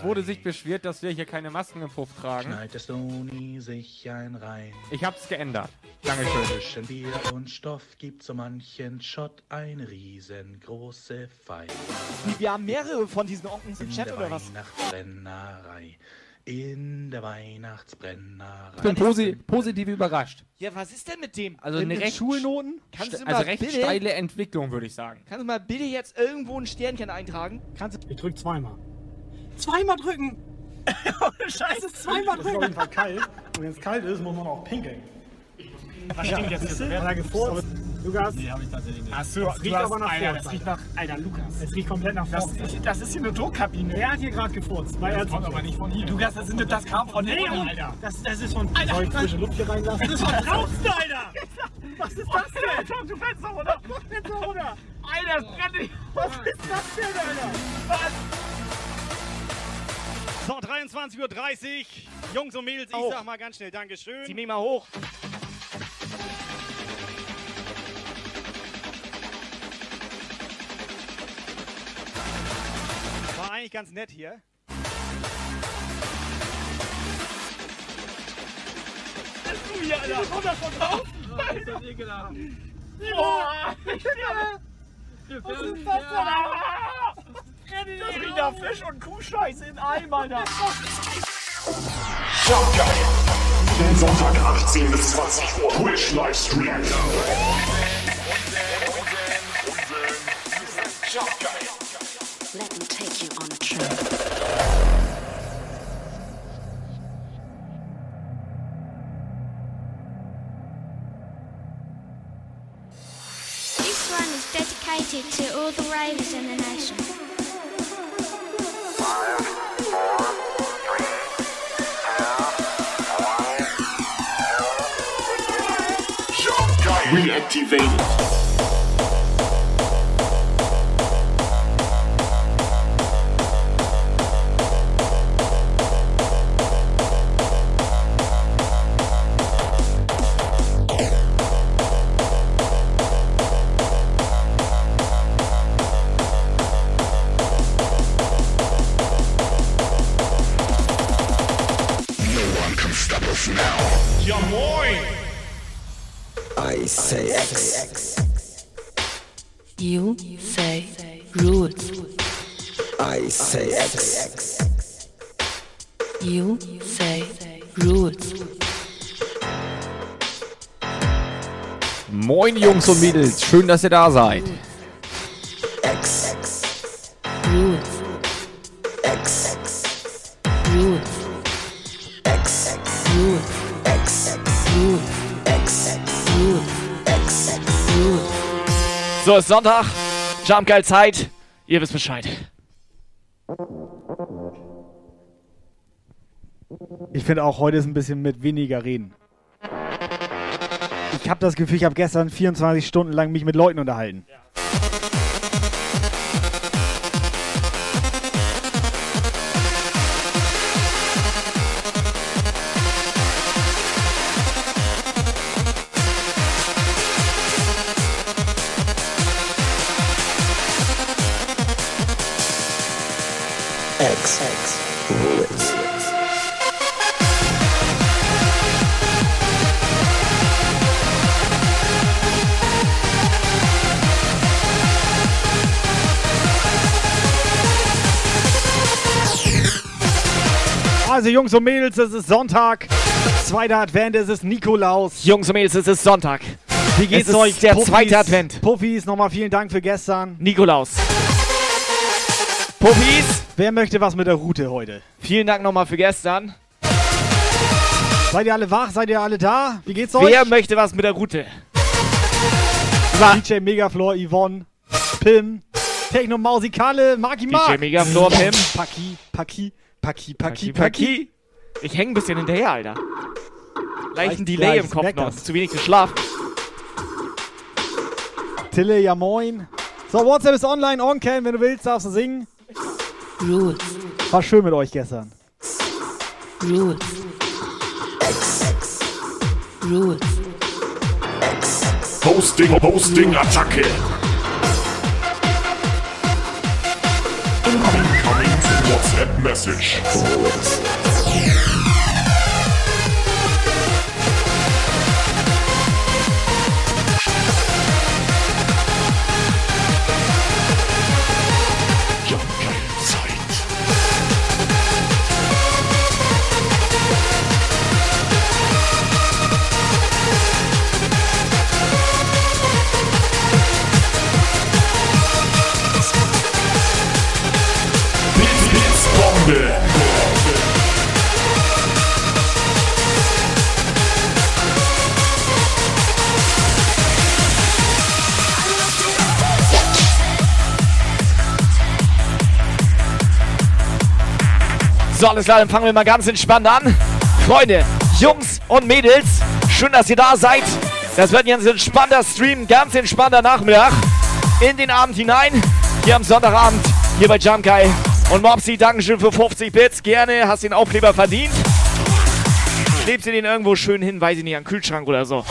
Es wurde sich beschwert, dass wir hier keine Masken im Puff tragen. Schneit der Sony sich ein rein. Ich hab's geändert. Dankeschön. Zwischen Bier und Stoff gibt so manchen Shot eine riesengroße Feier. Wir haben mehrere von diesen Onkens im In Chat der oder was? Weihnachtsbrennerei. In der Weihnachtsbrennerei. Ich bin posi positiv überrascht. Ja, was ist denn mit dem? Also mit, eine mit recht Schulnoten? Kannst du St- mal also recht bitte, steile Entwicklung, würde ich sagen. Kannst du mal bitte jetzt irgendwo ein Sternchen eintragen? Kannst du. Ich drück zweimal. Zweimal drücken! Scheiße, zweimal drücken! Es ist auf jeden Fall kalt. Und wenn es kalt ist, muss man auch pinkeln. Was stinkt jetzt? Ist er gefurzt? Lukas? Nee, hab ich tatsächlich nicht. Achso, es riecht aber nach Alter, Furz. Es riecht nach. Alter, Lukas. Es riecht komplett nach Furz. Das, ist- das ist hier eine Druckkabine. Er hat hier gerade gefurzt. Weil das kommt aber nicht von hier. Lukas, das, sind, das kam von nee, Alter. Das, das ist von. Alter, Soll ich frische Luft hier reinlassen? Das ist von draußen, Alter! Was ist das denn? Du doch runter! Doch runter! Alter, das brennt nicht! Was ist das denn, Alter? Was? So, 23.30 Uhr. Jungs und Mädels, ich Oh. sag mal ganz schnell Dankeschön. Zieh mich mal hoch. War eigentlich ganz nett hier. du hier, Alter? Komm da von drauf! Ist das ekelhaft? Boah! Was ist das denn? Das riecht nach Fisch und Kuhscheiße in. Sonntag 18 bis 20 Uhr. Twitch Livestream. Let me take you on a trip. This one is dedicated to all the ravers in the nation reactivated. Say X. You say roots. I say X. You say roots. Moin Jungs und Mädels, schön, dass ihr da seid. So, ist Sonntag. Jump geil Zeit. Ihr wisst Bescheid. Ich finde auch, heute ist ein bisschen mit weniger reden. Ich habe das Gefühl, ich habe gestern 24 Stunden lang mich mit Leuten unterhalten. X. Roots. Also Jungs und Mädels, es ist Sonntag. Zweiter Advent, es ist Nikolaus. Jungs und Mädels, es ist Sonntag. Wie geht's es ist euch? der Puffis? zweite Advent. Puffis, nochmal vielen Dank für gestern. Nikolaus. Puffis, Wer möchte was mit der Route heute? vielen Dank nochmal für gestern. Seid ihr alle wach? Seid ihr alle da? Wie geht's euch? Wer möchte was mit der Route? war DJ Megaflor, Yvonne, Pim, Techno Mausikale, Maki Mark. DJ Megaflor, Pim. Paki, Paki, Paki, Paki, Paki. Ich hänge ein bisschen hinterher, Alter. Leichten Delay im Kopf noch. Zu wenig geschlafen. Tille, ja moin. So, WhatsApp ist online, on cam, wenn du willst, darfst du singen. Roots, War schön mit euch gestern. roots, roots. Hosting, Hosting, Attacke. Incoming WhatsApp Message. Jump alles klar, dann fangen wir mal ganz entspannt an. Freunde, Jungs und Mädels, schön, dass ihr da seid. Das wird ein ganz entspannter Stream, ganz entspannter Nachmittag in den Abend hinein. Hier am Sonntagabend, hier bei Guy. Und Mopsy, Dankeschön für 50 Bits. Gerne, hast den Aufkleber verdient. Klebst du den irgendwo schön hin, weiß ich nicht, an den Kühlschrank oder so.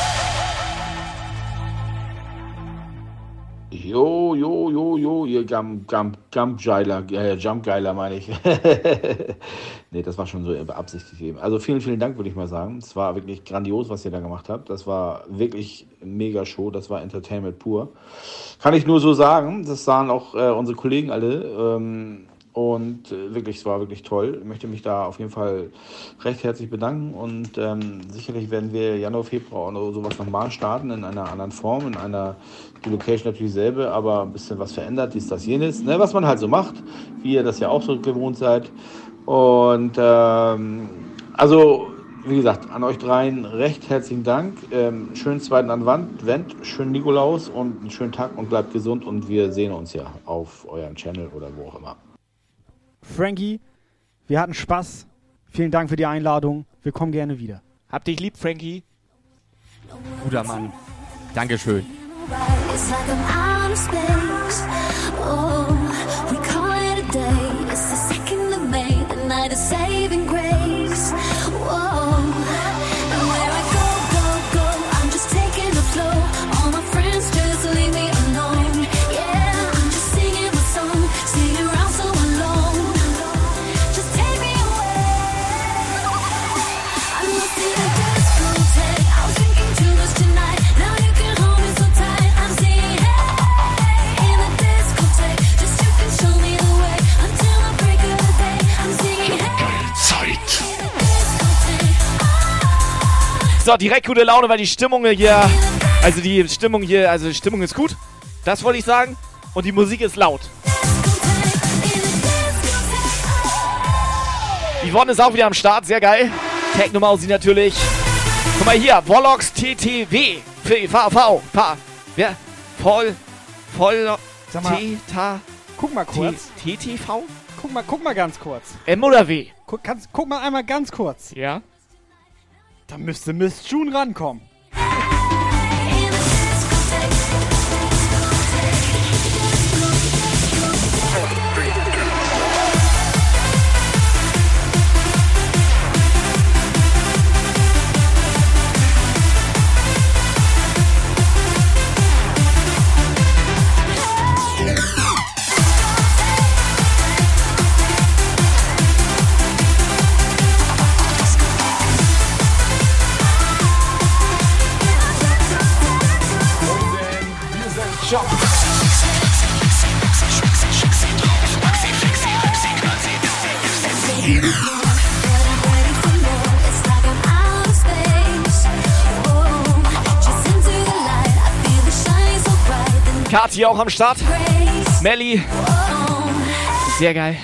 Jo, jo, jo, jo, ihr Gam, Gam, Geiler, äh, Jumpgeiler meine ich. nee, das war schon so beabsichtigt eben. Also vielen, vielen Dank, würde ich mal sagen. Es war wirklich grandios, was ihr da gemacht habt. Das war wirklich mega Show, das war Entertainment pur. Kann ich nur so sagen. Das sahen auch äh, unsere Kollegen alle. Ähm, und äh, wirklich, es war wirklich toll. Ich möchte mich da auf jeden Fall recht herzlich bedanken. Und ähm, sicherlich werden wir Januar, Februar oder sowas nochmal starten in einer anderen Form, in einer, die Location natürlich selbe, aber ein bisschen was verändert, dies, das, jenes. Ne, was man halt so macht, wie ihr das ja auch so gewohnt seid. Und ähm, also, wie gesagt, an euch dreien recht herzlichen Dank. Ähm, schönen zweiten Advent, schönen Nikolaus und einen schönen Tag und bleibt gesund. Und wir sehen uns ja auf eurem Channel oder wo auch immer. Frankie, wir hatten Spaß. Vielen Dank für die Einladung. Wir kommen gerne wieder. Hab dich lieb, Frankie. Guter Mann. Dankeschön. It's like I'm out of space. Oh, we call it a day. It's the second of May, the night of saving So, direkt gute Laune, weil die Stimmung hier, also die Stimmung hier, also die Stimmung ist gut. Das wollte ich sagen. Und die Musik ist laut. Yvonne ist auch wieder am Start, sehr geil. Techno Mausi natürlich. Guck mal hier, Volox TTW für VV. Pa, wer? Voll, voll, Sag mal, T-Ta, guck mal kurz. T- TTV? Guck mal, guck mal ganz kurz. M oder W? Guck, kannst, guck mal einmal ganz kurz. Ja. Da müsste Miss June rankommen. Kati auch am Start. Melli. Sehr geil.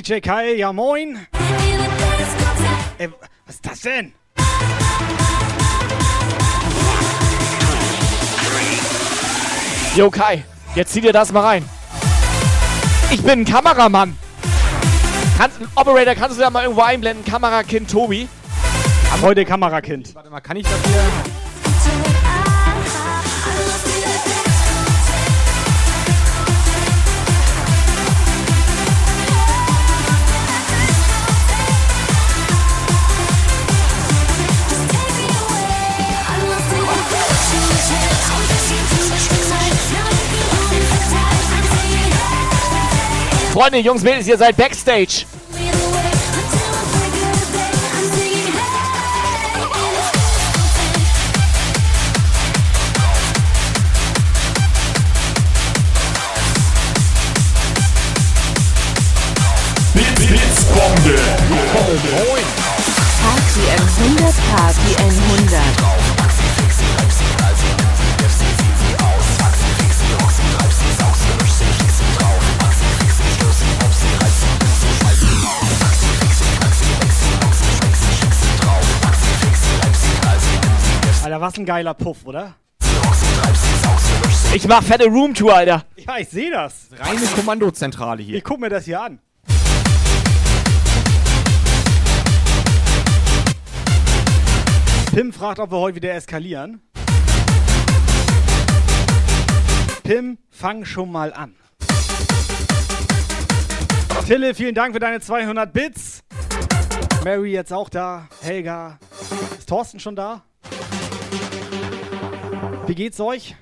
DJ Kai, ja moin. Ey, was ist das denn? Jo Kai, jetzt zieh dir das mal rein. Ich bin ein Kameramann. Kannst, Operator, kannst du da mal irgendwo einblenden? Kamerakind Tobi. Ab heute Kamerakind. Warte mal, kann ich das hier? Freunde, Jungs, Mädels, ihr seid Backstage. Party N100, Party N100. Geiler Puff, oder? Ich mach fette Roomtour, Alter. Ja, ich sehe das. Reine Kommandozentrale hier. Ich guck mir das hier an. Pim fragt, ob wir heute wieder eskalieren. Pim, fang schon mal an. Tille, vielen Dank für deine 200 Bits. Mary jetzt auch da. Helga. Ist Thorsten schon da? Wie geht's euch?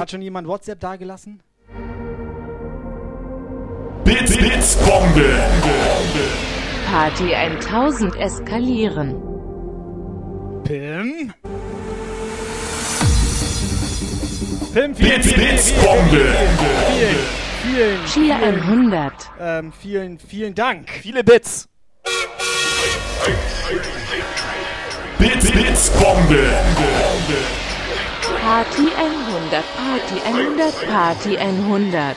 Hat schon jemand WhatsApp dagelassen? Blitz, Blitzbombe. Party 1000 eskalieren. Pim? Pim, vielen, vielen, vielen, Blitzbombe. vielen, vielen, vielen, 100. ähm, vielen, vielen Dank. Viele Bits. Blitz, Blitzbombe. Party 100, Party 100, Party 100.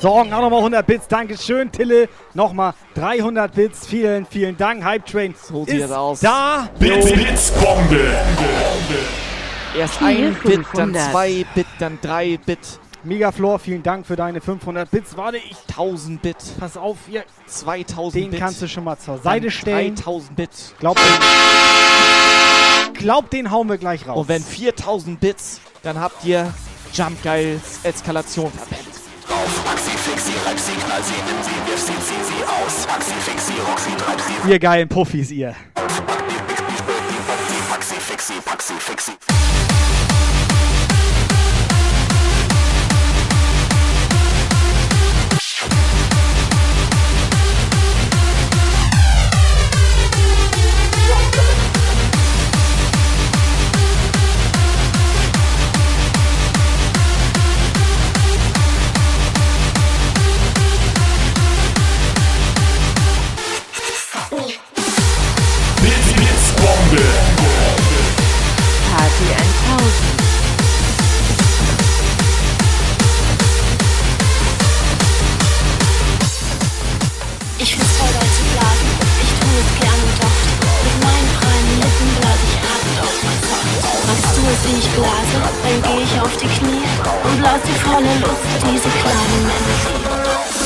So, auch nochmal 100 Bits. Dankeschön, Tille. Nochmal 300 Bits. Vielen, vielen Dank. Hype Train So sieht ist es aus. da. Blitz, Blitzbombe. Erst Vier, ein Bit, dann 500. zwei Bit, dann drei Bit, Megaflor, vielen Dank für deine 500 Bits. Warte, ich 1000 Bit, pass auf, hier. 2000 Den Bit. kannst du schon mal zur dann Seite stellen. 3000 Bit. Glaub, den, glaub, den hauen wir gleich raus. Und wenn 4000 Bits, dann habt ihr Jump Geils Eskalation verpennt. ihr geilen Puffis, ihr. Blitz, Party 1000. Ich find's voll zu blasen. Ich tu es doch. Mit meinen freien Lippen blase ich Atem auf mein Kopf. Magst du es, wie ich blase? Dann geh ich auf die Knie und blas die volle Luft, diese kleinen Menschen.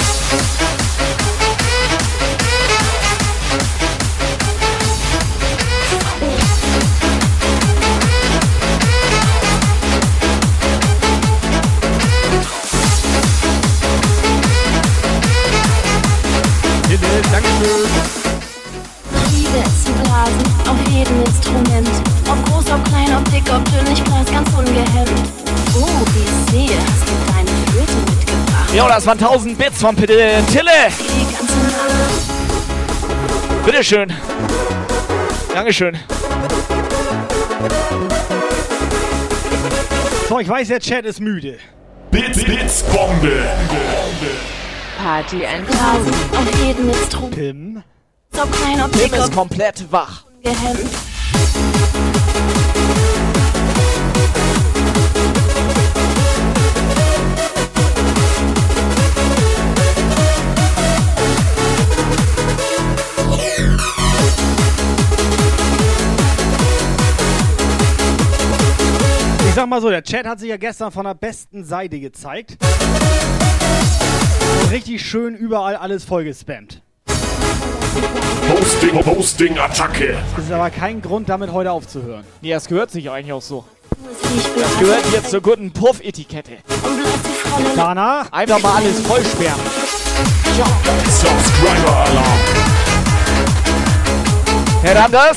Ob dick, ob dünn, ich blas ganz ungehemmt. Oh, wie ich sehe, hast du deine Flöte mitgebracht. Jo, das waren 1000 Bits von P- äh, Tille. Bitteschön. Dankeschön. So, ich weiß, der Chat ist müde. Blitz, Blitzbombe. Party 1000. Auf jedem Instrument. Pim. Ob klein, ob Tim dick, ist komplett wach. gehemmt. Sag mal so, der Chat hat sich ja gestern von der besten Seite gezeigt. Und richtig schön überall alles vollgespammt. Posting, Posting, Attacke. Das ist aber kein Grund, damit heute aufzuhören. Nee, das gehört sich eigentlich auch so. Das gehört jetzt zur guten Puff-Etikette. Danach einfach mal alles vollsperren. Subscriber Alarm. Herr Anders.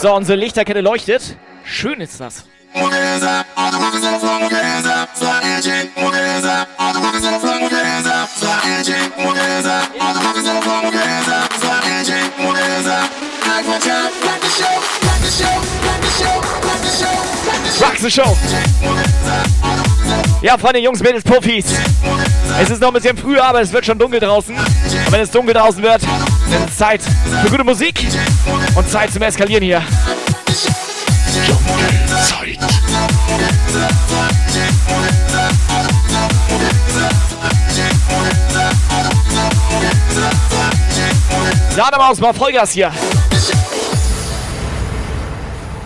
So, unsere Lichterkette leuchtet. Schön ist das. Rock the Show. Ja, Freunde, Jungs, Mädels, Profis. Es ist noch ein bisschen früher, aber es wird schon dunkel draußen. Und wenn es dunkel draußen wird, Zeit für gute Musik und Zeit zum Eskalieren hier. Zeit. Lade mal aus, mal Vollgas hier.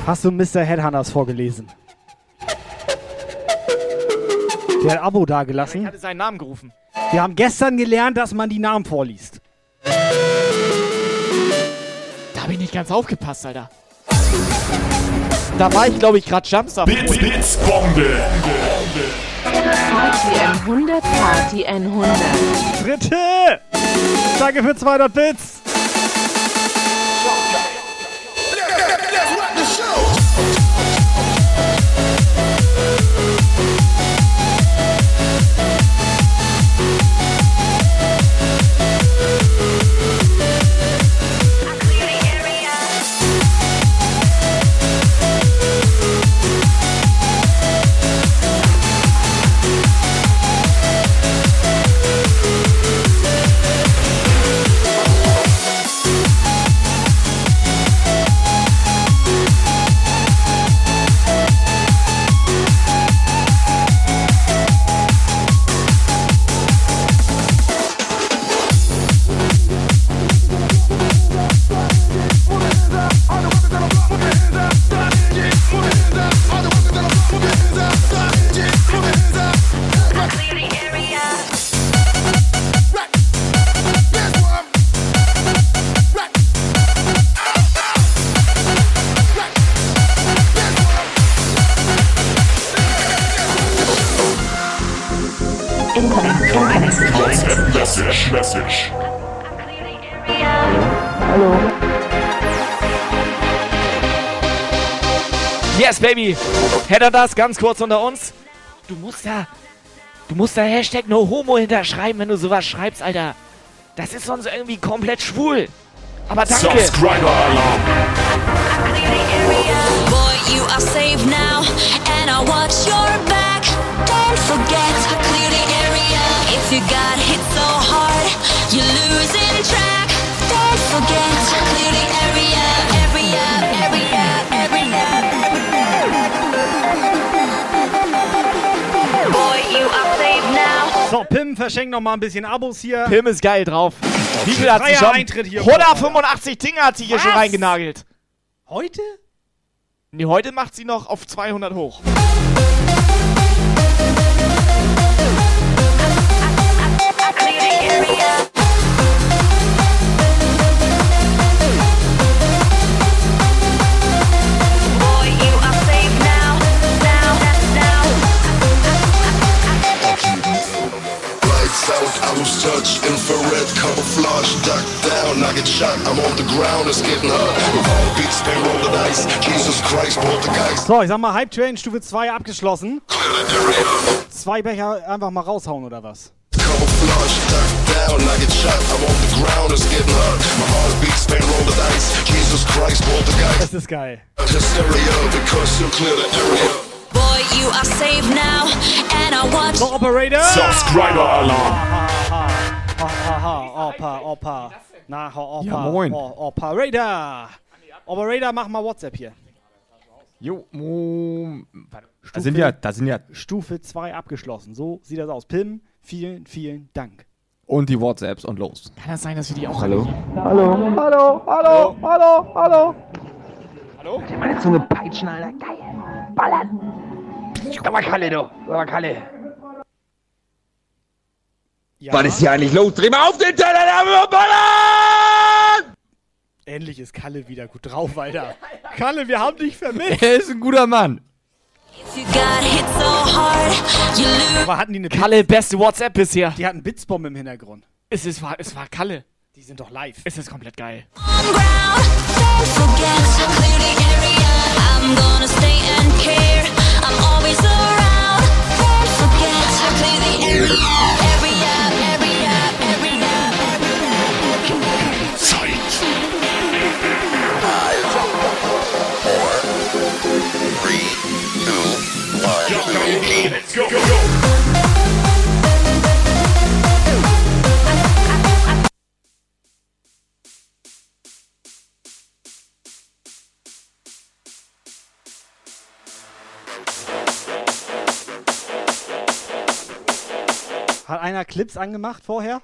Hast du Mr. Headhunters vorgelesen? Der hat Abo Ich dagelassen. hatte seinen Namen gerufen. Wir haben gestern gelernt, dass man die Namen vorliest. Da habe ich nicht ganz aufgepasst, Alter. Da war ich, glaube ich, gerade Jumpstart. Bits, Bits, Bombe. Party N100, Party N100. Dritte! Danke für 200 Bits! WhatsApp Message, Message. Yes, Baby. Hätte das ganz kurz unter uns. Du musst da. Du musst da Hashtag No Homo hinterschreiben, wenn du sowas schreibst, Alter. Das ist sonst irgendwie komplett schwul. Aber danke. Subscriber Alarm. Boy, you are safe now, and I watch your back. Don't forget to clear the area. If you got hit so So, Pim verschenkt noch mal ein bisschen Abos hier. Pim ist geil drauf. Wie viel hat sie schon? Eintritt hier. 185 Dinge hat sie hier schon Was? reingenagelt. Heute? Nee, heute macht sie noch auf 200 hoch. Out, I'm lose touch. Infrared camouflage, duck down, I get shot. I'm on the ground, it's getting hot. Beats, roll the dice. Jesus Christ, poltergeist. So, ich sag mal, Hype Train Stufe 2 abgeschlossen. Zwei Becher einfach mal raushauen oder was? Camouflage, duck down, I get shot. I'm on the ground, it's getting hot. My heart beats, roll the dice. Jesus Christ, poltergeist. Das ist geil. Hysteria, because you clear the area. You are safe now, and I watch. So, Operator! Subscriber Alarm. Opa, Opa. Na, Opa, Ja, moin. Operator. Operator, mach mal WhatsApp hier. Jo, mo, da sind ja, da sind ja. Stufe 2 abgeschlossen. So sieht das aus. Pim, vielen, vielen Dank. Und die WhatsApps und los. Kann das sein, dass wir die auch Hallo? Hallo, hallo, hallo, hallo, hallo. Hallo? Meine Zunge peitschen, Alter. Geil. Ballern. Aber Kalle, du. Aber Kalle. Ja. Was ist hier eigentlich los? Dreh mal auf den Teller, da wir ballern! Endlich ist Kalle wieder gut drauf, Alter. Kalle, wir haben dich vermisst. Er ist ein guter Mann. Aber hatten die eine Kalle, beste WhatsApp bisher. Die hatten Blitzbombe im Hintergrund. Es, ist, war, es war Kalle. Die sind doch live. Es ist komplett geil. Don't forget clear the area. Area, area, area. Zeit. Let's go, go, go. Hat einer Clips angemacht vorher?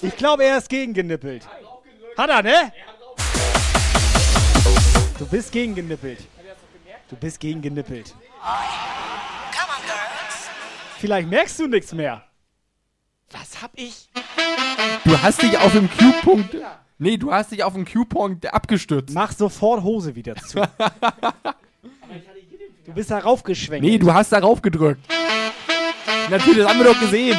Ich glaube, er ist gegengenippelt. Hat er, ne? Du bist gegengenippelt. Du bist gegengenippelt. Vielleicht merkst du nichts mehr. Was hab ich? Du hast dich auf dem Q-Punkt. Nee, du hast dich auf dem Q-Punkt abgestützt. Mach sofort Hose wieder zu. du bist da raufgeschwenkt. Nee, du hast darauf gedrückt. Natürlich, das haben wir doch gesehen.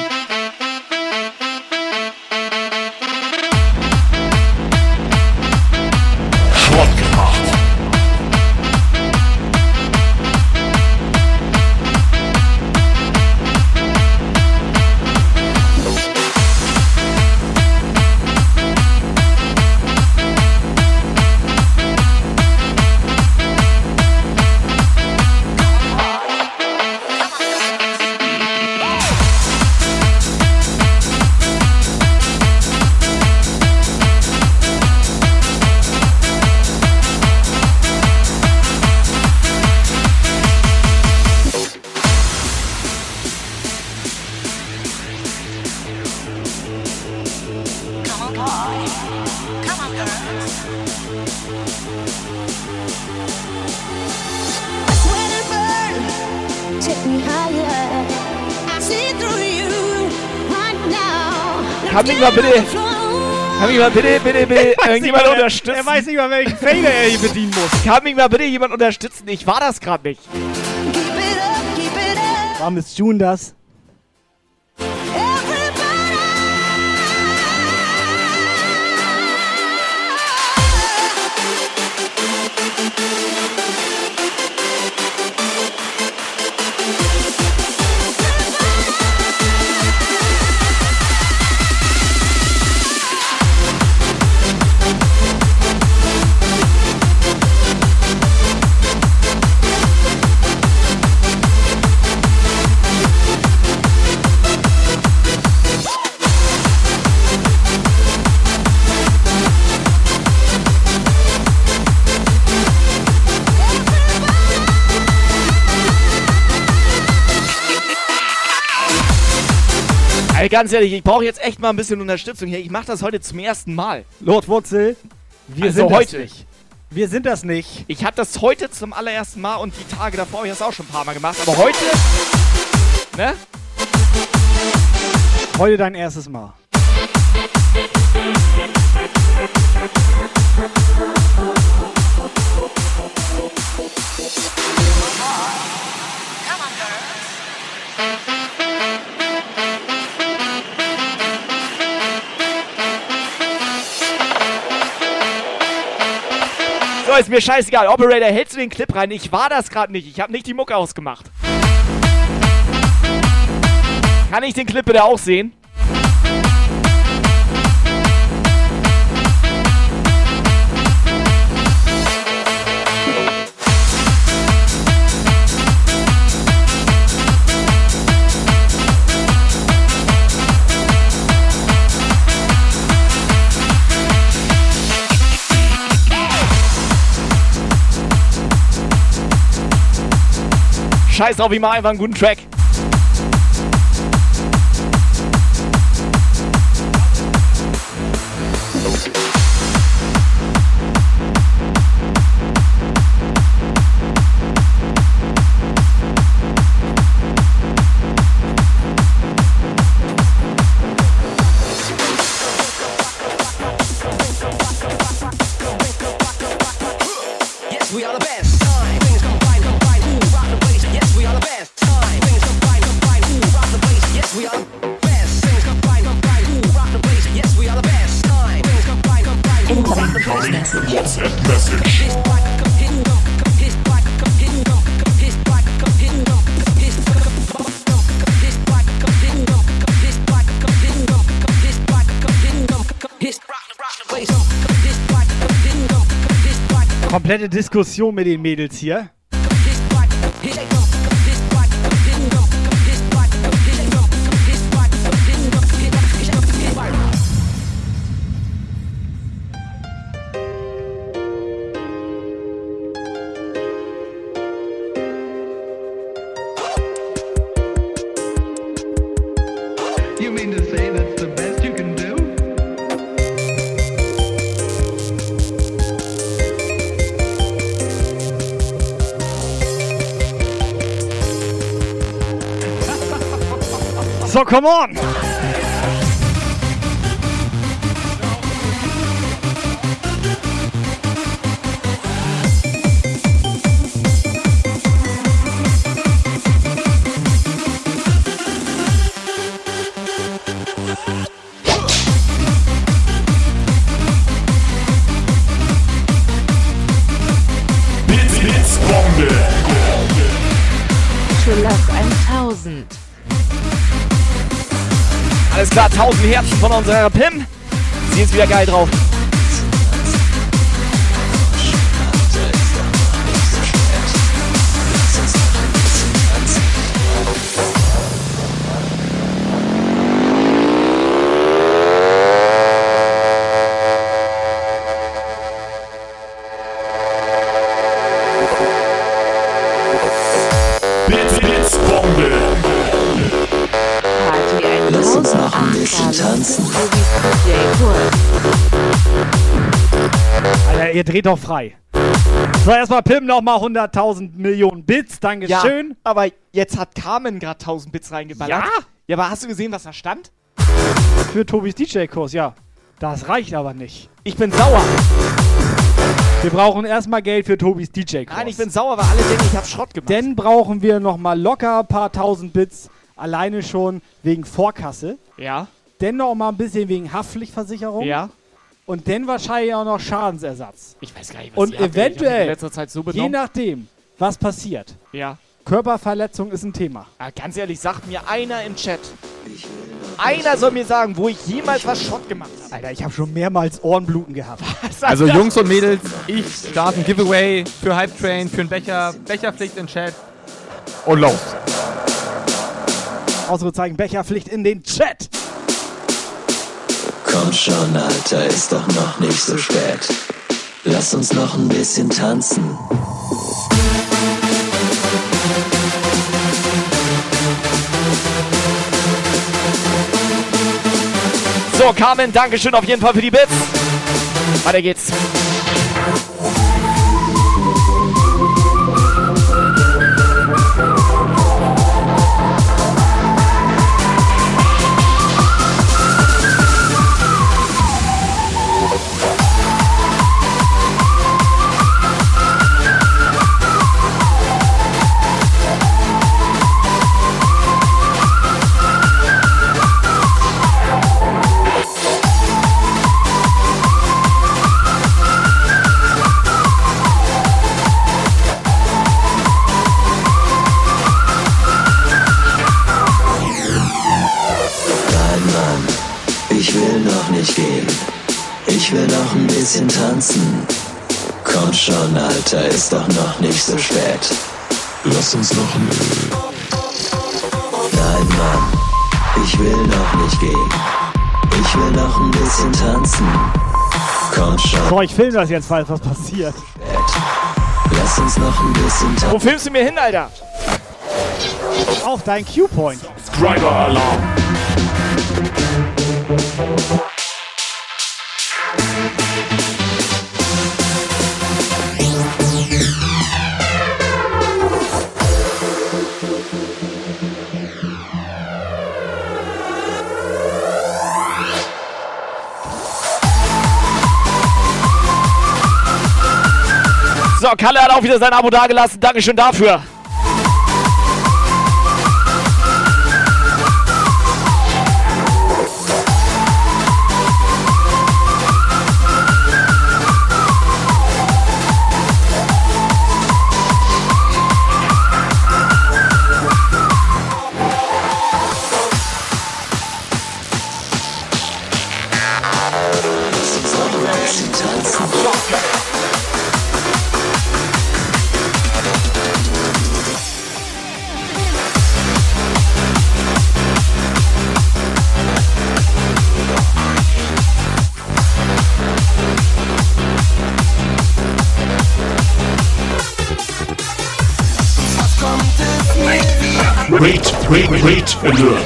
Kann mich mal bitte. Kann mich mal bitte, bitte, bitte irgendjemand Er unterstützen? weiß nicht mal, welchen Fader er hier bedienen muss. Kann mich mal bitte jemand unterstützen? Ich war das gerade nicht. Warum ist June das? Ey, ganz ehrlich, ich brauche jetzt echt mal ein bisschen Unterstützung hier. Ich mache das heute zum ersten Mal. Lord Wurzel, wir Also sind heute. das nicht. Wir sind das nicht. Ich habe das heute zum allerersten Mal und die Tage davor habe ich das auch schon ein paar Mal gemacht. Aber heute, ne? Heute dein erstes Mal. So, ist mir scheißegal. Operator, hältst du den Clip rein? Ich war das gerade nicht. Ich habe nicht die Mucke ausgemacht. Kann ich den Clip bitte auch sehen? Scheiß drauf, ich mach einfach einen guten Track. Yes, Komplette Diskussion mit den Mädels hier. Come on! 1000 Herzen von unserer Pim. Sie ist wieder geil drauf. Dreht doch frei. So, erstmal Pim nochmal 100.000 Millionen Bits. Dankeschön. Ja, aber jetzt hat Carmen gerade 1000 Bits reingeballert. Ja? Ja, aber hast du gesehen, was da stand? Für Tobis DJ-Kurs, ja. Das reicht aber nicht. Ich bin sauer. Wir brauchen erstmal Geld für Tobis DJ-Kurs. Nein, ich bin sauer, weil alle denken, ich hab Schrott gemacht. Dann brauchen wir nochmal locker ein paar tausend Bits. Alleine schon wegen Vorkasse. Ja. Dann noch mal ein bisschen wegen Haftpflichtversicherung. Ja. Und dann wahrscheinlich auch noch Schadensersatz. Ich weiß gar nicht, was Und ihr habt, ey. Ich hab mich in eventuell, letzter Zeit so je benommen. nachdem, was passiert, Ja. Körperverletzung ist ein Thema. Aber ganz ehrlich, sagt mir einer im Chat. Einer soll mir sagen, wo ich jemals was Schrott gemacht habe. Alter, ich habe schon mehrmals Ohrenbluten gehabt. Also Jungs und Mädels, ich starte ein Giveaway für Hype Train, für einen Becher, Becherpflicht im Chat. Und los. Ausrufezeichen Becherpflicht in den Chat. Komm schon, Alter, ist doch noch nicht so spät. Lass uns noch ein bisschen tanzen. So, Carmen, Dankeschön auf jeden Fall für die Bits. Weiter geht's. Bisschen tanzen. Komm schon, Alter, ist doch noch nicht so spät. Lass uns noch ein. Nein, Mann, ich will noch nicht gehen. Ich will noch ein bisschen tanzen. Komm schon, So, ich filme das jetzt, falls was passiert. lass uns noch ein bisschen tanzen. Wo filmst du mir hin, Alter? Auf dein Q-Point. Subscriber So, Kalle hat auch wieder sein Abo dagelassen. Dankeschön dafür. Wait, wait, wait, alert.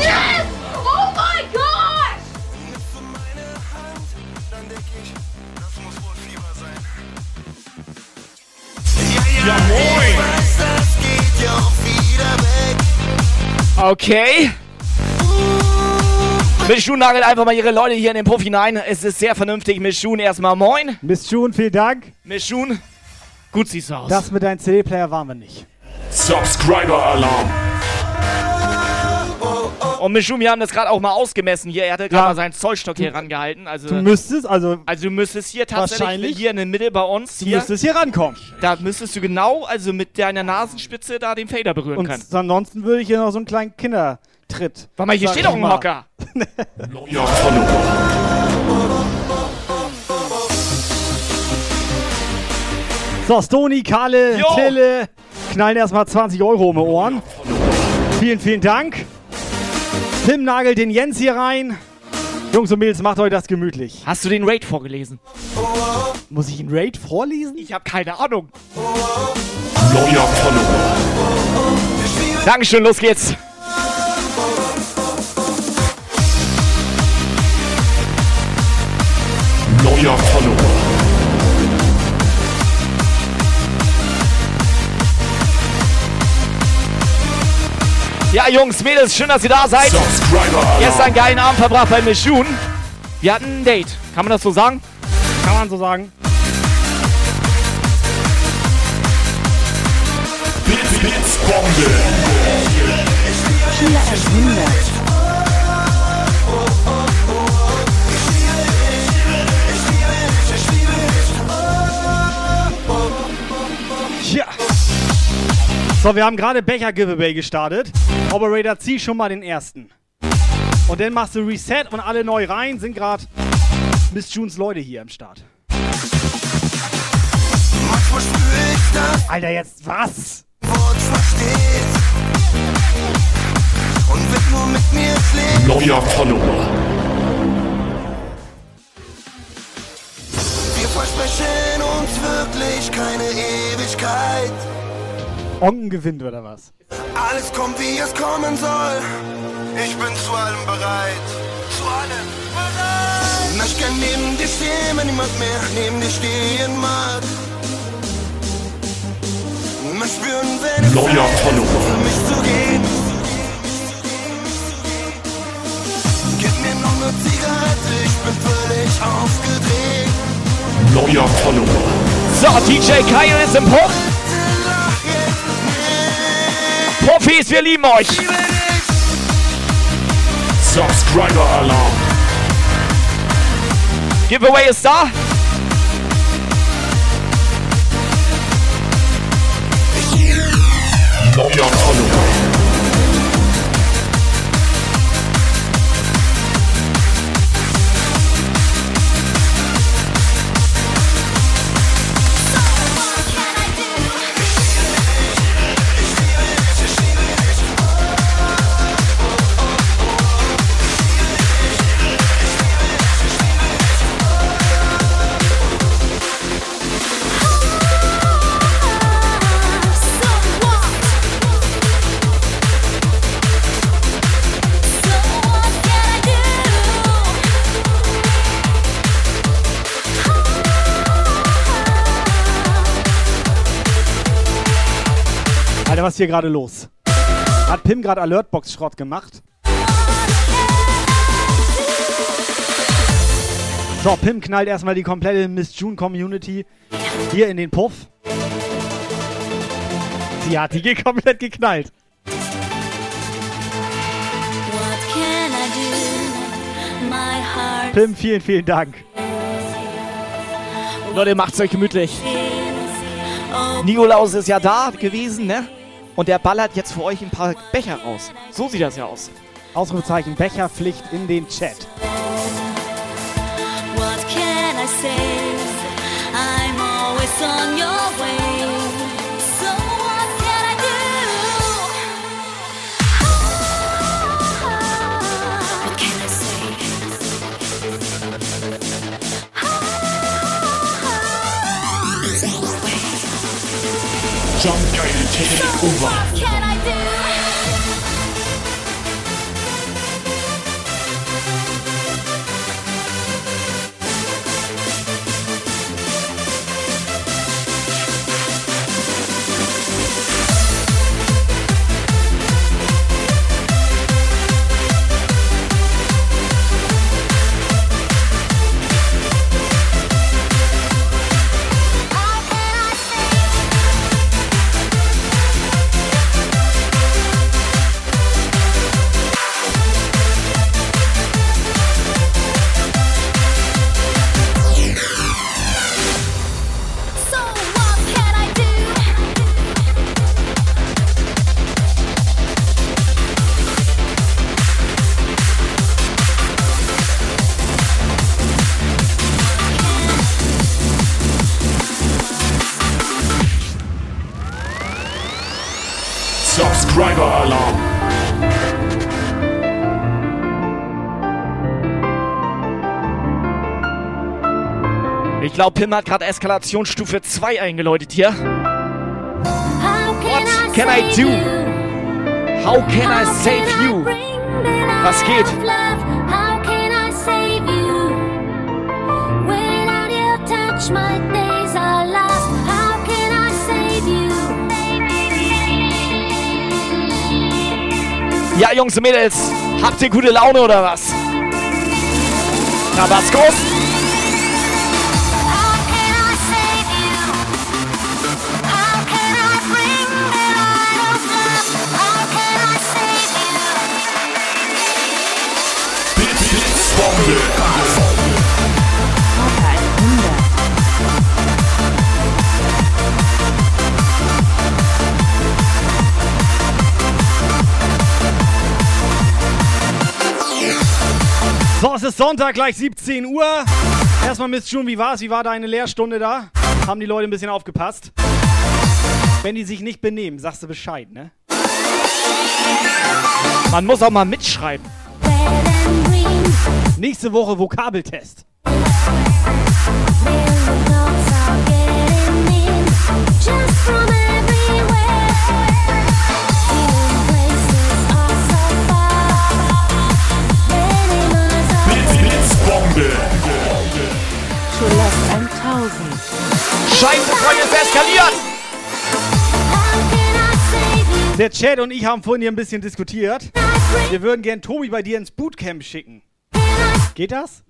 Oh my god! Ja, moin. Okay. Miss Schuh nagelt einfach mal ihre Leute hier in den Puff hinein. Es ist sehr vernünftig. Miss Schuh erstmal moin. Miss June, vielen Dank. Miss Schuh, gut siehst du aus. Das mit deinem CD-Player waren wir nicht. Subscriber Alarm. Und Schuh, wir haben das gerade auch mal ausgemessen hier. Er hatte gerade Ja. mal seinen Zollstock hier rangehalten. Also, Du müsstest, also also du müsstest hier tatsächlich hier in der Mitte bei uns. du Hier, müsstest hier rankommen. da müsstest du genau, also mit deiner Nasenspitze da den Fader berühren Und können. ansonsten würde ich hier noch so einen kleinen Kindertritt. Warte mal, hier steht doch ein. Hocker. So, Stony, Kalle, Jo. Tille, knallen erstmal 20 Euro um die Ohren. Vielen, vielen Dank. Tim nagelt den Jens hier rein. Jungs und Mädels, macht euch das gemütlich. Hast du den Raid vorgelesen? Muss ich einen Raid vorlesen? Ich habe keine Ahnung. Neuer Follower. Dankeschön, los geht's. Neuer Follower. Ja, Jungs, Mädels, schön, dass ihr da seid. Gestern einen geilen Abend verbracht bei Miss June. Wir hatten ein Date. Kann man das so sagen? Kann man so sagen. Bombe. Killer erwundert. So, wir haben gerade Becher-Giveaway gestartet. Operator, zieh schon mal den ersten. Und dann machst du Reset und alle neu rein. Sind gerade Miss Junes Leute hier am Start. Alter, jetzt was? Und wird nur mit mir. Neuer Follower. Wir versprechen uns wirklich keine Ewigkeit. Onken gewinnt oder was? Alles kommt, wie es kommen soll. Ich bin zu allem bereit. Zu allem bereit. Ich kann neben dir stehen, wenn niemand mehr neben dir stehen mag. Mal spüren, wenn es Neuer Follower. für mich zu gehen. Gib mir noch eine Zigarette, ich bin völlig aufgedreht. Neuer Follower. So, DJ Kyle ist im Puff. Profis, wir lieben euch. Subscriber Alarm. Giveaway ist da. Neuer Follower. Was ist hier gerade los? Hat Pim gerade Alertbox-Schrott gemacht? So, Pim knallt erstmal die komplette Miss June Community hier in den Puff. Sie hat die komplett geknallt. What can I do? My heart Pim, vielen, vielen Dank. Leute, macht's euch gemütlich. Nikolaus ist ja da gewesen, ne? Und der ballert jetzt für euch ein paar Becher raus. So sieht das ja aus. Ausrufezeichen Becherpflicht in den Chat. What can I say? I'm always on your way. So what can I do? What can I say? It's on the way. Jump take it over. Glaube, Pim hat gerade Eskalationsstufe 2 eingeläutet hier. What can I do? How can I save you? Was geht? How can I save you? Without your touch, my days are lost. How can I save you? Ja, Jungs und Mädels, habt ihr gute Laune oder was? Tabascos? So, es Sonntag, gleich 17 Uhr. Erstmal Miss June, wie war's? Wie war deine Lehrstunde da? Haben die Leute ein bisschen aufgepasst? Wenn die sich nicht benehmen, sagst du Bescheid, ne? Man muss auch mal mitschreiben. Nächste Woche Vokabeltest. Just from Scheiße, Freunde, es eskaliert! Der Chat und ich haben vorhin hier ein bisschen diskutiert. Wir würden gern Tobi bei dir ins Bootcamp schicken. Geht das?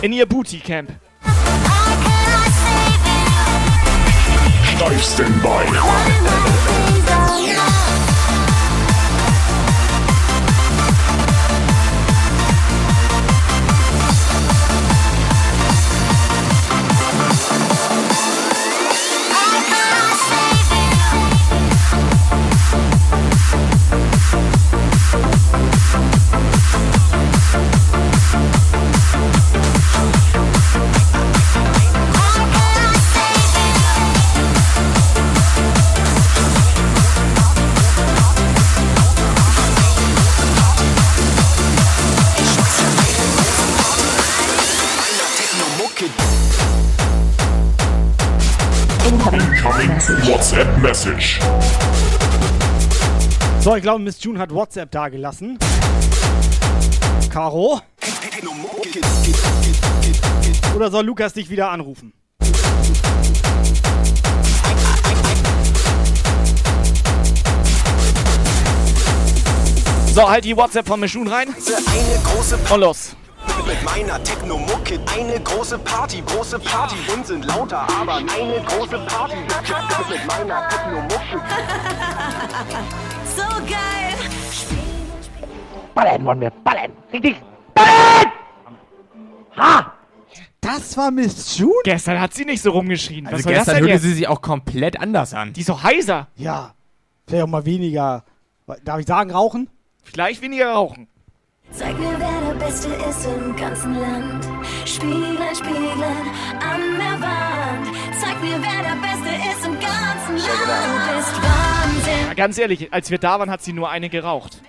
In ihr Bootycamp. Steifsten Bein. Incoming WhatsApp Message. So, ich glaube, Miss June hat WhatsApp dagelassen. Caro? Oder soll Lukas dich wieder anrufen? So, halt die WhatsApp von Mischun rein. Eine große Und los. Mit meiner Techno-Mucke. Eine große Party, große Party. Und sind lauter, aber eine große Party. Mit meiner Techno-Mucke. So geil. Ballern wollen wir, ballern. Richtig. Ballern! Ha! Das war Miss June? Gestern hat sie nicht so rumgeschrien. Was Also soll das gestern denn hörte jetzt? sie sich auch komplett anders an. Die ist so heiser. Ja. Vielleicht auch mal weniger. Darf ich sagen, rauchen? Vielleicht weniger rauchen. Zeig mir, wer der Beste ist im ganzen Land. Spieglein, Spieglein an der Wand. Zeig mir, wer der Beste ist im ganzen Land. Du bist Wahnsinn. Ja, ganz ehrlich, als wir da waren, hat sie nur eine geraucht.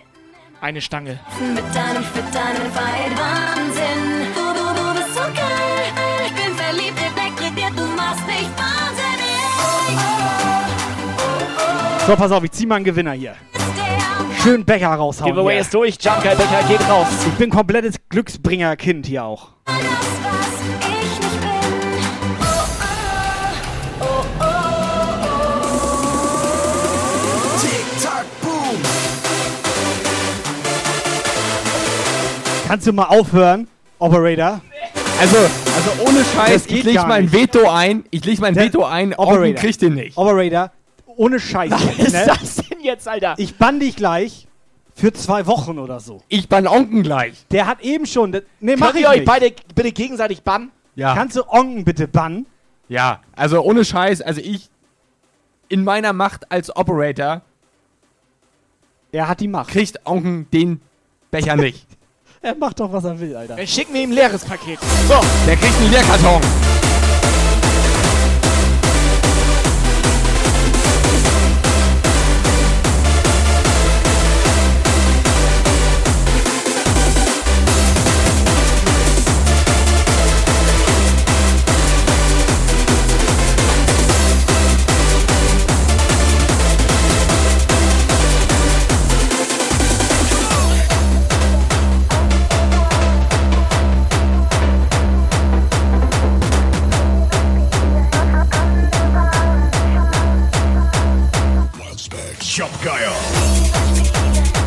Eine Stange. Mit deinem Fit, deinem Fight, Wahnsinn. Du, du, du bist so geil. Ich bin verliebt, elektrisiert, du machst mich wahnsinnig. So, pass auf, ich zieh mal einen Gewinner hier. Schön Becher raushauen. Giveaway hier. ist durch. Jump Guy Becher geht raus. Ich bin komplettes Glücksbringer-Kind hier auch. Kannst du mal aufhören, Operator? Also, also ohne Scheiß, ich leg mein nicht. Veto ein. Ich leg mein Veto ein. Operator kriegt den nicht. Operator, ohne Scheiß. Was jetzt, ist ne? das denn jetzt, Alter? Ich bann dich gleich für zwei Wochen oder so. Ich bann Onken gleich. Der hat eben schon. Nee, mach Könnt ich ihr euch nicht. beide bitte gegenseitig bannen? Ja. Kannst du Onken bitte bannen? Ja, also ohne Scheiß, also ich in meiner Macht als Operator Er hat die Macht. kriegt Onken den Becher nicht. Er macht doch, was er will, Alter. Dann schicken wir ihm ein leeres Paket. So. Der kriegt einen Leerkarton.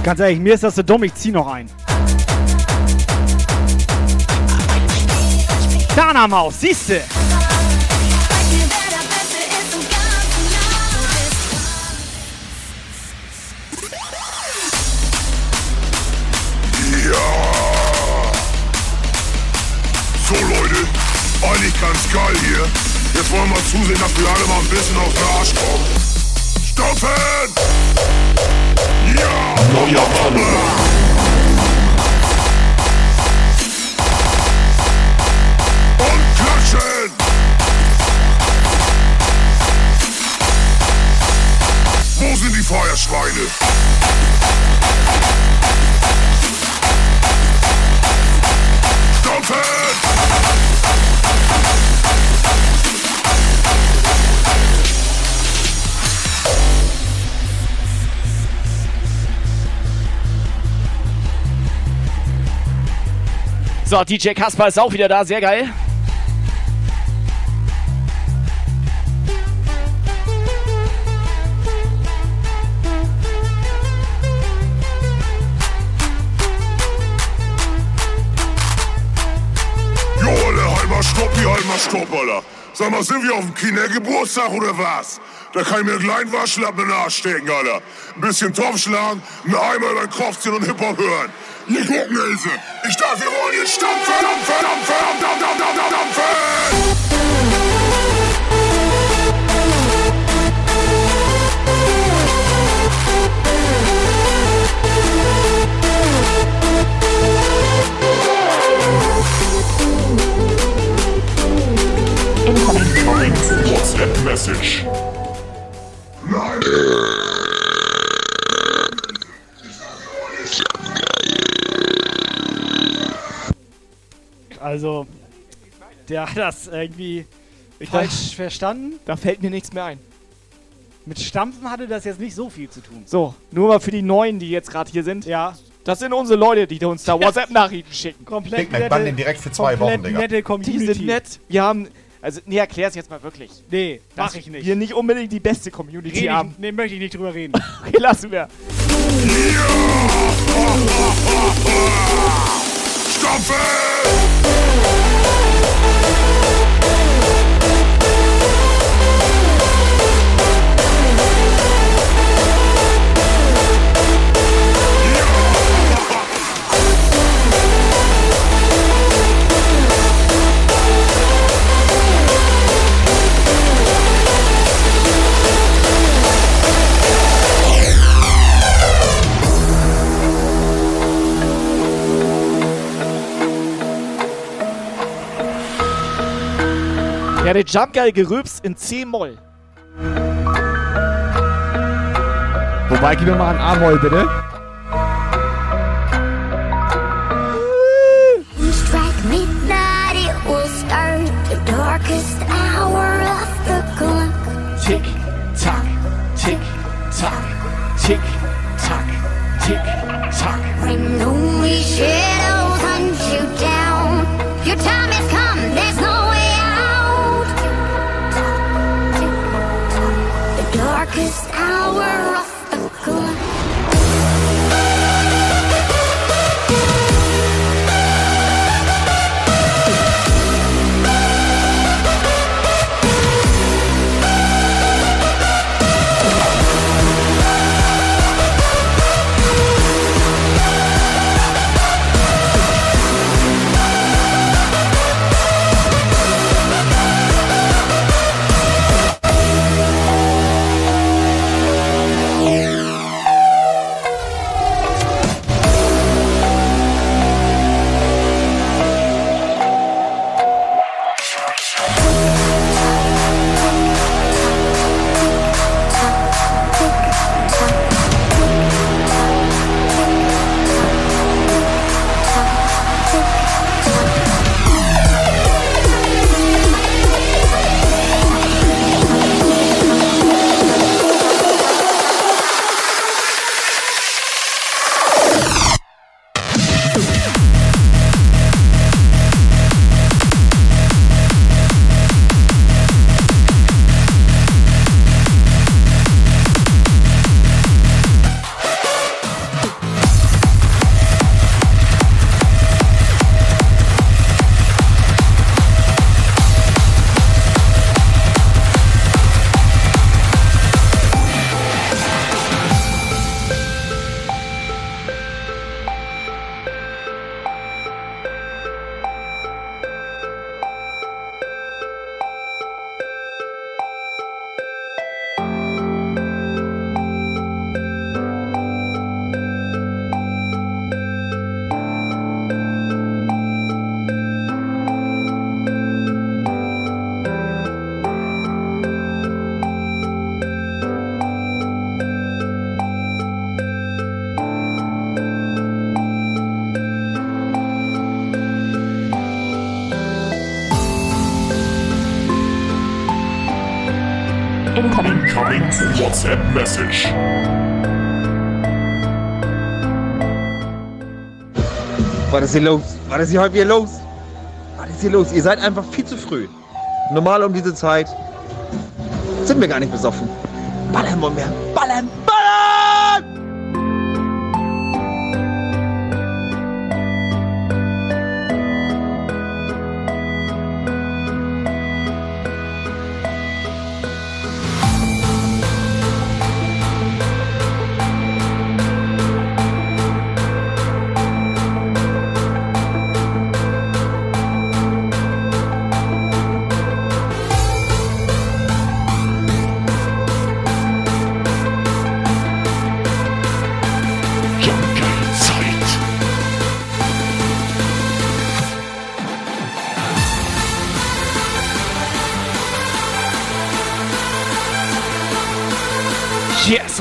Ganz ehrlich, mir ist das so dumm, ich zieh noch ein. Dana Maus, siehste. So Leute, eigentlich ganz geil hier. Jetzt wollen wir zusehen, dass wir alle mal ein bisschen auf den Arsch kommen. Stoppen! Ja! Klatschen! Wo sind die Feuerschweine? Stoppen! So, DJ Kasper ist auch wieder da. Sehr geil. Jo, alle, mal stopp, mal stopp, Alter. Sag mal, sind wir auf dem Kindergeburtstag oder was? Da kann ich mir einen kleinen Waschlappen in den Arsch stecken, Alter. Ein bisschen Topf schlagen, einen Eimer über den Kopf ziehen und Hip-Hop hören. Hier gucken, Ilse. Ich dachte, wir wollen jetzt stampfen, dampfen, dampfen, dampfen, dampfen, dampfen. WhatsApp Message. Also, der hat das irgendwie falsch verstanden. Da fällt mir nichts mehr ein. Mit Stampfen hatte das jetzt nicht so viel zu tun. So, nur mal für die Neuen, die jetzt gerade hier sind. Ja. Das sind unsere Leute, die uns da WhatsApp-Nachrichten schicken. Komplett Big Mac, bann den direkt für zwei Wochen, Digga. nette Die Community. sind nett. Wir haben. Also, nee, erklär's jetzt mal wirklich. Nee, mach Dass ich nicht. Wir nicht unbedingt die beste Community Rede haben. ich, nee, möchte ich nicht drüber reden. Okay, lassen wir. Coffee! Ja, der Jump Guy gerülpst in C-Moll. Wobei, gib mir mal ein A-Moll, bitte. Tick, tack, tick, tack, tick, tack, tick, tack. Ist hier los? Was ist hier heute wieder los? Was ist hier los? Ihr seid einfach viel zu früh. Normal um diese Zeit sind wir gar nicht besoffen. Ballern wir. Ballern!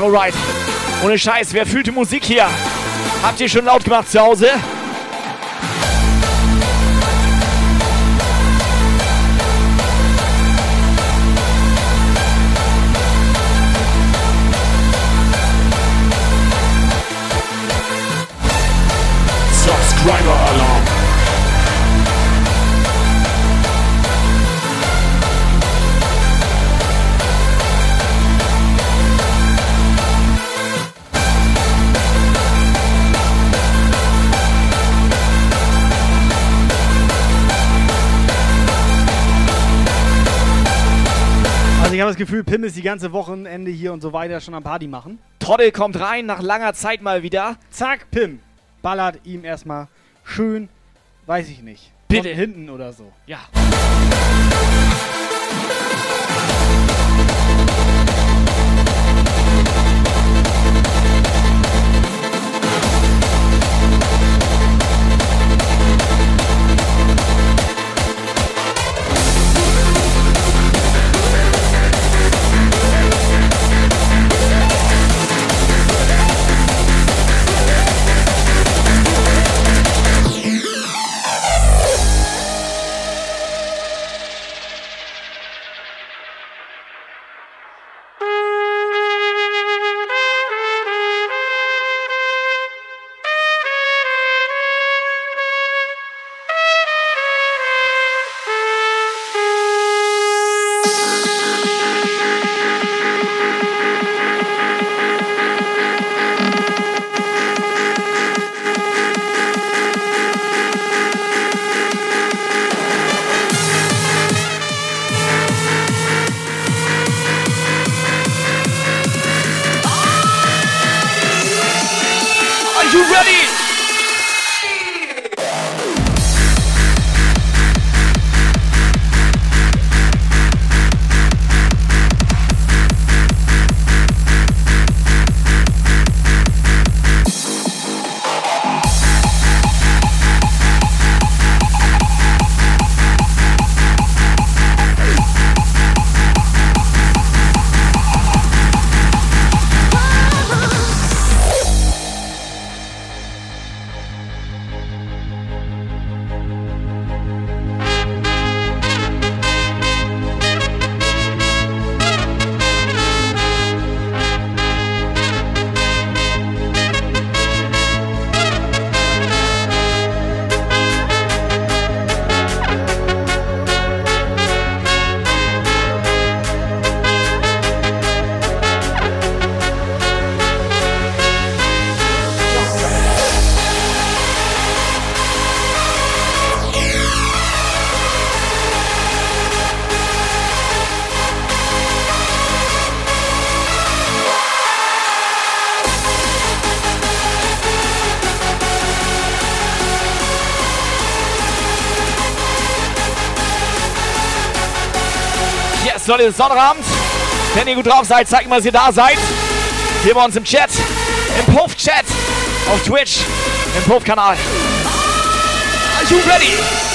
Alright. Ohne Scheiß, wer fühlt die Musik hier? Habt ihr schon laut gemacht zu Hause? Das Gefühl, Pim ist die ganze Wochenende hier und so weiter schon am Party machen. Toddel kommt rein, nach langer Zeit mal wieder. Zack, Pim. Ballert ihm erstmal schön, weiß ich nicht. Bitte. Von hinten oder so. Ja. Ist Sonnabend. Wenn ihr gut drauf seid, zeigt mal, dass ihr da seid. Hier bei uns im Chat, im Puff-Chat, auf Twitch, im Puff-Kanal. Are you ready?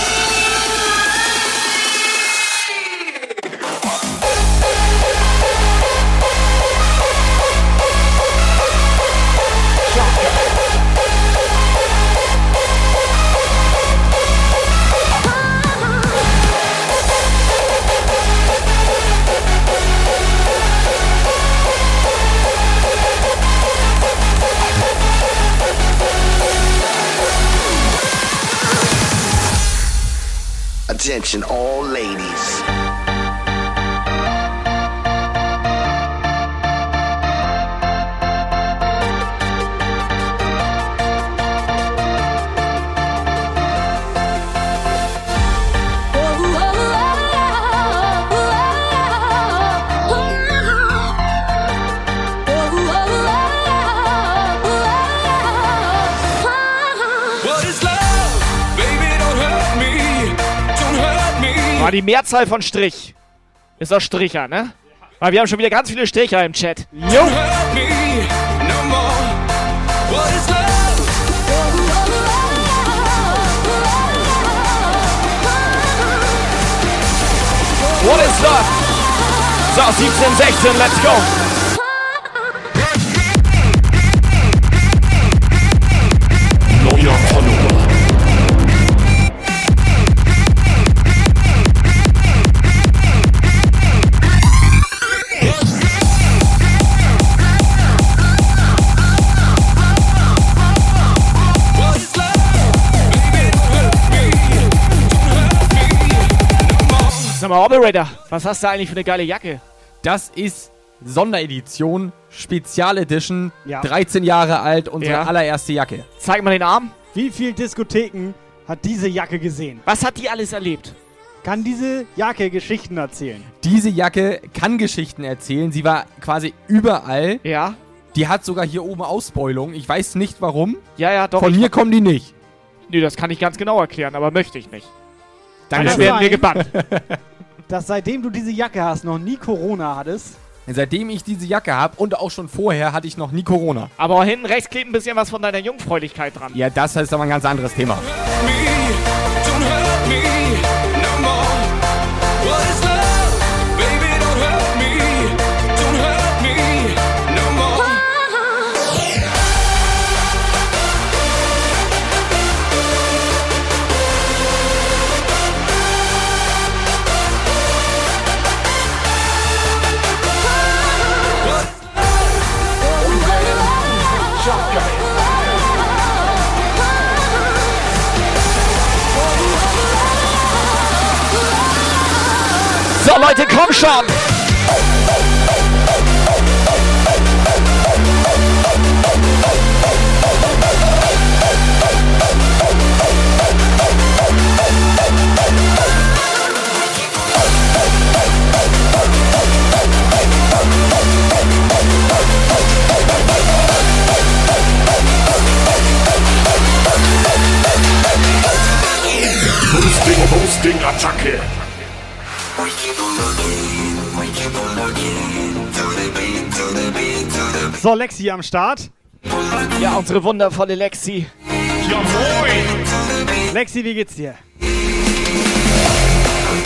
Attention, all ladies. War die Mehrzahl von Strich. Ist doch Stricher, ne? Weil wir haben schon wieder ganz viele Stricher im Chat. Love? What is love? So, 17, 16, let's go. Mal, Operator, was hast du eigentlich für eine geile Jacke? Das ist Sonderedition, Spezialedition, Ja. 13 Jahre alt, unsere Ja. allererste Jacke. Zeig mal den Arm. Wie viele Diskotheken hat diese Jacke gesehen? Was hat die alles erlebt? Kann diese Jacke Geschichten erzählen? Diese Jacke kann Geschichten erzählen. Sie war quasi überall. Ja. Die hat sogar hier oben Ausbeulung. Ich weiß nicht warum. Ja, ja, doch. Von mir kommen die nicht. Nee, das kann ich ganz genau erklären, aber möchte ich nicht. Dann werden wir gebannt. Dass seitdem du diese Jacke hast, noch nie Corona hattest. Seitdem ich diese Jacke habe und auch schon vorher hatte ich noch nie Corona. Aber hinten rechts klebt ein bisschen was von deiner Jungfräulichkeit dran. Ja, das ist aber ein ganz anderes Thema. Leute, komm schon! Boosting, Boosting, Attacke. So, Lexi am Start. Ja, unsere wundervolle Lexi. Ja, moin! Lexi, wie geht's dir?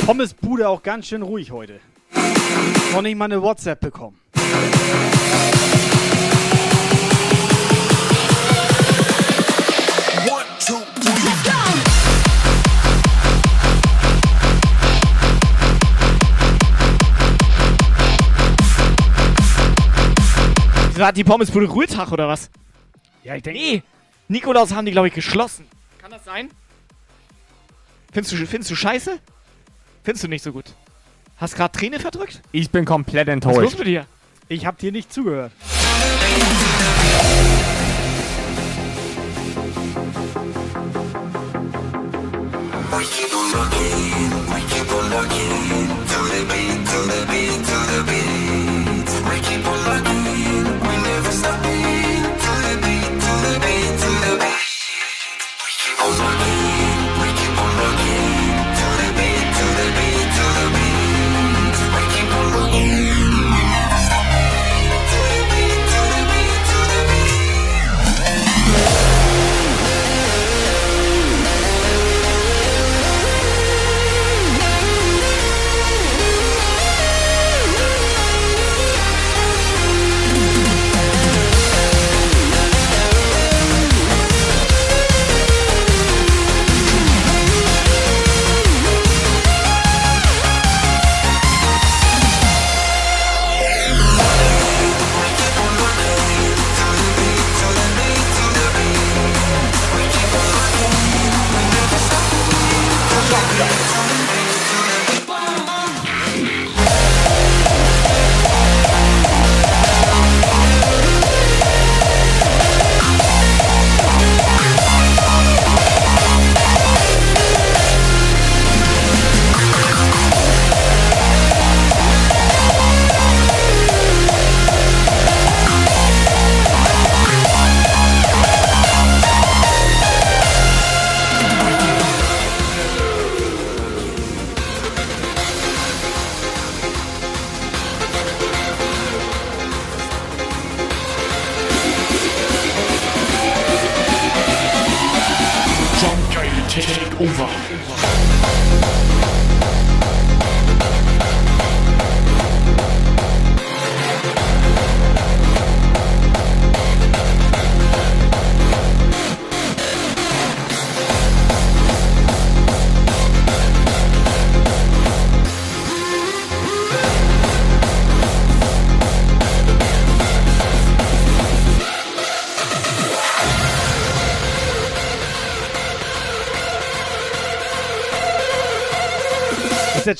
Pommes Bude auch ganz schön ruhig heute. Noch nicht mal eine WhatsApp bekommen. Hat die Pommesbude Ruhetag oder was? Ja, ich denke. Nee, Nikolaus haben die, glaube ich, geschlossen. Kann das sein? Findest du, findest du scheiße? Findest du nicht so gut? Hast gerade Träne verdrückt? Ich bin komplett Was ist los enttäuscht. mit dir? Ich hab dir nicht zugehört.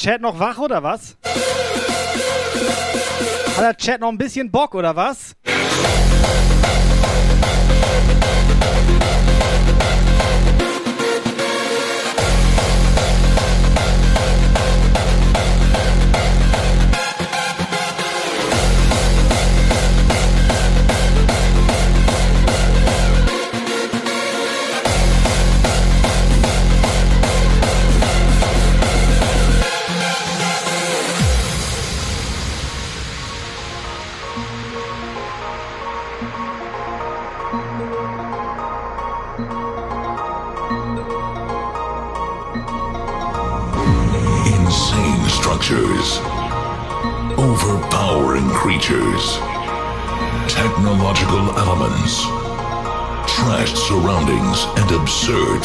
Chat noch wach oder was? Hat der Chat noch ein bisschen Bock oder was?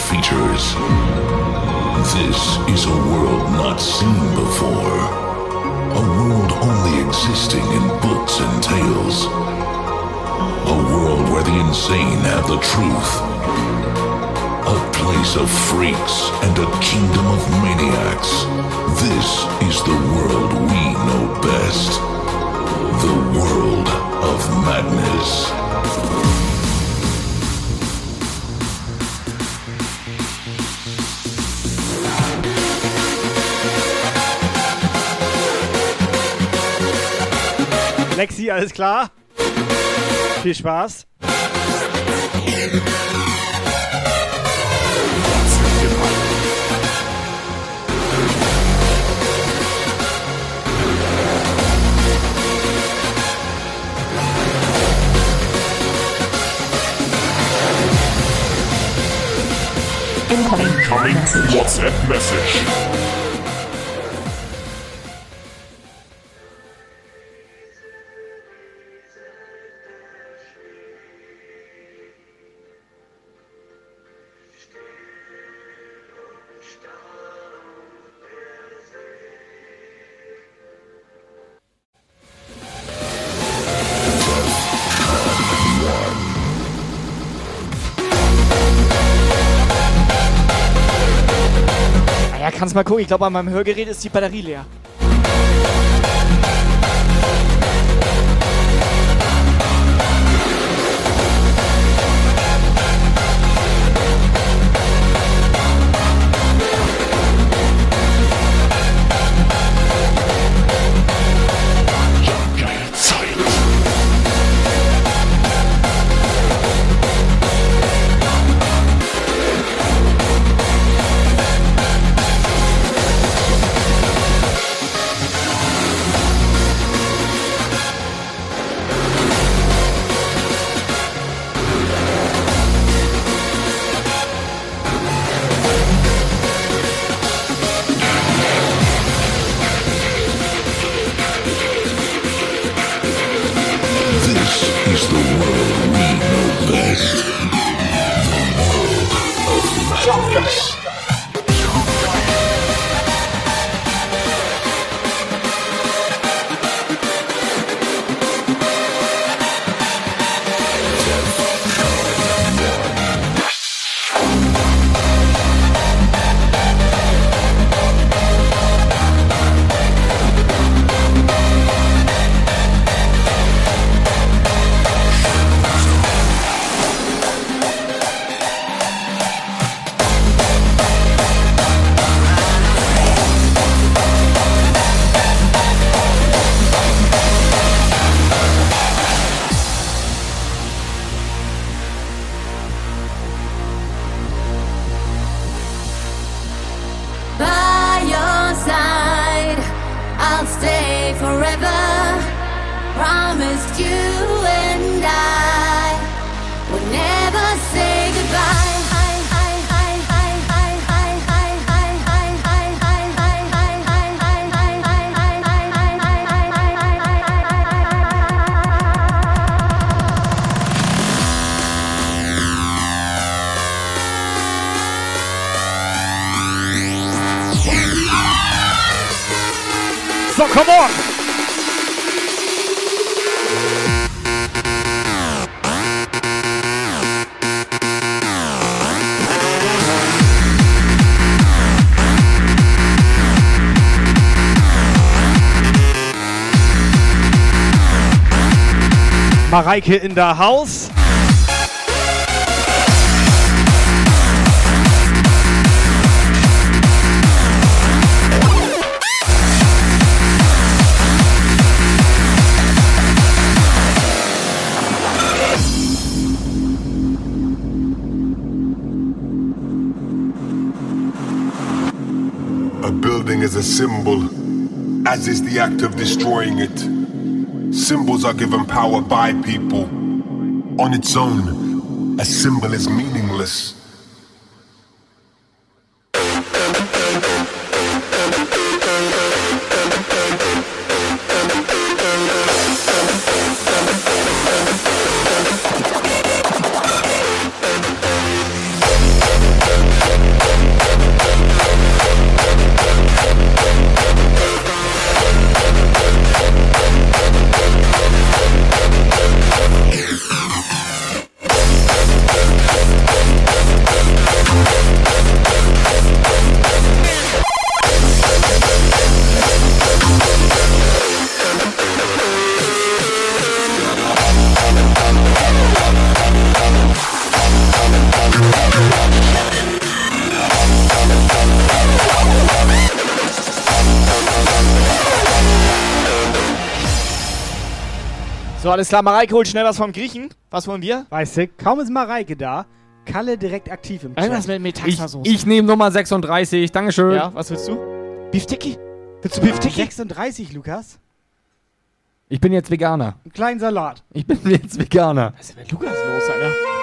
Features. This is a world not seen before. A world only existing in books and tales. A world where the insane have the truth. A place of freaks and a kingdom of maniacs. This is the world we know best. Alles klar? Viel Spaß. Incoming WhatsApp message. Mal gucken. Ich glaube, an meinem Hörgerät ist die Batterie leer. Mareike in der Haus. A building is a symbol, as is the act of destroying it. Symbols are given power by people. On its own, a symbol is meaningless. Alles klar. Mareike holt schnell was vom Griechen. Was wollen wir? Weißt du, kaum ist Mareike da, Kalle direkt aktiv im Irgendwas Chat. mit Ich, Metaxasoße. ich nehme Nummer 36. Dankeschön. Ja, was willst du? Beef Ticky? Willst du Beef Ticky? 36, Lukas. Ich bin jetzt Veganer. Einen kleinen Salat. Ich bin jetzt Veganer. Was ist denn mit Lukas los, Alter?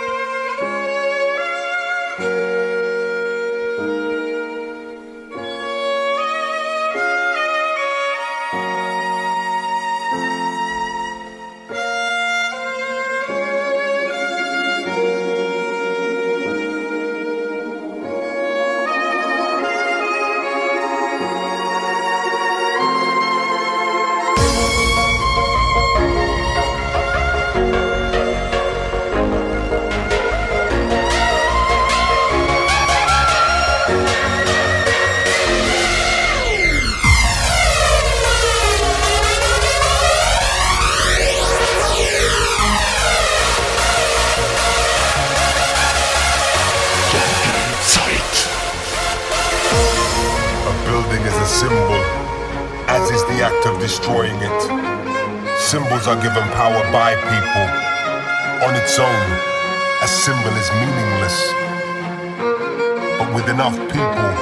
People,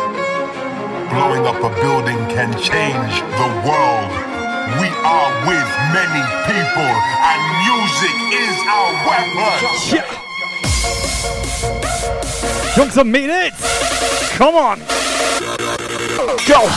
blowing up a building can change the world. We are with many people, and music is our weapon. Jungs und Mädels, come on! Go!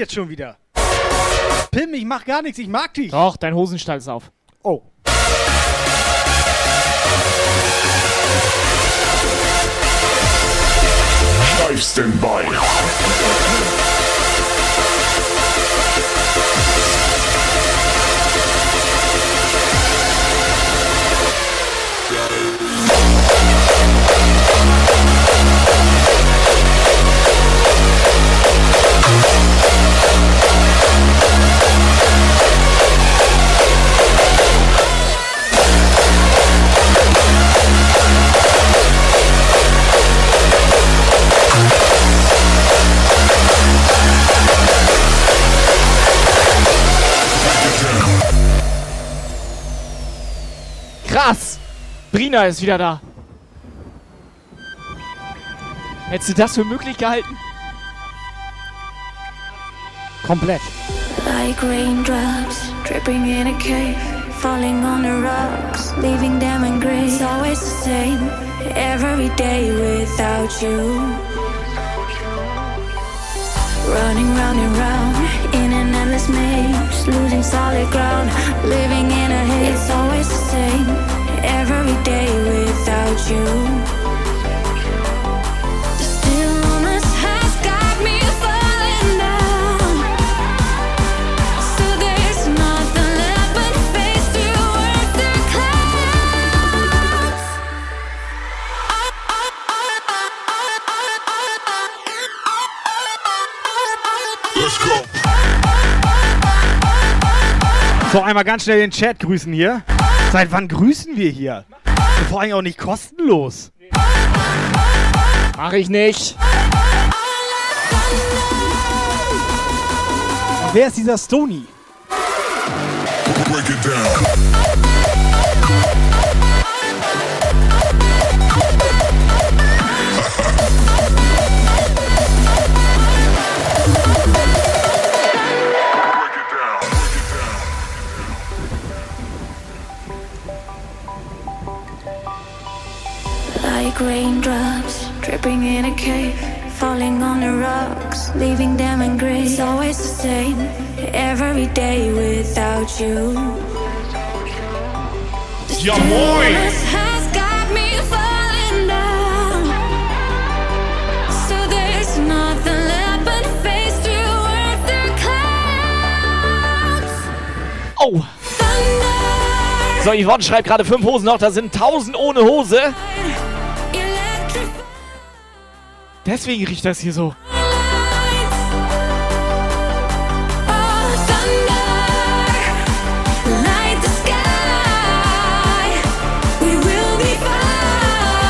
Jetzt schon wieder? Pim, ich mach gar nichts, ich mag dich. Doch, dein Hosenstall ist auf. Oh. Steifsten bei. Brina ist wieder da. Hättest du das für möglich gehalten? Komplett. Like raindrops dripping in a cave, falling on the rocks, leaving them engraved. It's always the same, every day without you. Running round and round in an endless maze, losing solid ground, living in a haze. It's always the same, every day without you. The stillness has got me falling down. So there's nothing left but face towards the clouds. Let's go. So, einmal ganz schnell den Chat grüßen hier. Seit wann grüßen wir hier? Und vor allem auch nicht kostenlos. Mach ich nicht. Und wer ist dieser Stony? Break it down. Raindrops dripping in a cave, falling on the rocks, leaving them engraved. It's always the same, every day without you. Ja moin! Oh! So, Yvonne schreibt gerade fünf Hosen noch, da sind 1000 ohne Hose. Deswegen riecht das hier so.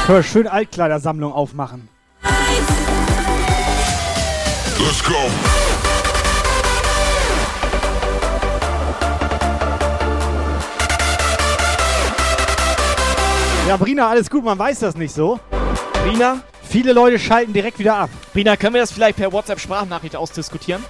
Können wir schön Altkleidersammlung aufmachen. Let's go. Ja, Brina, alles gut, man weiß das nicht so. Brina? Viele Leute schalten direkt wieder ab. Brina, können wir das vielleicht per WhatsApp-Sprachnachricht ausdiskutieren?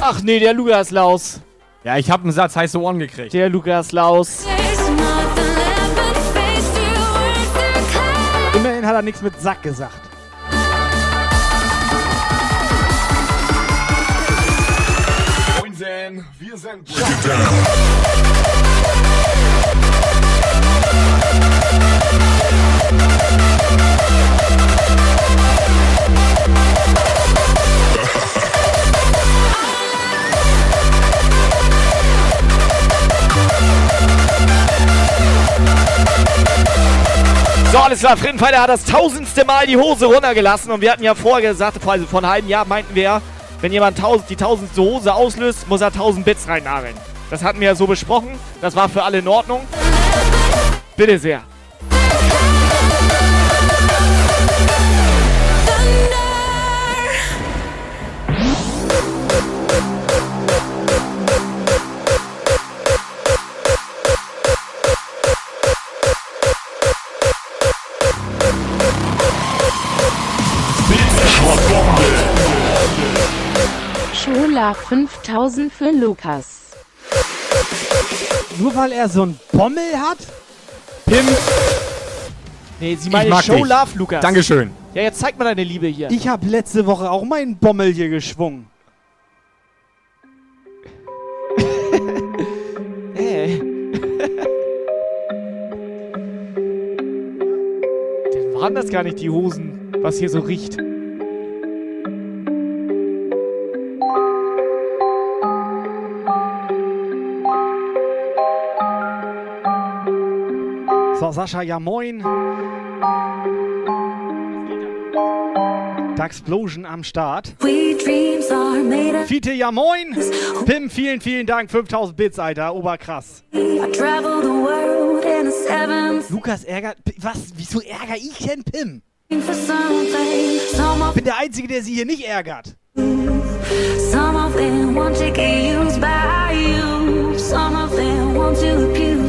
Ach nee, der Lukas Laus. Ja, ich habe einen Satz heiße One gekriegt. Der Lukas Laus. Immerhin hat er nichts mit Sack gesagt. Moinsen, wir sind So, alles klar. Frittenfeider hat das tausendste Mal die Hose runtergelassen. Und wir hatten ja vorher gesagt, also vor einem halben Jahr meinten wir, wenn jemand tausend, die tausendste Hose auslöst, muss er 1000 Bits reinnageln. Das hatten wir ja so besprochen. Das war für alle in Ordnung. Bitte sehr. Schola 5000 für Lukas. Nur weil er so einen Bommel hat? Pim. Nee, sie mag Show dich. Love, Lukas. Dankeschön. Ja, jetzt zeig mal deine Liebe hier. Ich habe letzte Woche auch meinen Bommel hier geschwungen. Äh. Dann waren das gar nicht die Hosen, was hier so riecht. Sascha, ja moin. Daxplosion am Start. Fiete, ja moin. Pim, vielen, vielen Dank. 5000 Bits, Alter. Oberkrass. Lukas ärgert. Was? Wieso ärgere ich denn Pim? Ich bin der Einzige, der sie hier nicht ärgert. some of them want to get used by you. Some of them want to abuse.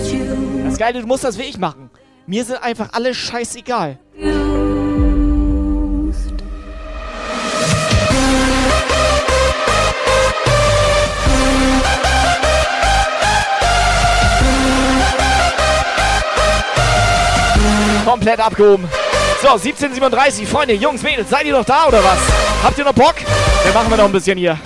Das Geile, du musst das wie ich machen. Mir sind einfach alle scheißegal. Komplett abgehoben. So, 1737, Freunde, Jungs, Mädels, seid ihr noch da oder was? Habt ihr noch Bock? Dann machen wir noch ein bisschen hier.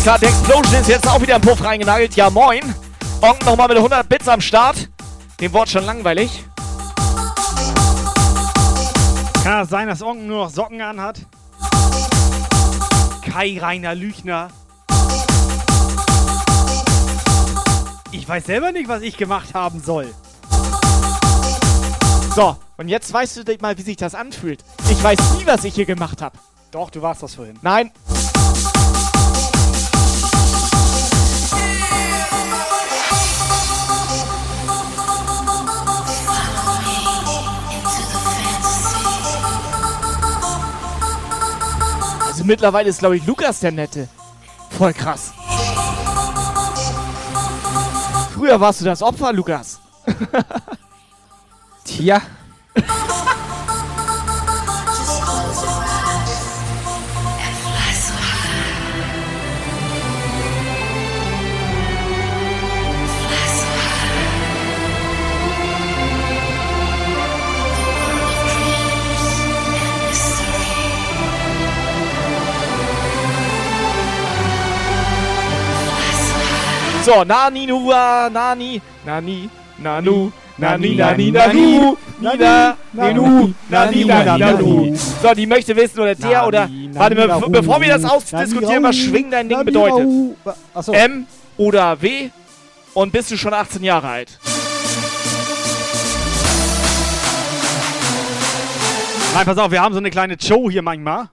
Alles klar, der Explosion ist jetzt auch wieder im Puff reingenagelt. Ja, moin. Onk nochmal mit 100 Bits am Start. Dem Wort schon langweilig. Kann das sein, dass Onken nur noch Socken anhat? Kai Rainer Lüchner. Ich weiß selber nicht, was ich gemacht haben soll. So, und jetzt weißt du mal, wie sich das anfühlt. Ich weiß nie, was ich hier gemacht habe. Doch, du warst das vorhin. Nein. Mittlerweile ist, glaube ich, Lukas der Nette. Voll krass. Früher warst du das Opfer, Lukas. Tja. So, Nani, Nua, Nani, Nani, Nanu, Nani, Nani, Nanu, Nina, Nenu, Nani, Nani, Nanu. So, die möchte wissen, oder der, oder. Warte bevor wir das ausdiskutieren, was Schwing dein Ding bedeutet. M oder W und bist du schon 18 Jahre alt? Nein, pass auf, wir haben so eine kleine Show hier manchmal.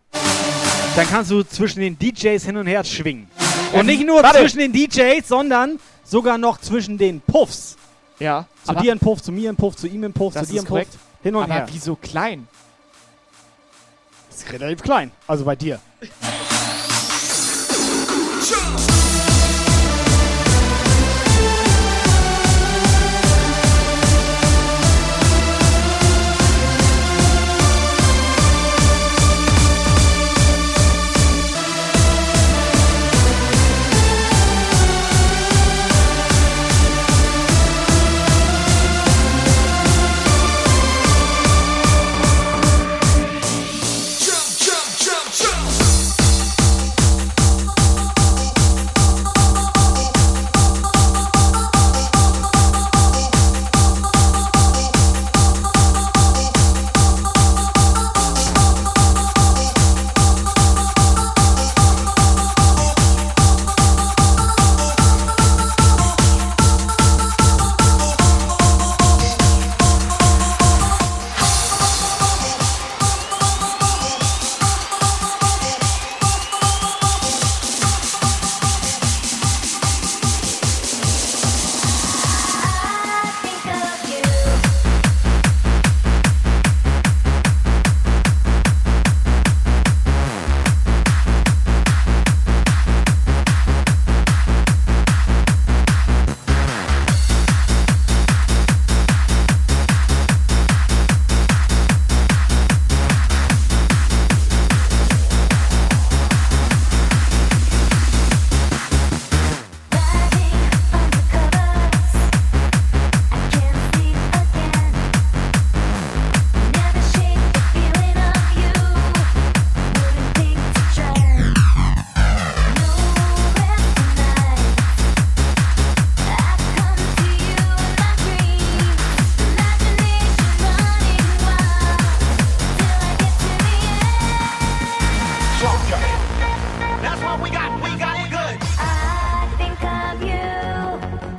Dann kannst du zwischen den DJs hin und her schwingen. Und nicht nur Warte. zwischen den DJs, sondern sogar noch zwischen den Puffs. Ja. Zu aber dir ein Puff, zu mir ein Puff, zu ihm ein Puff, Das zu dir ein. Puff. Hin und aber her. wieso klein? ist relativ klein. Also bei dir.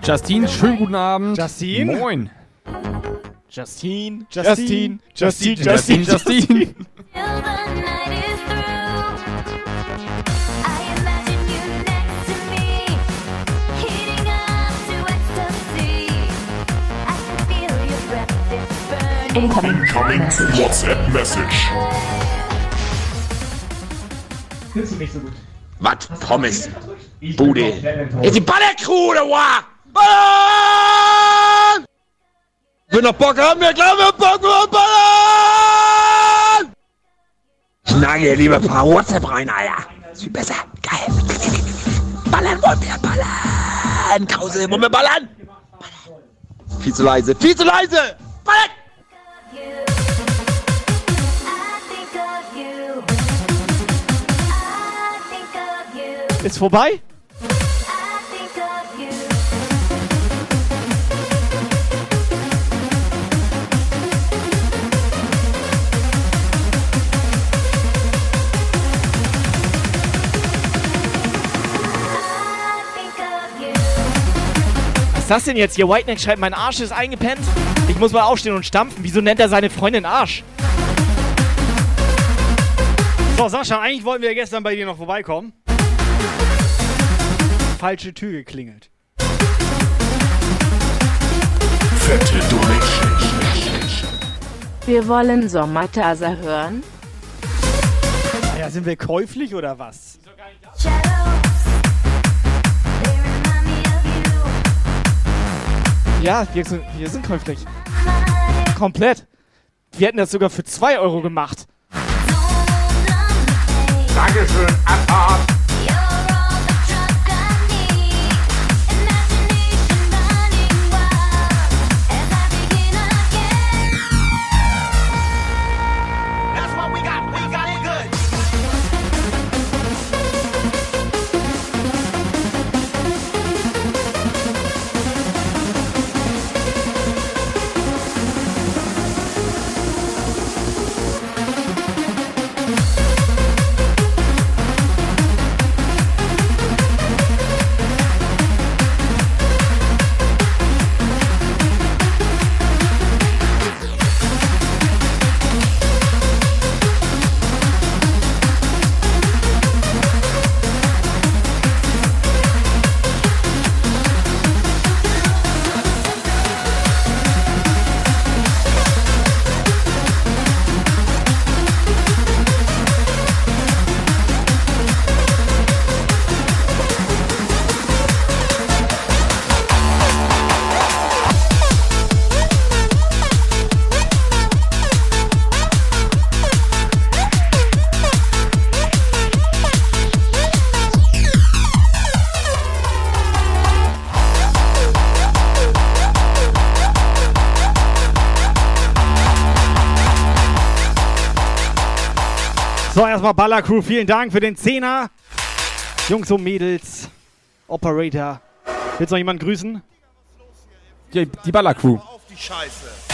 Justine, schönen guten Abend. Justine? Moin. Justine, Justine, Justine, Justine, Justine. Incoming WhatsApp Message. Findest du nicht so gut? Was? Pommes. Bude. Jetzt die Ballercrew, oder wa? Ballern! Wenn noch Bock haben, wir klar, wir Bock wir ballern! Schnagel, lieber paar WhatsApp rein, Alter. Ist viel besser. Geil. Ballern wollen wir, ballern. Krause, wollen wir ballern? Ballern. Viel zu leise, viel zu leise! Ballern! Ist vorbei? Ist das denn jetzt hier? White Knight schreibt, mein Arsch ist eingepennt. Ich muss mal aufstehen und stampfen. Wieso nennt er seine Freundin Arsch? So, Sascha, eigentlich wollten wir gestern bei dir noch vorbeikommen. Falsche Tür geklingelt. Fette Donation. Wir wollen Sommertasa hören. Ja, sind wir käuflich oder was? Ja, wir sind, wir sind käuflich. Komplett. Wir hätten das sogar für 2 Euro gemacht. Dankeschön, Abfahrt. So, erstmal Ballercrew, vielen Dank für den Zehner. Jungs und Mädels, Operator. Willst du noch jemanden grüßen? Die, die Ballercrew. Die Scheiße.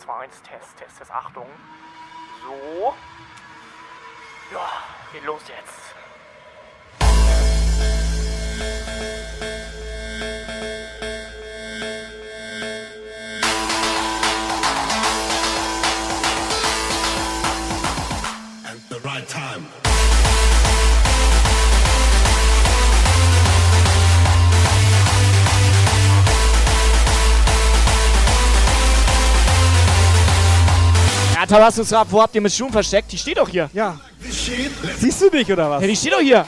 3, 2, 1, Test, Test, Test, Achtung. So. Ja, geht los jetzt. Ja, Tabassus Rap, wo habt ihr Miss June versteckt? Die steht doch hier. Ja. Siehst du dich oder was? Ja, die steht doch hier.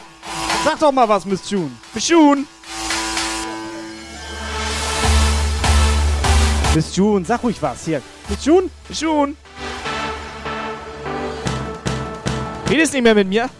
Sag doch mal was, Miss June. Miss June. Miss June, sag ruhig was. Hier. Miss June? Miss June. Redest nicht mehr mit mir?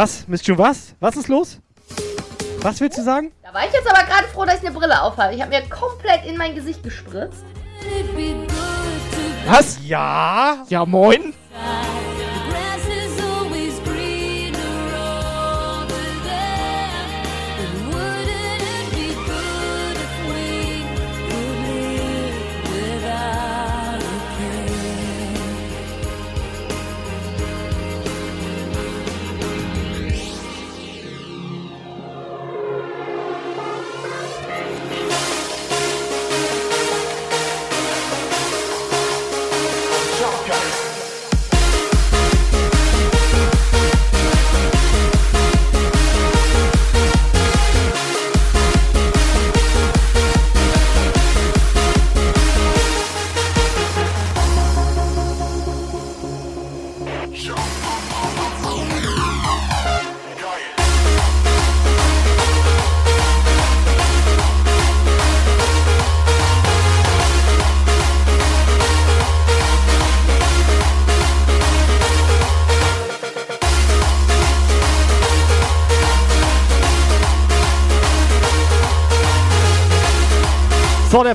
Was? Miss June, was? Was ist los? Was willst du sagen? Da war ich jetzt aber gerade froh, dass ich eine Brille aufhabe. Ich habe mir komplett in mein Gesicht gespritzt. Was? Ja. Ja, moin.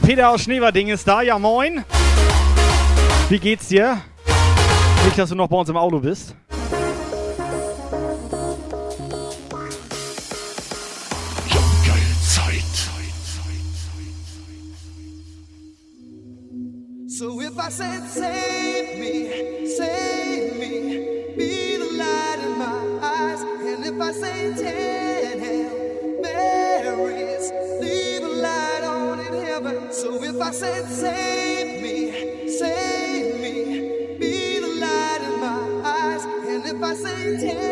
Peter aus Schneverding ist da. Ja, moin. Wie geht's dir? Nicht, dass du noch bei uns im Auto bist. down.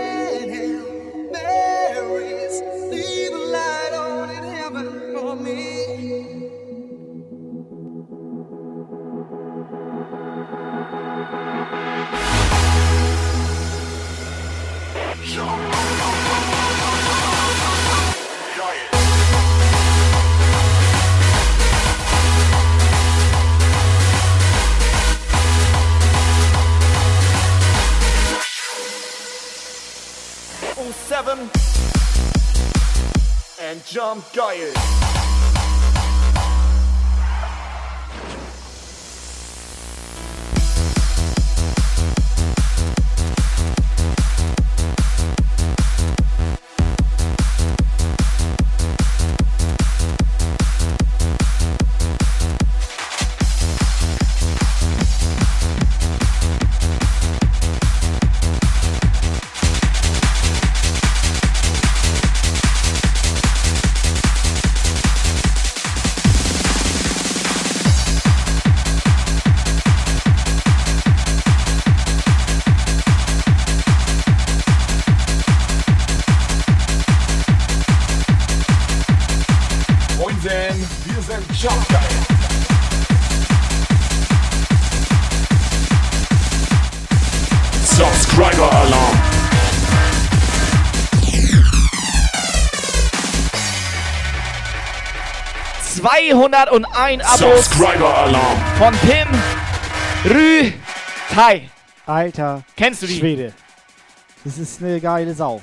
And jump geil. ...201 Abos Subscriber Alarm. von Pim Rü Tai. Alter. Kennst du die? Schwede. Das ist eine geile Sau.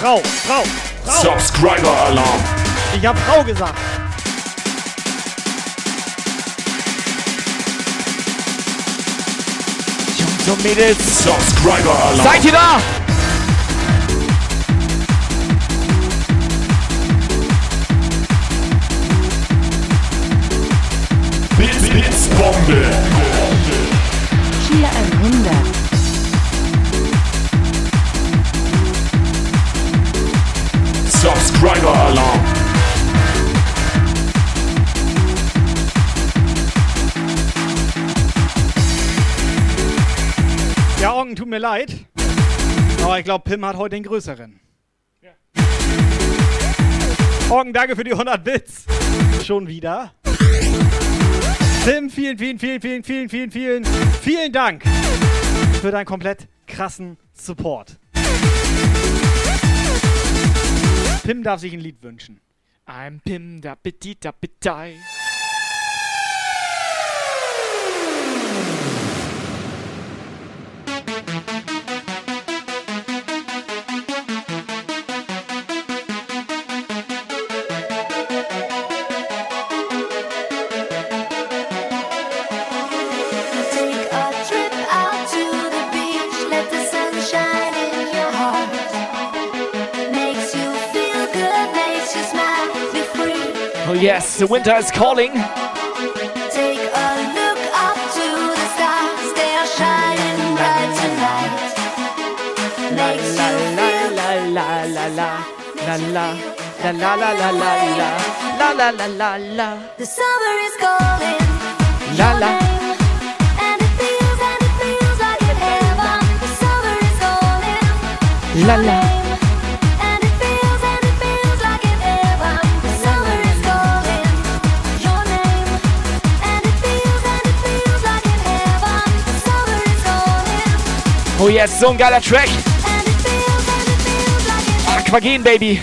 Frau, Frau, Frau. Subscriber Alarm. Ich hab Frau gesagt. Jungs und Mädels. Subscriber Alarm. Seid ihr da? Bits, Bits, Bombe. Hier 100. Subscriber Alarm. Ja, Onken, tut mir leid. Aber ich glaube, Pim hat heute den größeren. Onken, danke für die 100 Bits. Schon wieder. Pim, vielen, vielen, vielen, vielen, vielen, vielen, vielen, vielen Dank für deinen komplett krassen Support. Pim darf sich ein Lied wünschen. I'm Pim da Petit da Pitai. Yes, the winter is calling. Take a look up to the stars, they are shining bright tonight. Makes you feel La la la la la la la la la la la la la la la la the summer is calling. la la And it feels and it feels like an heaven. The summer is calling. la la. Oh yes, so ein geiler Track. Aquagen, Baby.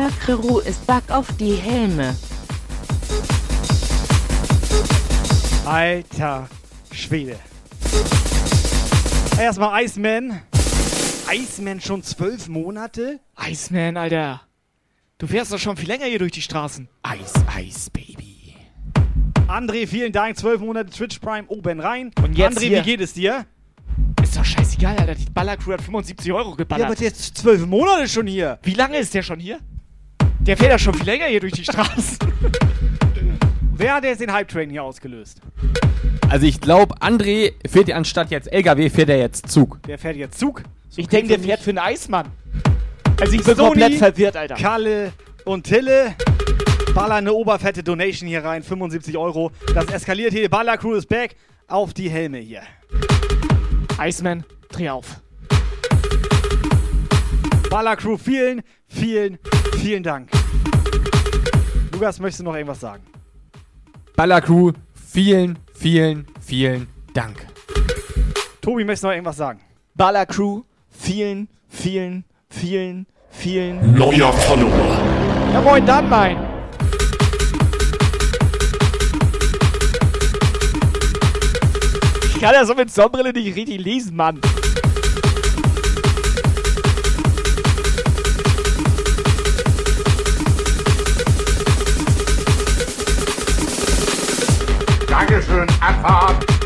Die Ballerkrew ist back auf die Helme. Alter Schwede. Erstmal Iceman. Iceman schon zwölf Monate? Iceman, Alter. Du fährst doch schon viel länger hier durch die Straßen. Eis, Eis, Baby. André, vielen Dank. Zwölf Monate Twitch Prime oben rein. Und jetzt André, hier. wie geht es dir? Ist doch scheißegal, Alter. Die Ballercrew hat 75 Euro geballert. Ja, aber der ist zwölf Monate schon hier. Wie lange ist der schon hier? Der fährt ja schon viel länger hier durch die Straßen. Wer hat jetzt den Hype-Train hier ausgelöst? Also ich glaube, André fährt ja anstatt jetzt LKW, fährt er jetzt Zug. Der fährt jetzt Zug. ich denke, der fährt für einen Eismann. Also ich bin komplett verwirrt, Alter. Kalle und Tille ballern eine oberfette Donation hier rein. 75 Euro. Das eskaliert hier. Baller Crew ist back. Auf die Helme hier. Iceman, dreh auf. Baller Crew, vielen, vielen, vielen Dank. Lukas, möchtest du noch irgendwas sagen? Ballercrew, vielen, vielen, vielen Dank. Tobi, möchtest du noch irgendwas sagen? Ballercrew, vielen, vielen, vielen, vielen. Neuer Follower. Ja moin, dann mein. Ich kann ja so mit Sonnenbrille nicht richtig lesen, Mann. children at heart.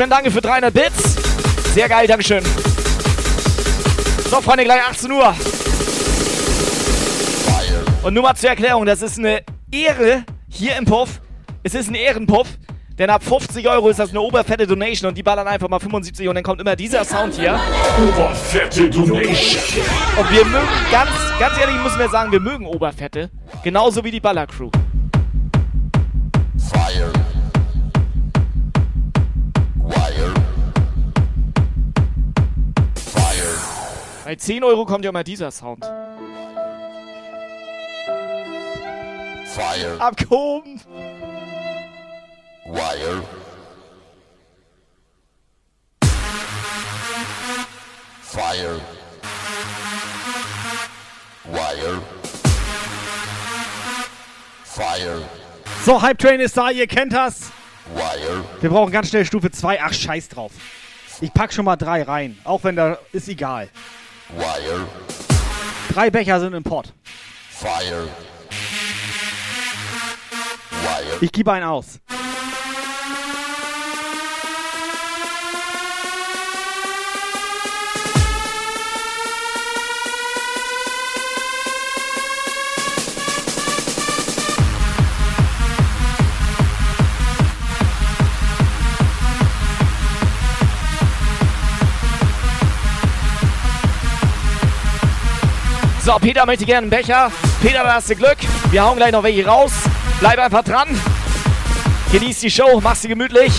Iceman, danke für 300 Bits. Sehr geil, Dankeschön. So, Freunde, gleich 18 Uhr. Und nur mal zur Erklärung, das ist eine Ehre hier im Puff. Es ist ein Ehrenpuff. Denn ab 50 Euro ist das eine oberfette Donation und die ballern einfach mal 75 und dann kommt immer dieser Sound hier. Oberfette Donation. Und wir mögen, ganz, ganz ehrlich müssen wir sagen, wir mögen Oberfette. Genauso wie die Ballercrew. Bei 10 Euro kommt ja mal dieser Sound. Fire. Abgehoben. Wire. Fire. Wire. Fire. So, Hype Train ist da, ihr kennt das. Wire. Wir brauchen ganz schnell Stufe 2. Ach, scheiß drauf. Ich pack schon mal drei rein. Auch wenn da ist egal. Wire. Drei Becher sind im Pott. Fire. Wire. Ich gebe einen aus. So, Peter möchte gerne einen Becher. Peter, da hast du Glück. Wir hauen gleich noch welche raus. Bleib einfach dran. Genieß die Show, mach sie gemütlich.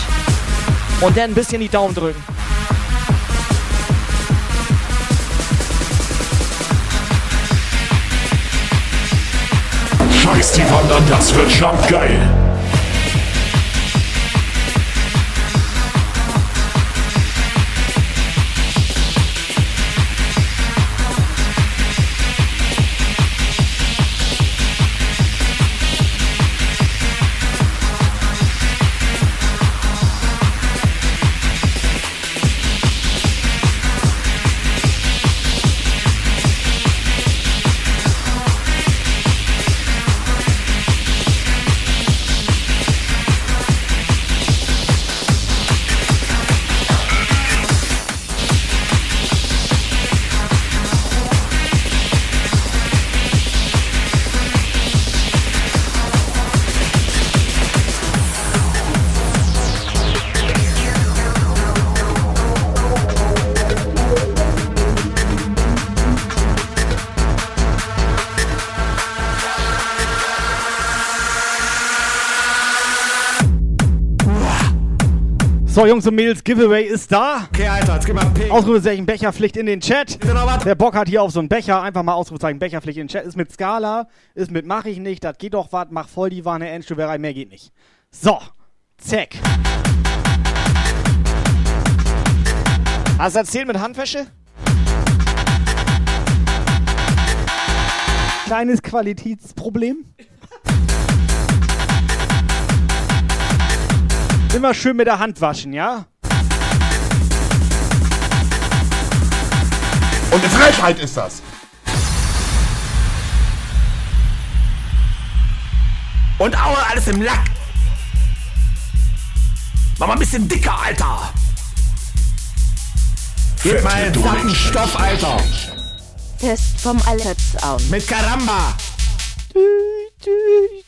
Und dann ein bisschen die Daumen drücken. Scheiß die Wandern, das wird jump geil. So, Jungs und Mädels, Giveaway ist da. Okay, Alter, jetzt gib mal Ping. Ausrufezeichen Becherpflicht in den Chat. Wer Bock hat hier auf so einen Becher, einfach mal Ausrufezeichen Becherpflicht in den Chat. Ist mit Skala, ist mit mach ich nicht, das geht doch was, mach voll die Wanne, Endstuberei, mehr geht nicht. So, zack. Hast du erzählt mit Handwäsche? Kleines Qualitätsproblem. Immer schön mit der Hand waschen, ja? Und eine Frechheit ist das. Und Aue, alles im Lack. Mach mal ein bisschen dicker, Alter. Gib mal einen satten Stoff, Alter. Test vom Allerzaun. Mit Karamba. Satt. Cheers.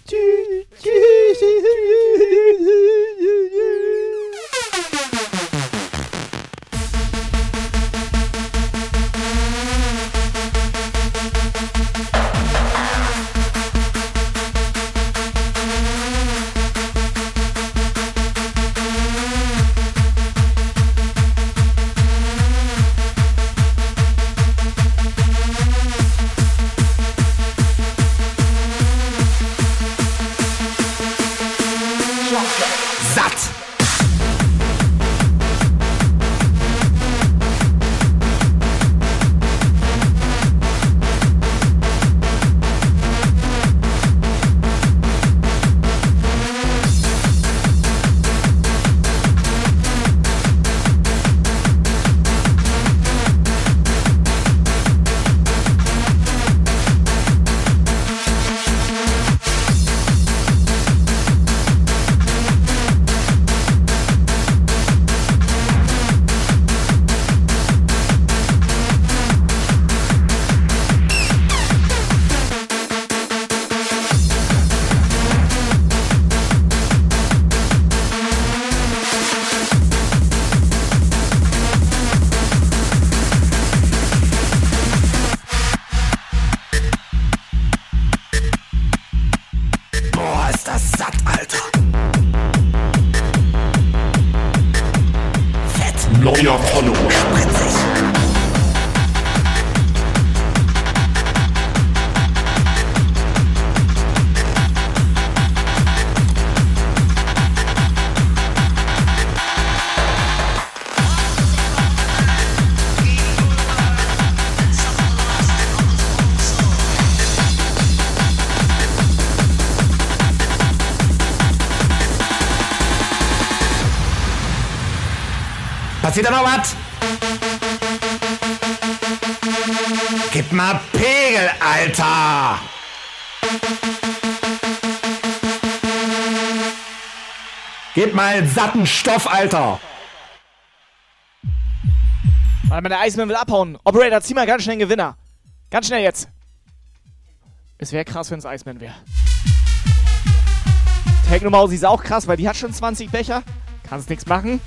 Passiert da noch was? Gib mal Pegel, Alter! Gib mal satten Stoff, Alter! Warte mal, der Eismann will abhauen. Operator, zieh mal ganz schnell einen Gewinner. Ganz schnell jetzt. Es wäre krass, wenn es Iceman wäre. Technomausi ist auch krass, weil die hat schon 20 Becher. Kannst nichts machen.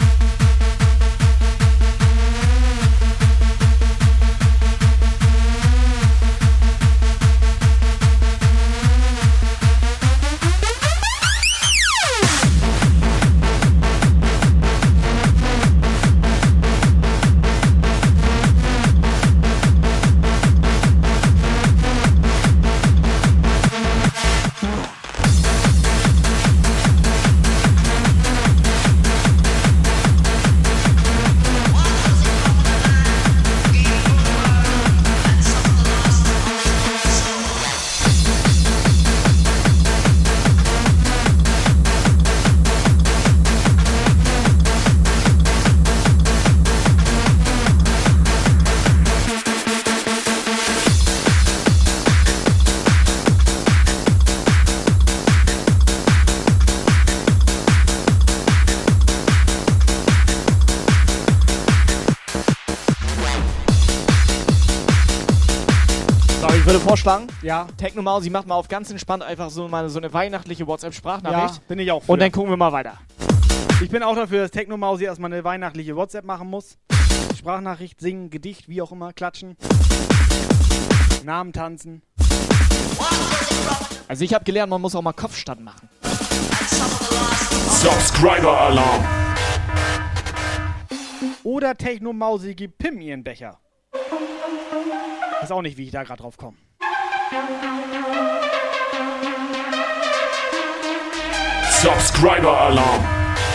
Ja. Technomausi macht mal auf ganz entspannt einfach so mal so eine weihnachtliche WhatsApp-Sprachnachricht. Ja, bin ich auch für. Und dann gucken wir mal weiter. Ich bin auch dafür, dass Technomausi erstmal eine weihnachtliche WhatsApp machen muss. Sprachnachricht, singen, Gedicht, wie auch immer, klatschen. Namen tanzen. Also ich habe gelernt, man muss auch mal Kopfstand machen. Subscriber Alarm. Oder Technomausi gibt Pim ihren Becher. Weiß auch nicht, wie ich da gerade drauf komme. Subscriber Alarm.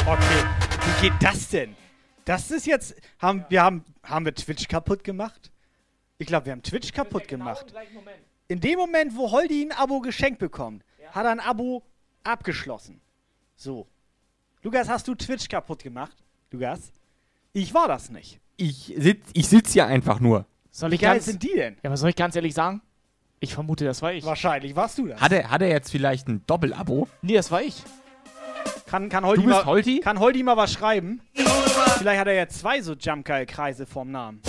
Okay, wie geht das denn? Das ist jetzt. Haben wir, haben, haben wir Twitch kaputt gemacht? Ich glaube, wir haben Twitch kaputt gemacht. In dem Moment, wo Holdi ein Abo geschenkt bekommt, hat er ein Abo abgeschlossen. So. Lukas, hast du Twitch kaputt gemacht? Lukas? Ich war das nicht. Ich sitz, ich sitz hier einfach nur. Soll ich Wie geil ganz, sind die denn? Ja, aber soll ich ganz ehrlich sagen? Ich vermute, das war ich. Wahrscheinlich warst du das. Hat er, hat er jetzt vielleicht ein Doppelabo? Nee, das war ich. Kann, kann, Holdi Du bist mal, Holdi? kann Holdi mal was schreiben? Vielleicht hat er ja zwei so Jumpgeil-Kreise vorm Namen.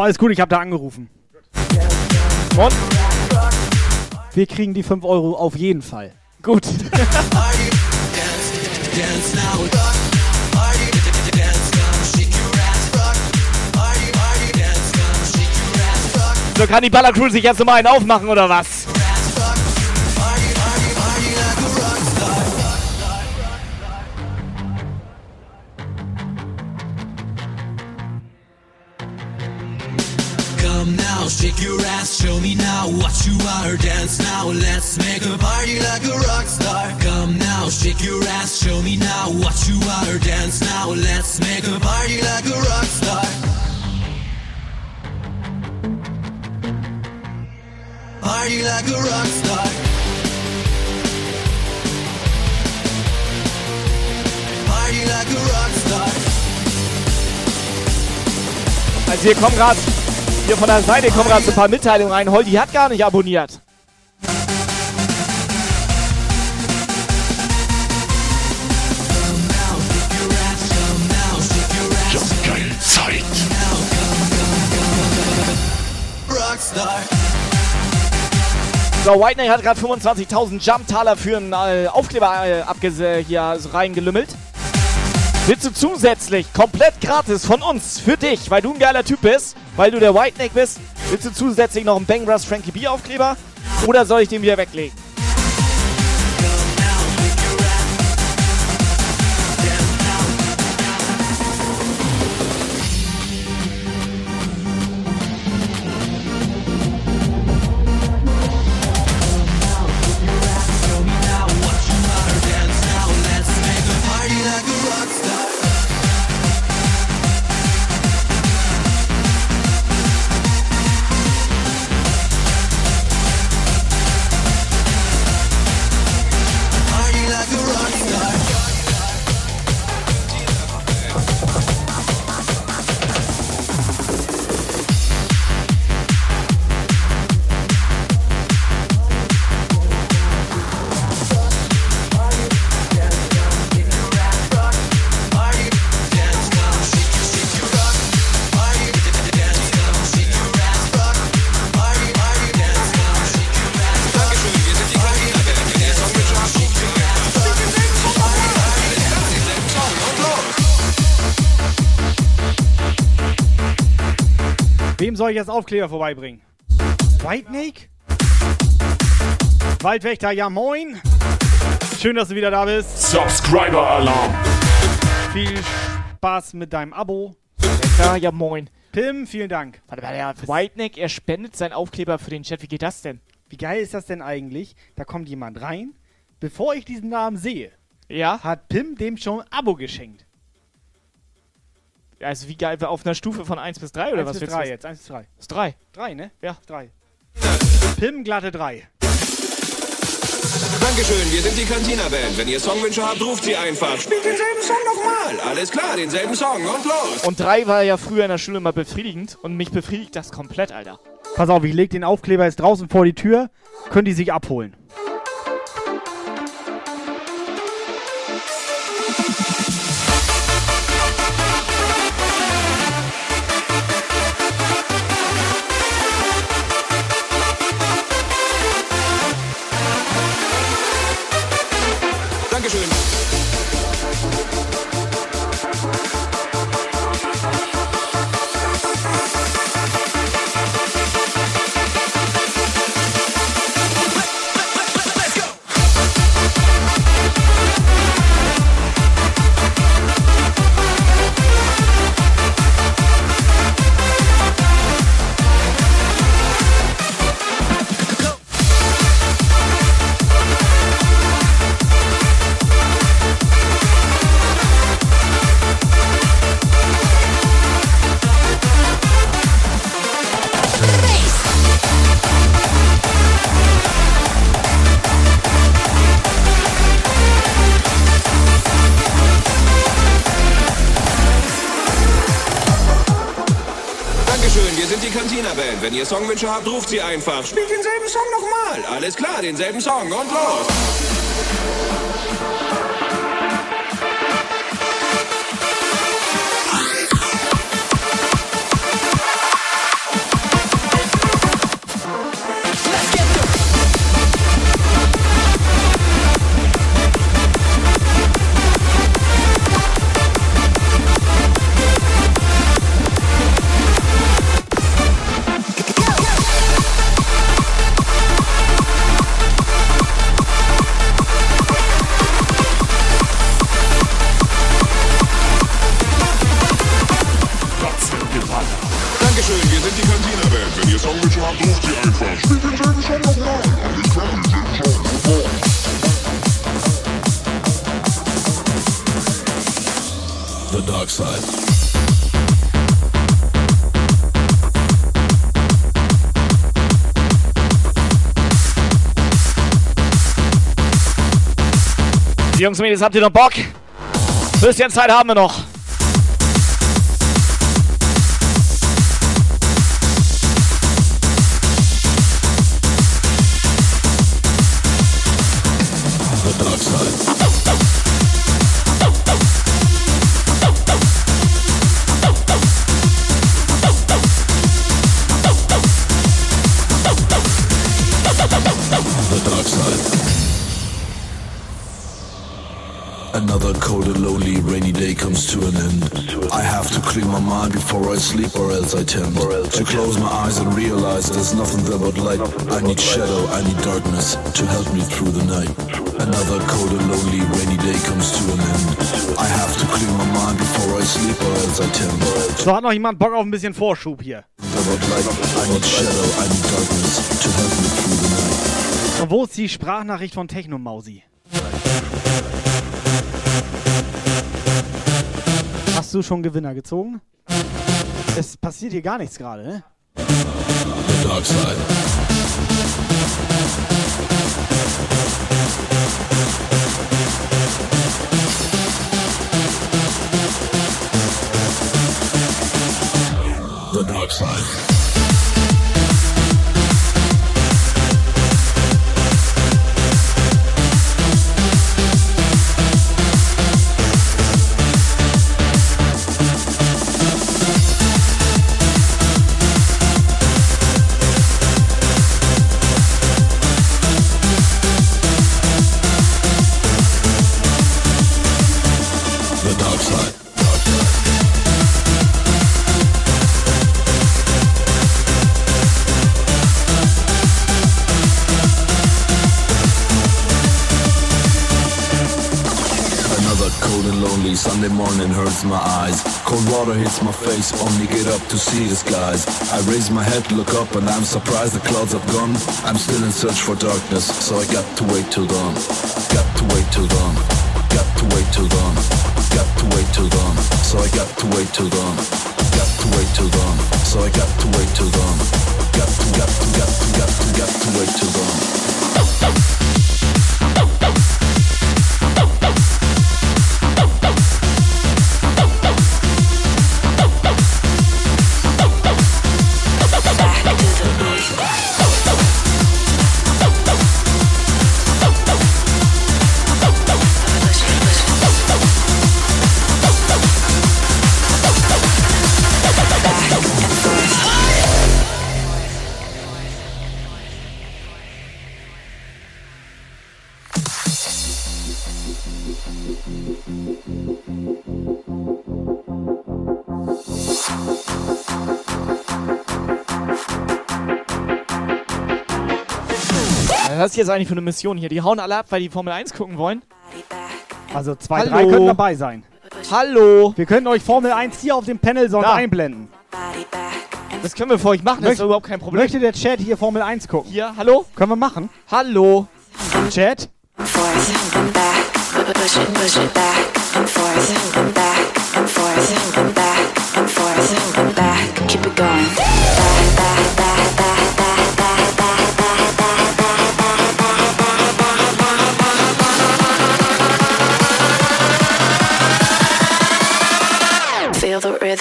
So, alles gut, ich habe da angerufen. Und? Wir kriegen die 5 Euro auf jeden Fall. Gut. So, kann die Baller sich jetzt nochmal einen aufmachen oder was? Show me now what you are. Dance now, let's make a party like a rock star. Come now, shake your ass, show me now what you are. Dance now, let's make a party like a rock star. Party like a rock star. Party like a rock star. Also hier kommen gerade Hier von der Seite kommen gerade so ein paar Mitteilungen rein. Holdi hat gar nicht abonniert. Zeit. So, White Knight hat gerade 25.000 Jump-Taler für einen äh, Aufkleber äh, abgese- hier so reingelümmelt. Willst du zusätzlich komplett gratis von uns für dich, weil du ein geiler Typ bist, weil du der White Knight bist, willst du zusätzlich noch einen Bang Frankie B Aufkleber oder soll ich den wieder weglegen? Soll ich jetzt Aufkleber vorbeibringen? White Snake? Waldwächter, ja moin. Schön, dass du wieder da bist. Subscriber Alarm. Viel Spaß mit deinem Abo. Ja, ja moin. Pim, vielen Dank. Warte mal, der White Knight, er spendet seinen Aufkleber für den Chat. Wie geht das denn? Wie geil ist das denn eigentlich? Da kommt jemand rein, bevor ich diesen Namen sehe, Ja? hat Pim dem schon ein Abo geschenkt. Also wie geil, auf einer Stufe von 1 bis 3 oder 1 was bis willst 3 du? jetzt, 1 bis 3. Ist 3. 3, ne? Ja. 3. Pim, glatte 3. Dankeschön, wir sind die Cantina Band. Wenn ihr Songwünsche habt, ruft sie einfach. Spielt denselben Song nochmal. Alles klar, denselben Song und los. Und 3 war ja früher in der Schule immer befriedigend und mich befriedigt das komplett, Alter. Pass auf, ich leg den Aufkleber jetzt draußen vor die Tür. Können die sich abholen. Songwünsche habt, ruft sie einfach. Spielt denselben Song nochmal. Alles klar, denselben Song und los. Jungs und Mädels, habt ihr noch Bock? Bisschen Zeit haben wir noch. The dark side. Cold and lonely rainy day comes to an end. I have to clear my mind before I sleep or else I tend to close my eyes and realize there's nothing there but light. I need shadow, I need darkness to help me through the night. Another cold and lonely rainy day comes to an end. I have to clear my mind before I sleep or else I tend So hat noch jemand Bock auf ein bisschen Vorschub hier. there but light. I need shadow, I need darkness to help me through the night. Und wo ist die Sprachnachricht von Techno Mausi? Hast du schon Gewinner gezogen? Es passiert hier gar nichts gerade, ne? The dark side. The dark side. Morning my eyes. Cold water hits my face, only get up to see the skies. I raise my head, look up, and I'm surprised the clouds have gone. I'm still in search for darkness, so I got to wait till dawn. Got to wait till dawn. Got to wait till dawn. Got to wait till dawn. So I got to wait till dawn. Got to wait till dawn. So I got to wait till dawn. Got to, got to, got to, got to, got to wait till dawn. Jetzt eigentlich für eine Mission hier? Die hauen alle ab, weil die Formel 1 gucken wollen. Also zwei, Hallo? drei können dabei sein. Hallo. Wir können euch Formel 1 hier auf dem Panel sonst Da. einblenden. Das können wir für euch machen, das ist Möcht- überhaupt kein Problem. Möchte der Chat hier Formel 1 gucken? Hier, hallo? Können wir machen? Hallo. Chat? Push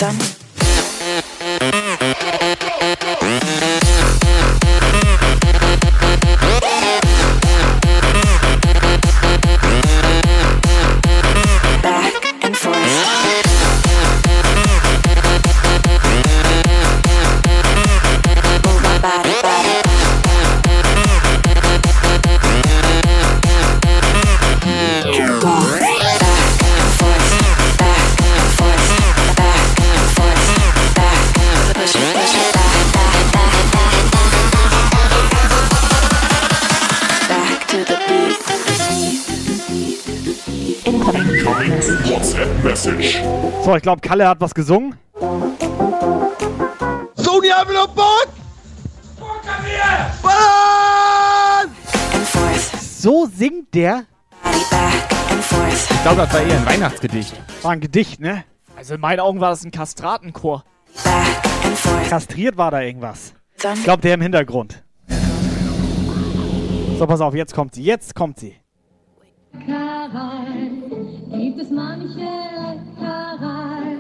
rhythm. So, ich glaube, Kalle hat was gesungen. So, die haben noch Bock! So singt der. Ich glaube, das war eher ein Weihnachtsgedicht. War ein Gedicht, ne? Also in meinen Augen war das ein Kastratenchor. Kastriert war da irgendwas. Ich glaube, der im Hintergrund. So, pass auf, jetzt kommt sie. Jetzt kommt sie. Leckerei, gibt es manche Leckerei.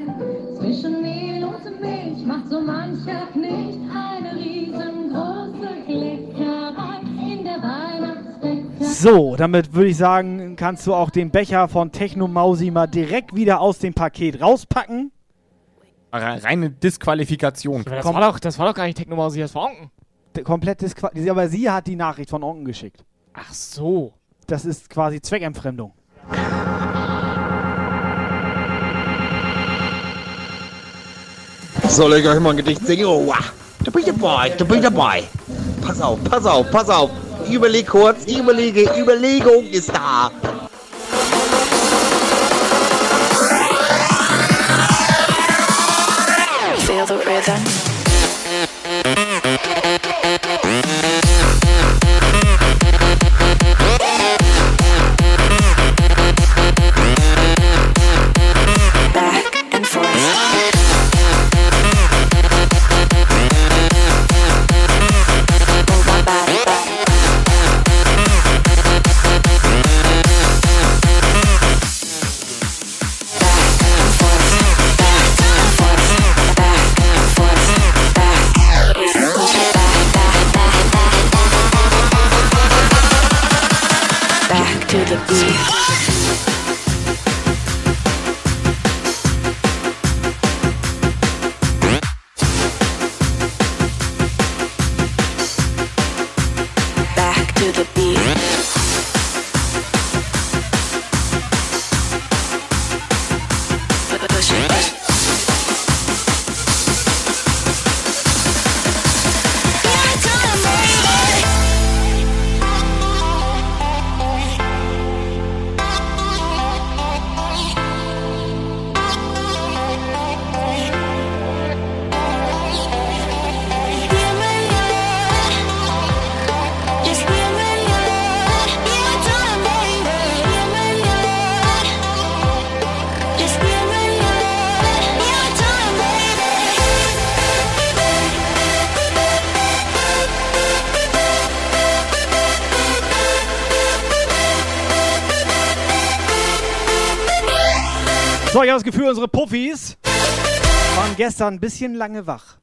Zwischen Mehl und Milch macht so mancher Knecht eine riesengroße Leckerei in der Weihnachtsbäckerei. So, damit würde ich sagen, kannst du auch den Becher von Techno Mausi mal direkt wieder aus dem Paket rauspacken. Re- Reine Disqualifikation. Das war, doch, das war doch gar nicht Technomausi, das war Onken. Komplett disqualifiziert. Aber sie hat die Nachricht von Onken geschickt. Ach so. Das ist quasi Zweckentfremdung. Soll ich euch mal ein Gedicht singen? Oh. Da bin dabei, da bin ich dabei. Pass auf, pass auf, pass auf. Überleg kurz, ich überlege, Überlegung ist da. Feel the rhythm. Gestern ein bisschen lange wach.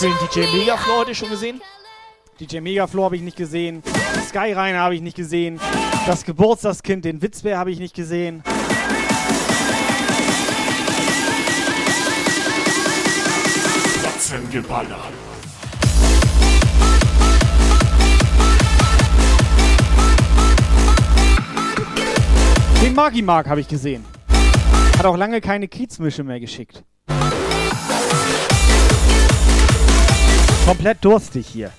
Hast du den DJ Megaflow heute schon gesehen? DJ Megaflow habe ich nicht gesehen. Skyreiner habe ich nicht gesehen. Das Geburtstagskind, den Witzbär habe ich nicht gesehen. Batzengeballer. Den Magi Mark habe ich gesehen. Hat auch lange keine Kiezmische mehr geschickt. Komplett durstig hier.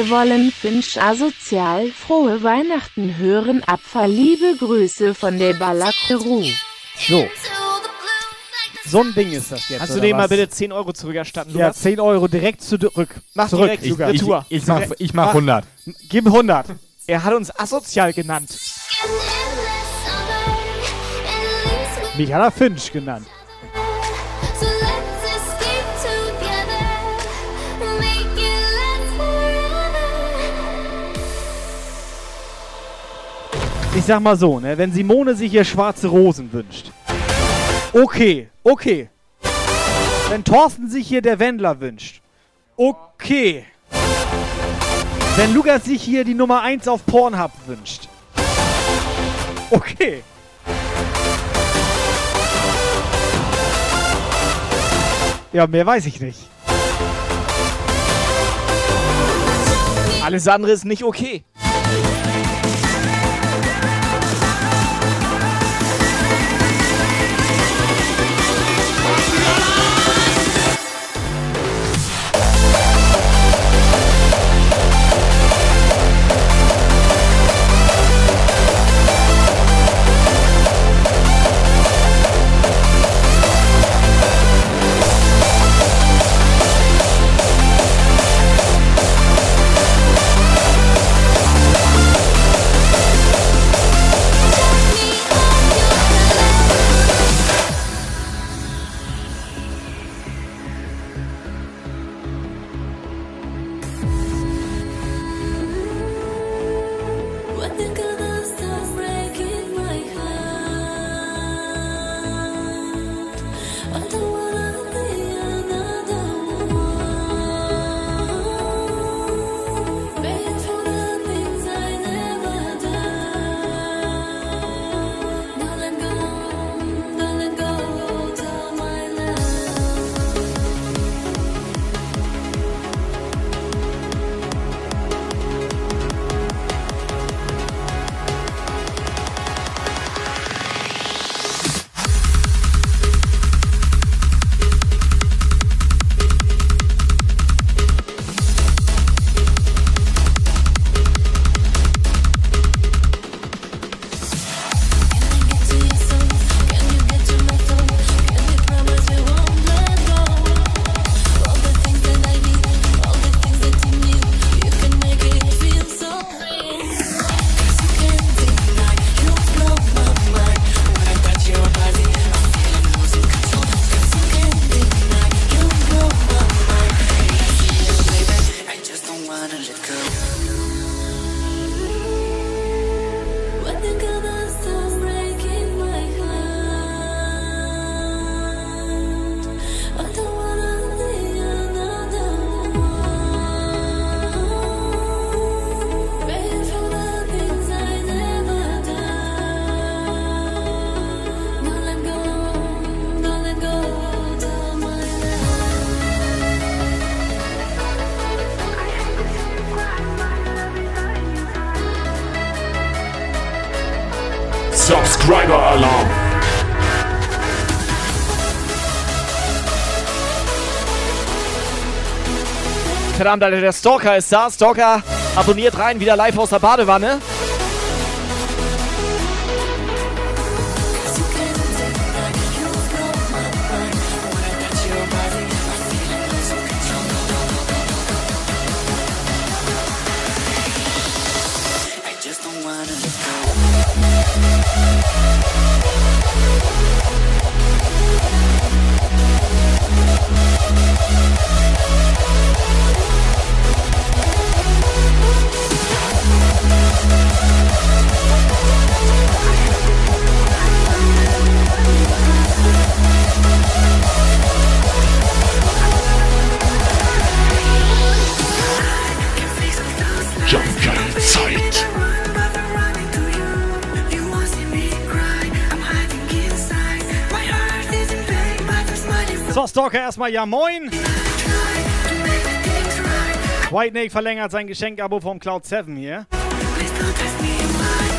Wir wollen Finch asozial frohe Weihnachten hören. Abfall liebe Grüße von der Ballakreru. So. So ein Ding ist das jetzt. Kannst du dem mal bitte 10 Euro zurückerstatten, Ja, Lukas? 10 Euro direkt zurück. Mach zurück, direkt, Lukas. ich- Retour. Ich mach, ich mach Ah. 100. Gib 100. Er hat uns asozial genannt. Mich hat er Finch genannt. Ich sag mal so, ne, wenn Simone sich hier schwarze Rosen wünscht, Okay, okay. Wenn Thorsten sich hier der Wendler wünscht. Okay. Wenn Lukas sich hier die Nummer 1 auf Pornhub wünscht. Okay. Ja, mehr weiß ich nicht. Alles andere ist nicht okay. Verdammt, Alter, der Stalker ist da. Stalker abonniert rein, wieder live aus der Badewanne. Erstmal ja moin. White Snake verlängert sein Geschenkabo vom Cloud 7 hier.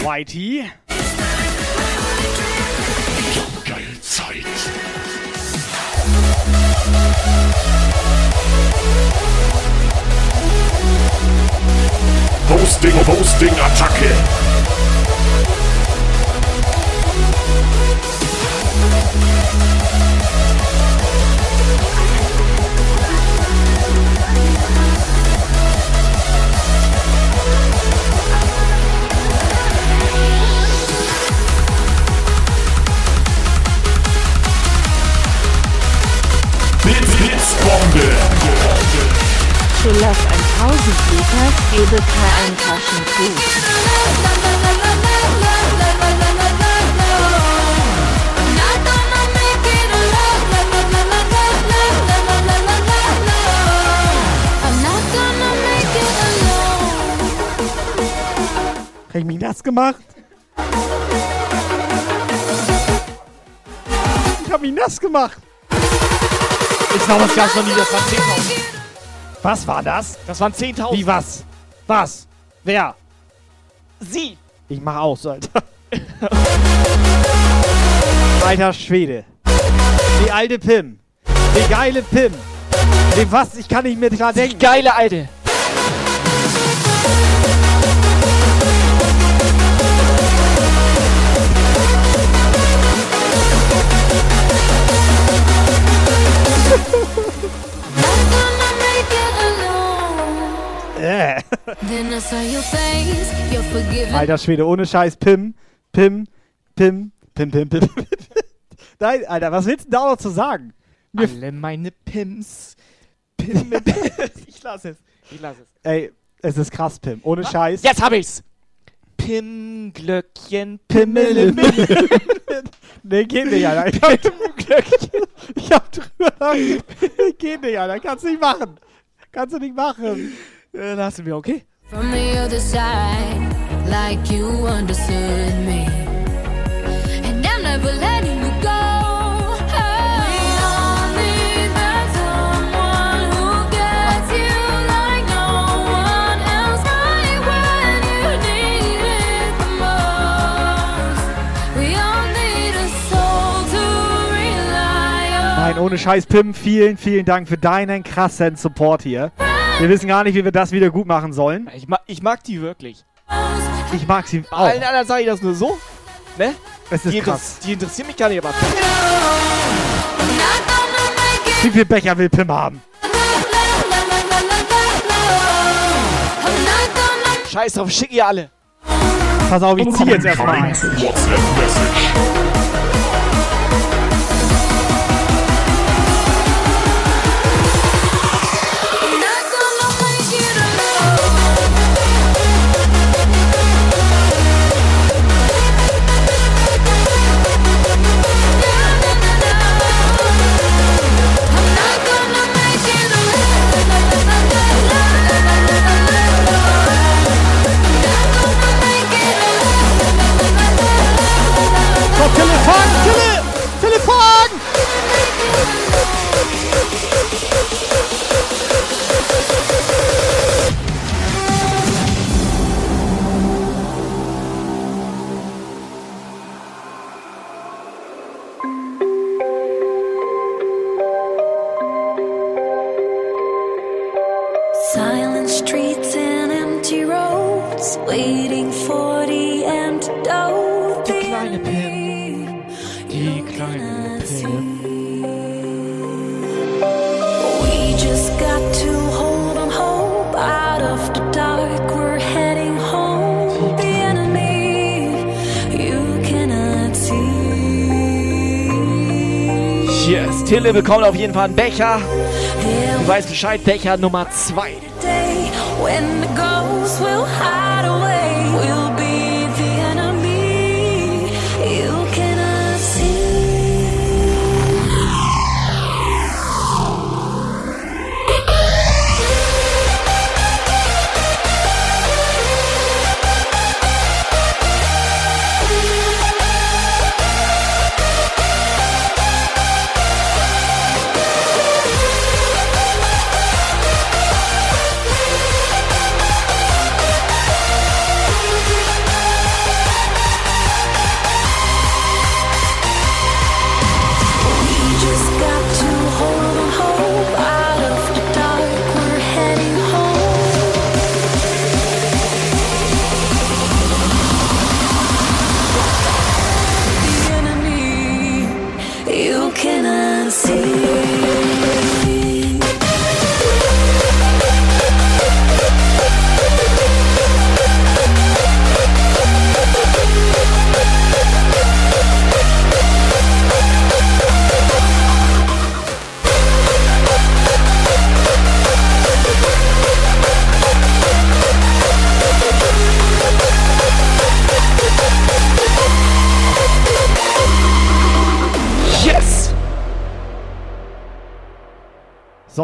Whitey. Geil Zeit. Hosting, Hosting, Attacke. Schillers 1000 Liter, gebe Kai ein Taschentuch. Nass gemacht. Ich hab mich nass gemacht. Ich glaube, das gab's noch nie, das waren 10.000. Was war das? Das waren 10.000. Wie was? Was? Wer? Sie. Ich mach aus, Alter. Alter Schwede. Die alte Pim. Die geile Pim. Die was? Ich kann nicht mehr dran denken. Die geile Alte. Äh. Forgiven. Alter Schwede, ohne Scheiß. Pim, Pim, Pim, Pim, Pim, Pim. Pim. Nein, Alter, was willst du denn da noch zu sagen? Mir Alle meine Pimps. Pim, ich lass es. Ich lass es. Ey, es ist krass, Pim. Ohne Scheiß. Jetzt hab ich's. Pim, Glöckchen, Pimmel. Nee, geht nicht, Alter. Ich hab, ich hab drüber. geht nicht, Alter. Kannst du nicht machen. Kannst du nicht machen. Äh, lassen wir, okay? From the other side, like you understood me. And I'm never letting you go. Nein, ohne Scheiß, Pim, vielen, vielen Dank für deinen krassen Support hier. Wir wissen gar nicht, wie wir das wieder gut machen sollen. Ich, ma ich mag die wirklich. Ich mag sie auch. allen anderen sage ich das nur so. Ne? Es ist die, krass. Die interessieren mich gar nicht, aber. Wie viel Becher will Pim haben? Scheiß drauf, schick ihr alle. Pass auf, ich zieh jetzt erstmal ein. Tille bekommt auf jeden Fall einen Becher. Du weißt Bescheid, Becher Nummer 2.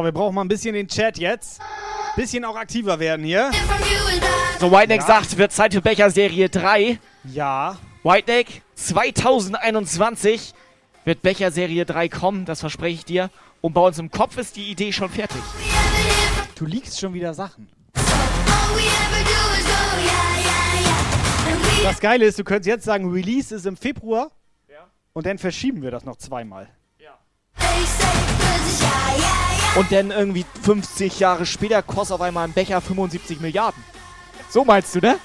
wir brauchen mal ein bisschen den Chat jetzt. Bisschen auch aktiver werden hier. So, Whiteneck Ja. sagt, wird Zeit für Becher Serie 3. Ja. Whiteneck, 2021 wird Becher Serie 3 kommen, das verspreche ich dir. Und bei uns im Kopf ist die Idee schon fertig. Du liegst schon wieder Sachen. Das Geile ist, du könntest jetzt sagen, Release ist im Februar. Und dann verschieben wir das noch zweimal. Und dann irgendwie 50 Jahre später kostet auf einmal ein Becher 75 Milliarden. So meinst du, ne?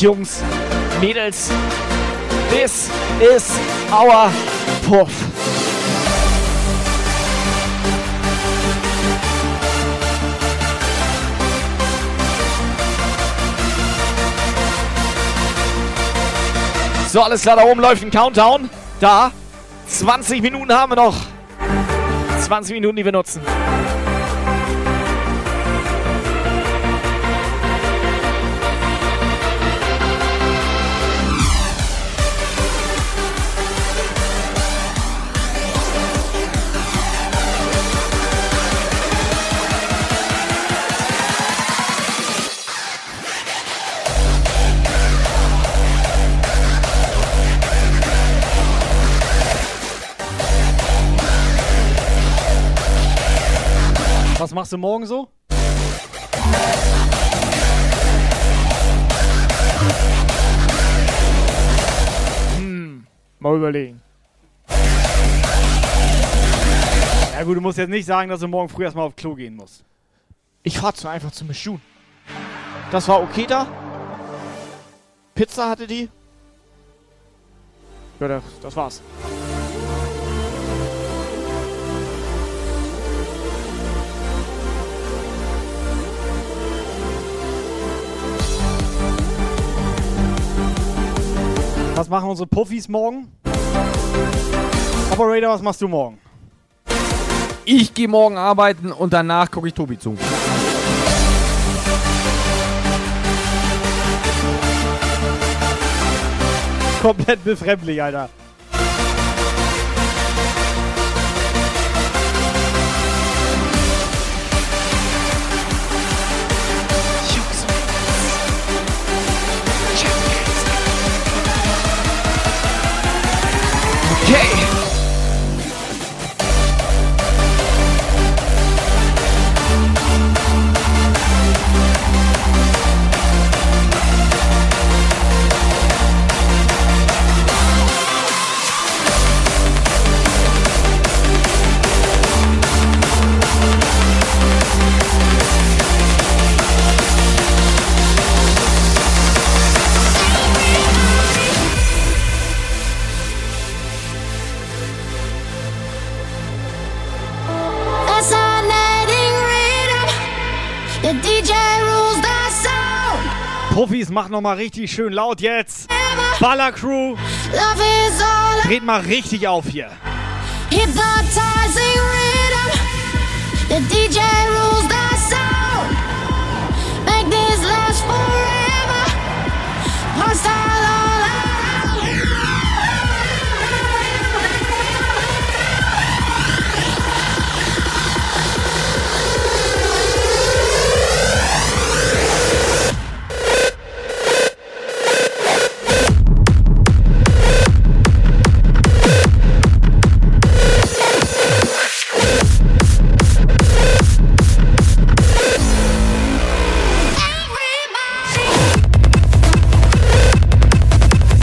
Jungs, Mädels, this is our Puff. So, alles klar, da oben läuft ein Countdown. Da. 20 Minuten haben wir noch. 20 Minuten, die wir nutzen. Machst du morgen so? Hm, mal überlegen. Ja gut, du musst jetzt nicht sagen, dass du morgen früh erstmal auf Klo gehen musst. Ich fahr zu einfach zu Mischun. Das war okay da. Pizza hatte die. Ja, das, das war's. Was machen unsere Puffis morgen? Operator, was machst du morgen? Ich gehe morgen arbeiten und danach gucke ich Tobi zu. Komplett befremdlich, Alter. Puffis, macht nochmal richtig schön laut jetzt. Baller Crew, Love is all dreht mal richtig auf hier. hypnotizing rhythm. The DJ rules the sound. Make this last forever. Hostile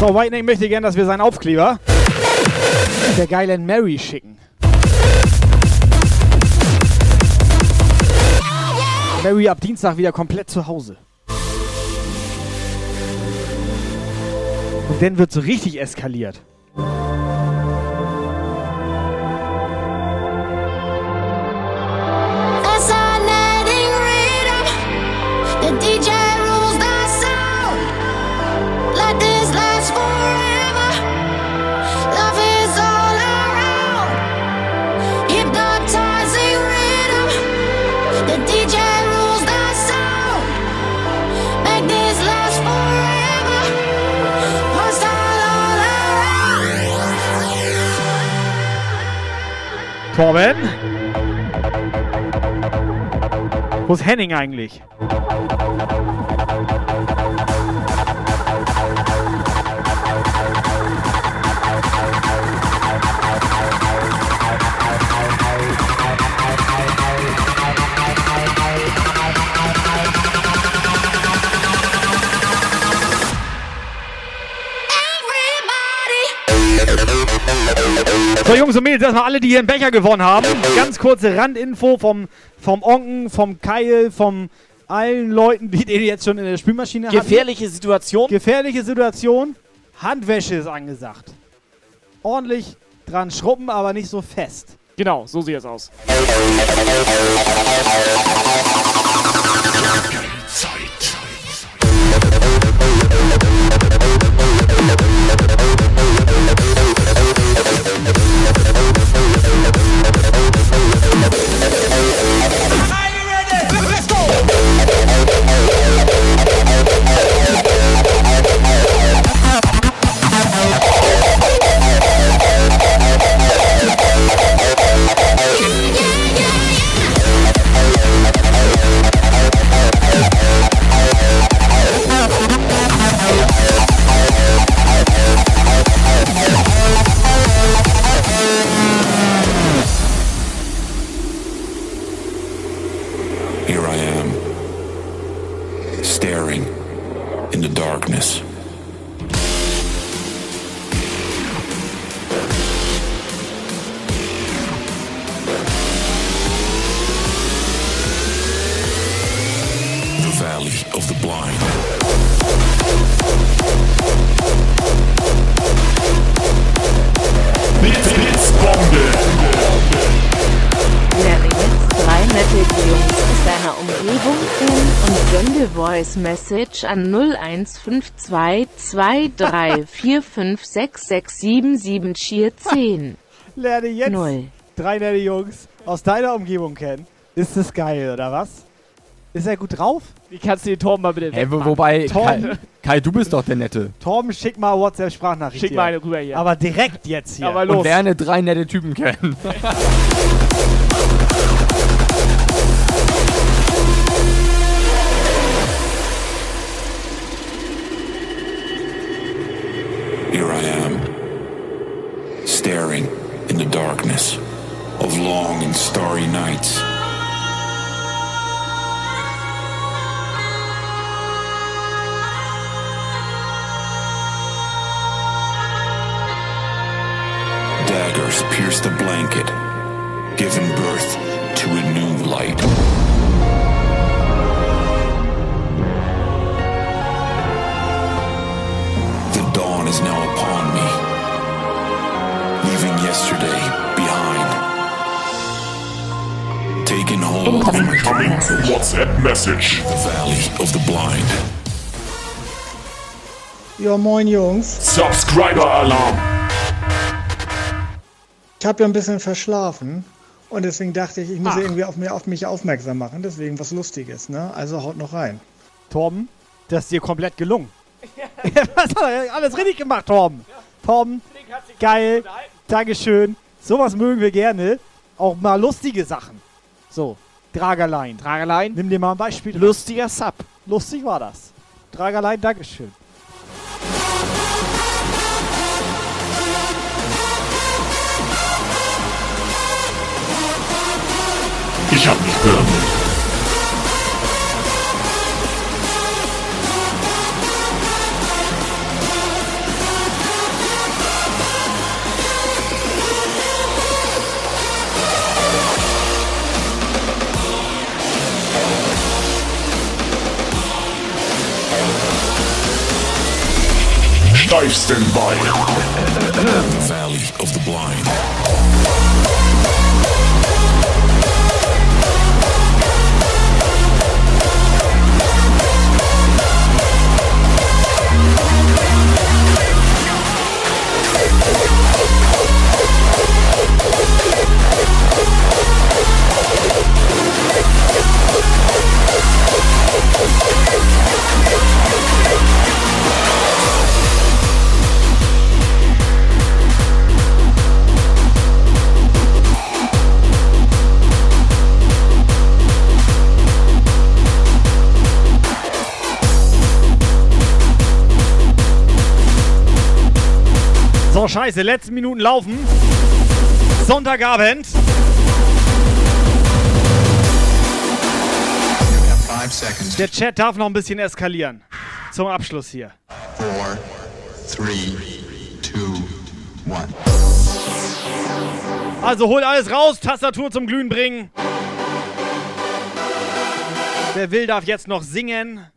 So, Whitening möchte gerne, dass wir seinen Aufkleber der geilen Mary schicken. Mary ab Dienstag wieder komplett zu Hause. Und dann wird so richtig eskaliert. Torben? Wo ist Henning eigentlich? So, Jungs und Mädels, erstmal alle, die hier einen Becher gewonnen haben. Ganz kurze Randinfo vom, vom Onken, vom Keil, vom allen Leuten, die den jetzt schon in der Spülmaschine haben. Gefährliche Situation. Gefährliche Situation. Handwäsche ist angesagt. Ordentlich dran schrubben, aber nicht so fest. Genau, so sieht es aus. Here Message an 015223456677 Lerne jetzt Null. drei nette Jungs aus deiner Umgebung kennen. Ist das geil, oder was? Ist er gut drauf? Wie kannst du den Torben mal bitte Hey, wo, wobei, Kai, Torben, Kai, du bist doch der Nette. Torben, schick mal WhatsApp-Sprachnachricht. Schick mal eine rüber hier. Aber direkt jetzt hier. Aber Und los. lerne drei nette Typen kennen. darkness of long and starry nights. Daggers pierce the blanket, giving birth to a new light. The dawn is now upon me, leaving yesterday Taking hold my Incoming WhatsApp message. the valley of the blind. Ja, moin Jungs. Subscriber Alarm. Ich habe ja ein bisschen verschlafen und deswegen dachte ich, ich muss Ach. irgendwie auf, mir, auf mich aufmerksam machen. Deswegen was Lustiges, ne? Also haut noch rein. Torben, das ist dir komplett gelungen. Er alles richtig gemacht, Torben? Torben, geil, Dankeschön. Sowas mögen wir gerne. Auch mal lustige Sachen. So, Dragerlein. Dragerlein. Nimm dir mal ein Beispiel. Lustiger Sub. Lustig war das. Dragerlein, Dankeschön. Steifsten Bein. The valley of the blind. So, scheiße, letzten Minuten laufen. Sonntagabend. Der Chat darf noch ein bisschen eskalieren. Zum Abschluss hier. Four, three, two, one. Also holt alles raus, Tastatur zum Glühen bringen. Wer will, darf jetzt noch singen.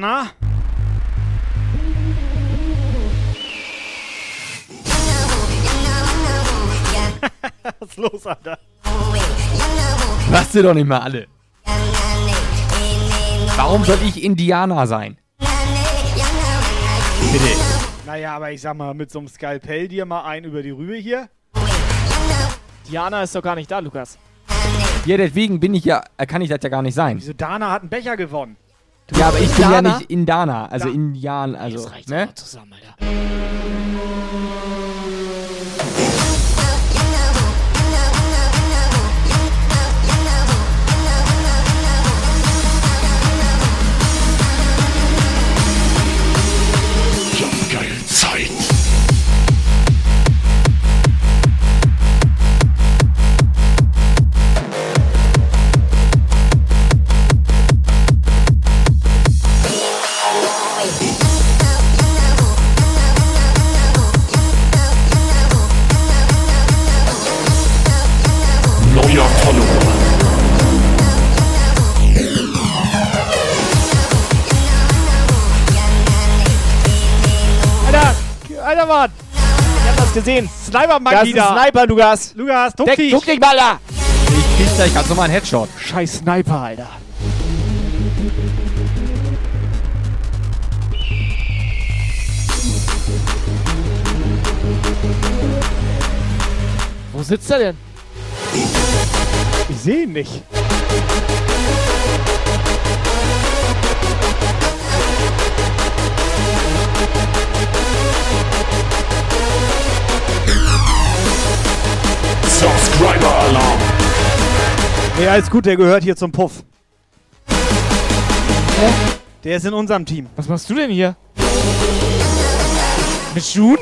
Indianer. Was ist los, Alter? Lasst ihr doch nicht mal alle. Warum soll ich Indianer sein? Bitte. Naja, aber ich sag mal, mit so einem Skalpell dir mal ein über die Rübe hier. Diana ist doch gar nicht da, Lukas. Ja, deswegen bin ich ja, äh, kann ich das ja gar nicht sein. Wieso Dana hat einen Becher gewonnen? Ja, aber ich bin ja nicht Indana, also Da- Indian, also, ne? zusammen, Alter. Mann. Ich hab das gesehen. Sniper-Magie Das ist da. ein Sniper, Lukas. Lukas, duck Deck, dich. duck dich mal da. Ich krieg gleich ganz normal einen Headshot. Scheiß Sniper, Alter. Wo sitzt er denn? Ich sehe ihn nicht. Subscriber Alarm. Ja, ist gut, der gehört hier zum Puff. Der ist in unserem Team. Was machst du denn hier? Mit Schuhen?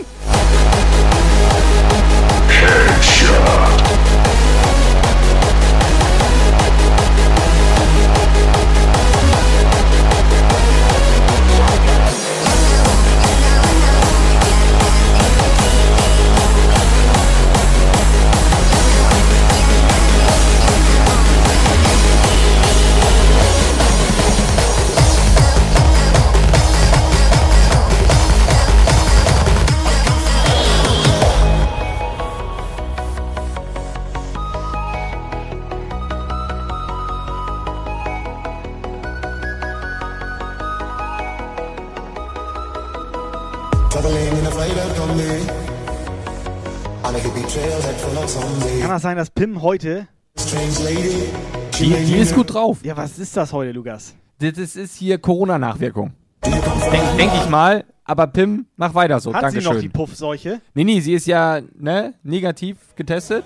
Das sein, dass Pim heute. Strange lady Die, die ist gut drauf. Ja, was ist das heute, Lukas? Das ist, hier Corona-Nachwirkung. Denke denk ich mal. Aber Pim, mach weiter so. Hat Dankeschön. sie noch die Puffseuche? Nee, nee, sie ist ja ne, negativ getestet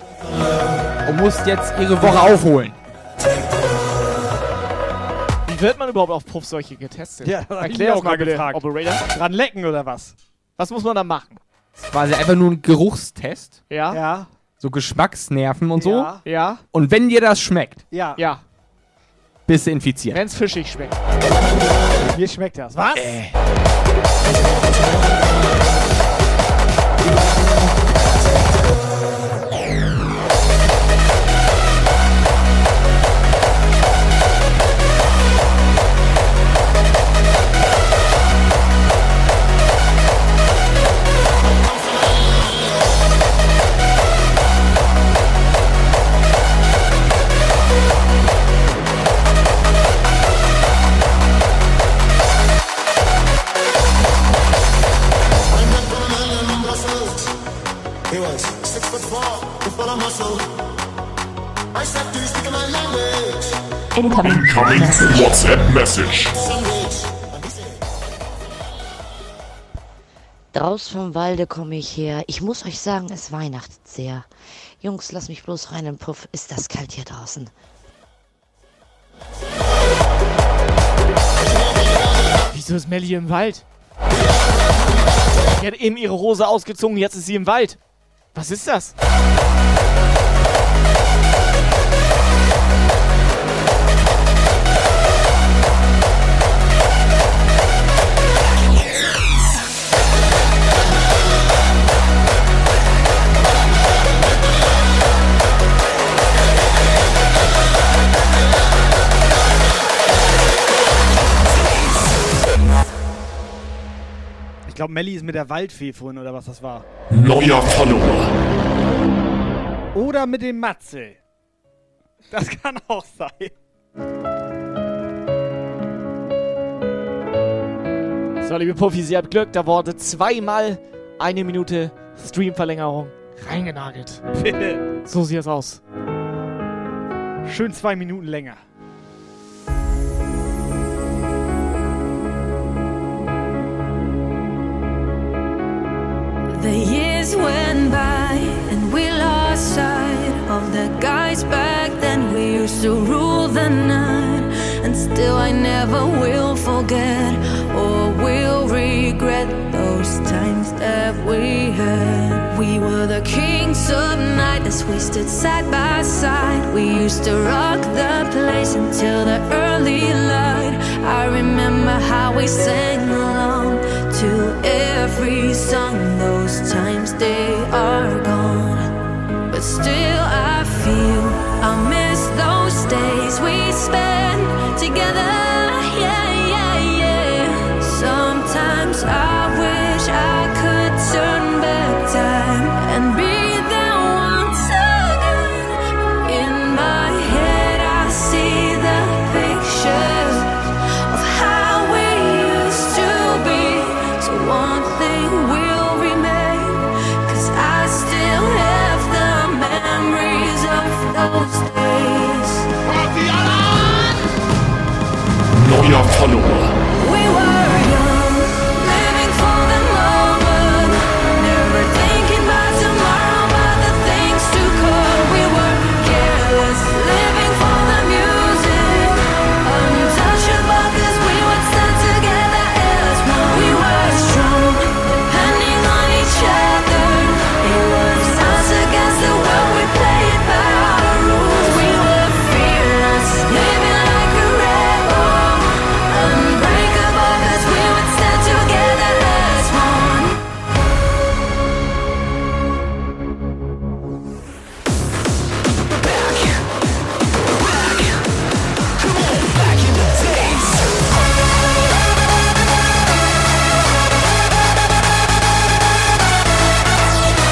und muss jetzt ihre Woche aufholen. Wie wird man überhaupt auf Puffseuche getestet? Ja, das Erklär auch mal mal bitte, gefragt. Operator. Dran lecken oder was? Was muss man da machen? Quasi einfach nur ein Geruchstest. Ja? Ja. So Geschmacksnerven und so. Ja. Ja? Und wenn dir das schmeckt, Ja. Ja. bist du infiziert. Wenn's fischig schmeckt. Mir schmeckt das. Was? Äh. Language? Incoming WhatsApp Message. Draus vom Walde komme ich her. Ich muss euch sagen, es weihnachtet sehr. Jungs, lass mich bloß rein im Puff. Ist das kalt hier draußen? Wieso ist Melly im Wald? Die hat eben ihre Hose ausgezogen, jetzt ist sie im Wald. Was ist das? Ich glaube, Melli ist mit der Waldfee vorhin oder was das war. Neuer Follower. Oder mit dem Matze. Das kann auch sein. So, liebe Puffis, ihr habt Glück, da wurde zweimal eine Minute Streamverlängerung reingenagelt. So sieht es aus. Schön zwei Minuten länger. The years went by and we lost sight of the guys back then. We used to rule the night, and still I never will forget or will regret those times that we had. We were the kings of night as we stood side by side. We used to rock the place until the early light. I remember how we sang along to every song. Those times they are gone, but still I feel Neuer Follower.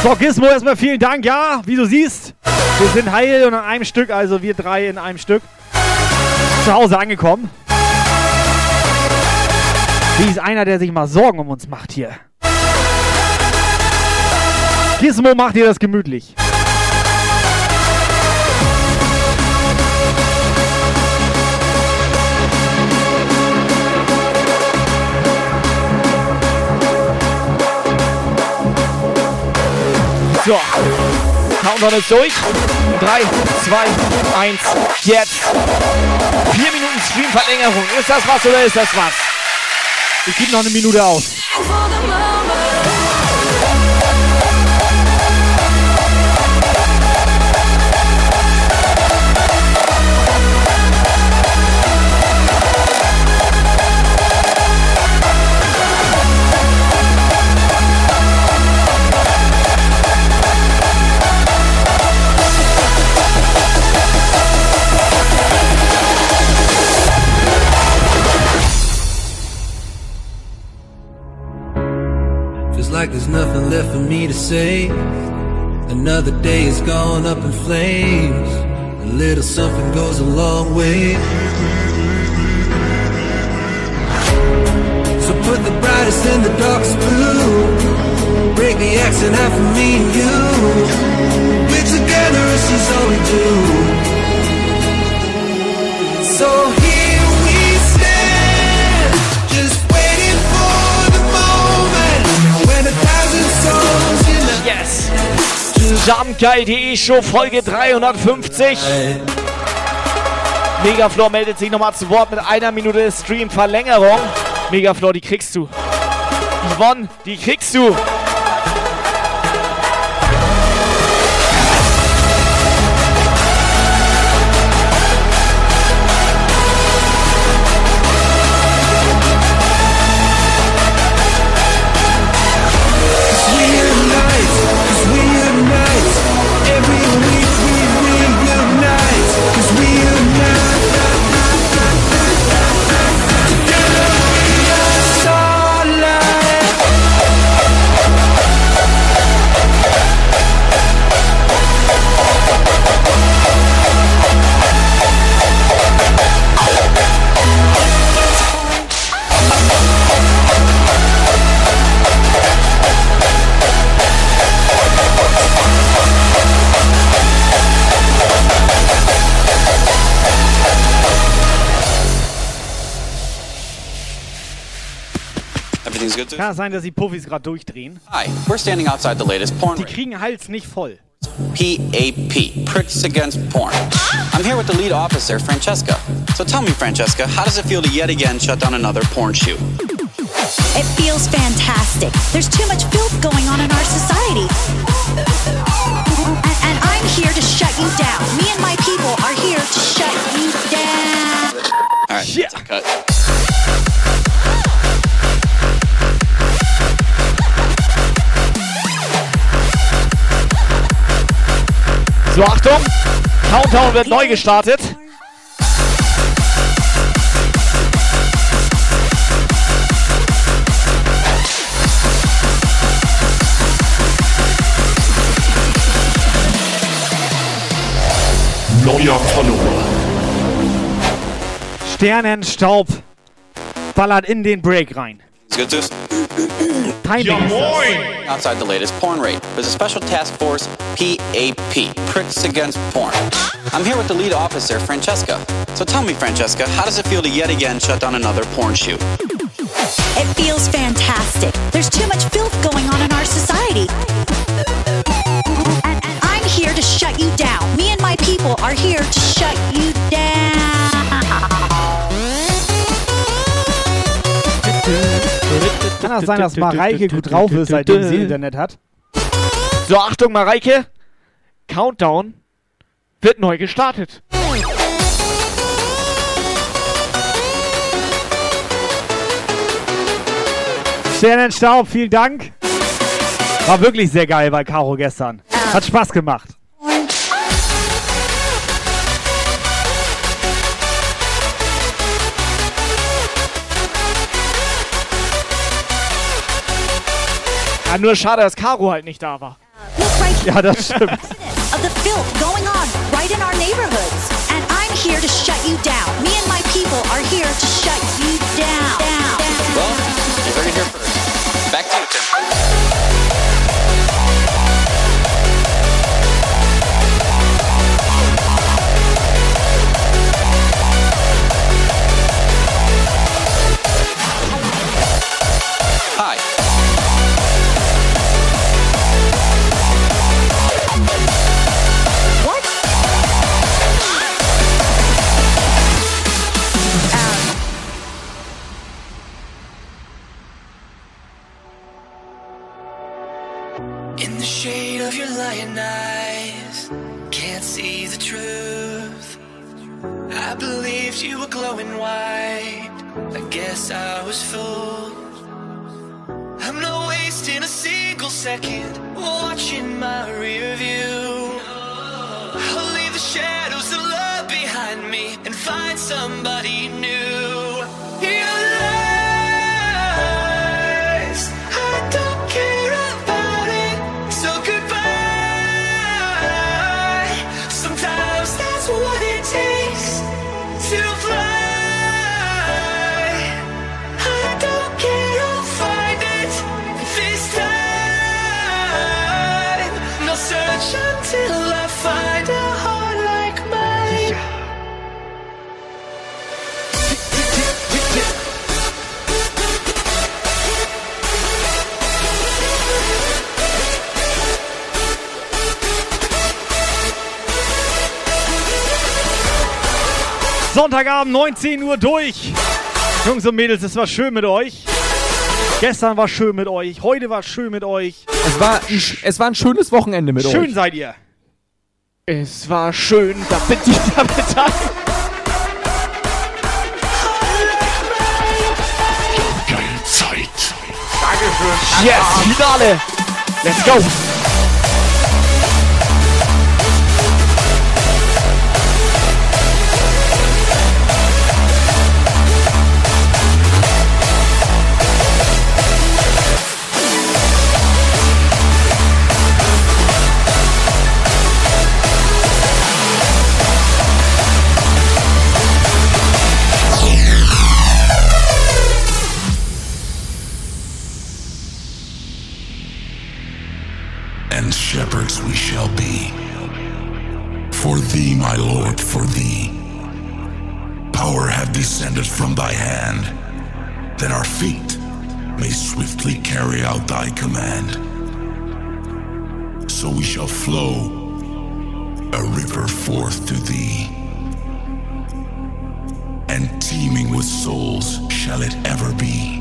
So, Gizmo, erstmal vielen Dank. Ja, wie du siehst, wir sind heil und in einem Stück, also wir drei in einem Stück, zu Hause angekommen. Wie ist einer, der sich mal Sorgen um uns macht hier? Gizmo macht dir das gemütlich. So, Countdown ist durch. 3, 2, 1, jetzt. 4 Minuten Streamverlängerung. Ist das was oder ist das was? Ich gebe noch eine Minute aus. Like there's nothing left for me to say. Another day is gone up in flames. A little something goes a long way. So put the brightest and the darkest blue. Break the accent half for me and you. We're together, this is all we do. So Jumpgeil.de Show Folge 350. Megaflor meldet sich nochmal zu Wort mit einer Minute Stream-Verlängerung. Megaflor, die kriegst du. Yvonne, die kriegst du. Everything's good. Kann sein, dass die Puffis gerade durchdrehen. Hi, we're standing outside the latest porn. Die kriegen Hals nicht voll. PAP, Pricks Against Porn. I'm here with the lead officer, Francesca. So tell me, Francesca, how does it feel to yet again shut down another porn shoot? It feels fantastic. There's too much filth going on in our society. And, and I'm here to shut you down. Me and my people are here to shut you down. All right, yeah. cut. So, Achtung! Countdown wird neu gestartet. Neuer Follower. Sternenstaub ballert in den Break rein. It's good to Timing. ist das. outside the latest porn raid. There's a special task force, PAP, Pricks Against Porn. I'm here with the lead officer, Francesca. So tell me, Francesca, how does it feel to yet again shut down another porn shoot? It feels fantastic. There's too much filth going on in our society. And, and I'm here to shut you down. Me and my people are here to shut you down. Kann das sein, dass Mareike gut drauf ist, seitdem sie Internet hat? So, Achtung, Mareike. Countdown wird neu gestartet. Sternenstaub, vielen Dank. War wirklich sehr geil bei Caro gestern. Hat Spaß gemacht. Ja, nur schade, dass Caro halt nicht da war. Ja, das stimmt. of the filth going on right in our neighborhoods. And I'm here to shut you down. Me and my people are here to shut you down. down, down. Well, believed you were glowing white. I guess I was fooled. I'm not wasting a single second watching my rear view. I'll leave the shadows of love behind me and find somebody new. Sonntagabend 19 Uhr durch. Jungs und Mädels, es war schön mit euch. Gestern war schön mit euch. Heute war schön mit euch. Es war, ein, es war ein schönes Wochenende mit Schön euch. seid ihr. Es war schön, damit die damit an. Geil Zeit. Dankeschön. Yes, Finale. Let's go. Descended from thy hand. that our feet may swiftly carry out thy command. So we shall flow a river forth to thee. And teeming with souls shall it ever be.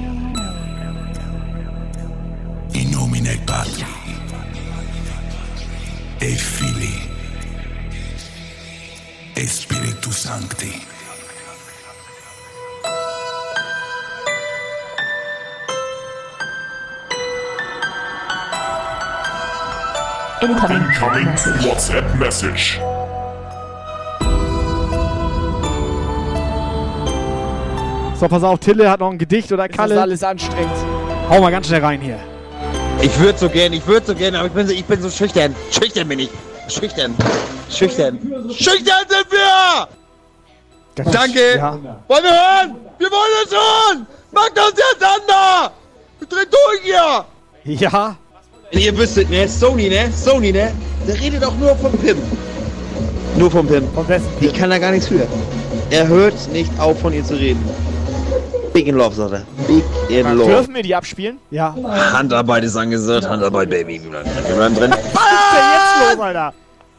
In nomine Patri, et Filii, et Spiritus Sancti. Incoming, WhatsApp message. So, pass auf, Tille hat noch ein Gedicht oder Das Kalle. ist alles anstrengend. Hau mal ganz schnell rein hier. Ich würde so gern, ich würde so gern, aber ich bin so, ich bin so schüchtern. Schüchtern bin ich. Schüchtern. Schüchtern. Schüchtern sind wir! Danke! Ja. Wollen wir hören? Wir wollen es hören! Macht uns jetzt an da! Wir drehen durch hier! Ja. Wenn ihr wüsstet, ne? Sony, ne? Sony, ne? Der redet auch nur vom Pim. Nur vom Pim. Ich kann da gar nichts für. Er hört nicht auf, von ihr zu reden. Big in Love, sagt er. Big in Love. Dürfen wir die abspielen? Ja. Handarbeit ist angesagt, Handarbeit, Baby. Wir bleiben drin. Wir bleiben drin. Was ist denn jetzt los, Alter?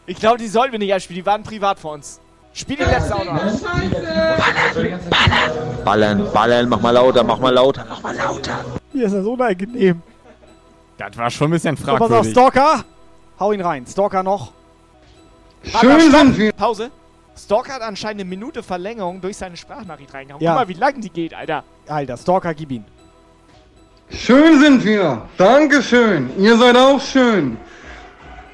Ich glaube, die sollten wir nicht abspielen. Die waren privat vor uns. Spiel die letzte auch noch. Ballern, ballern, mach mal lauter, mach mal lauter, mach mal lauter. Hier ist das unangenehm. Das war schon ein bisschen So, pass auf, fragwürdig. Stalker. Hau ihn rein. Stalker noch. Schön sind wir. Pause. Stalker hat anscheinend eine Minute Verlängerung durch seine Sprachnachricht reingehauen. Ja. Guck mal, wie lang die geht, Alter. Alter, Stalker, gib ihn. Schön sind wir. Dankeschön. Ihr seid auch schön.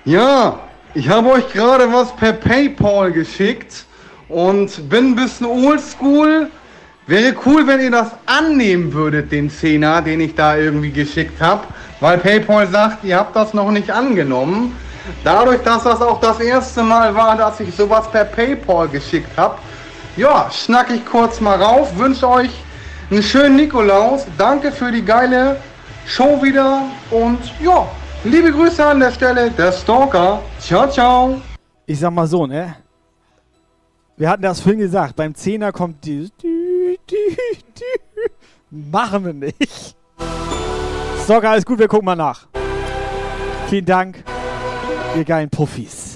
Ja, ich habe euch gerade was per PayPal geschickt und bin ein bisschen oldschool. Wäre cool, wenn ihr das annehmen würdet, den Zehner, den ich da irgendwie geschickt habe, weil PayPal sagt, ihr habt das noch nicht angenommen. Dadurch, dass das auch das erste Mal war, dass ich sowas per PayPal geschickt habe, ja, schnack ich kurz mal rauf, wünsche euch einen schönen Nikolaus. Danke für die geile Show wieder und ja, liebe Grüße an der Stelle, der Stalker. Ciao, ciao. Ich sag mal so, ne? Wir hatten das vorhin gesagt, beim Zehner kommt dieses. Machen wir nicht. Stalker, alles gut, wir gucken mal nach. Vielen Dank, ihr geilen Puffis.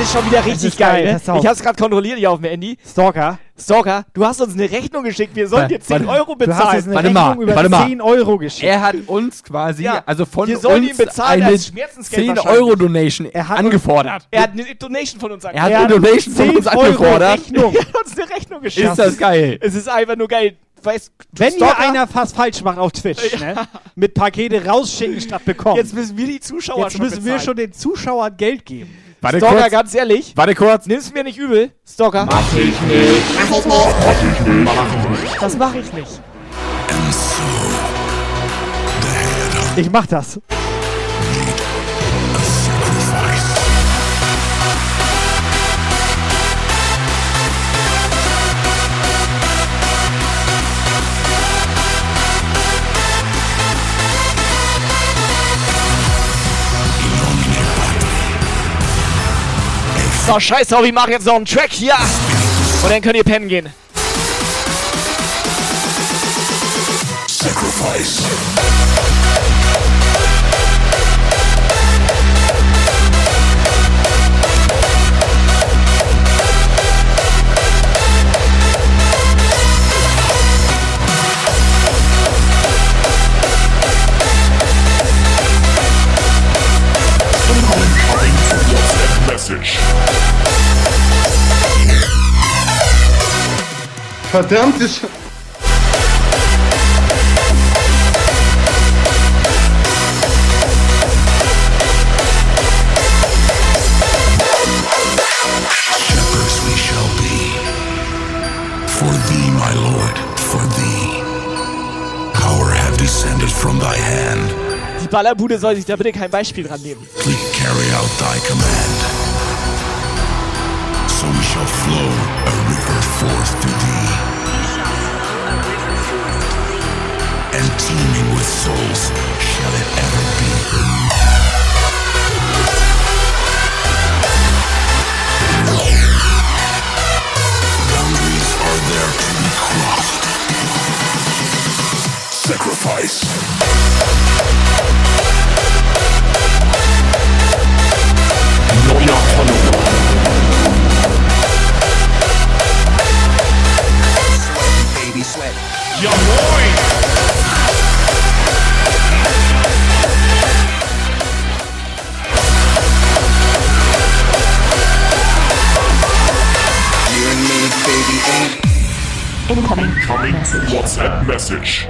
Ist schon wieder richtig geil, geil, ne? Ich hab's gerade kontrolliert hier auf dem Handy. Stalker. Stalker, du hast uns eine Rechnung geschickt. Wir sollen Warte, dir 10 warte. Euro Du hast bezahlen. uns eine Warte Rechnung mal, über warte mal. 10 Euro geschickt. Er hat uns quasi, Ja. also von Wir sollen uns ihn bezahlen eine als Schmerzensgeld 10 wahrscheinlich. Euro Donation angefordert. Er hat eine Donation von uns Er hat eine Donation von uns angefordert. Er hat uns eine Rechnung geschickt. Ist das geil? Es ist einfach nur geil. Weißt, Wenn Stalker, hier einer fast falsch macht auf Twitch, ne? Mit Pakete rausschicken statt bekommen. Jetzt müssen wir die Zuschauer Jetzt schon müssen wir bezahlen. schon den Zuschauern Geld geben. Warte Stalker, kurz. ganz ehrlich. Warte kurz. Nimm's mir nicht übel, Stalker. Mach ich nicht. Mach ich nicht. Das mach ich nicht. Ich mach das. So, scheiß drauf, ich mach jetzt noch einen Track hier. Und dann könnt ihr pennen gehen. Sacrifice. Message. Thy hand. Die Ballerbude soll sich da bitte kein Beispiel dran nehmen. Please carry out thy command. So we shall flow a river forth to thee. and teeming with souls shall it ever be. Boundaries are there to be crossed. Sacrifice. No not another one. Baby sweat. Young boy! Ain't. Incoming WhatsApp Message.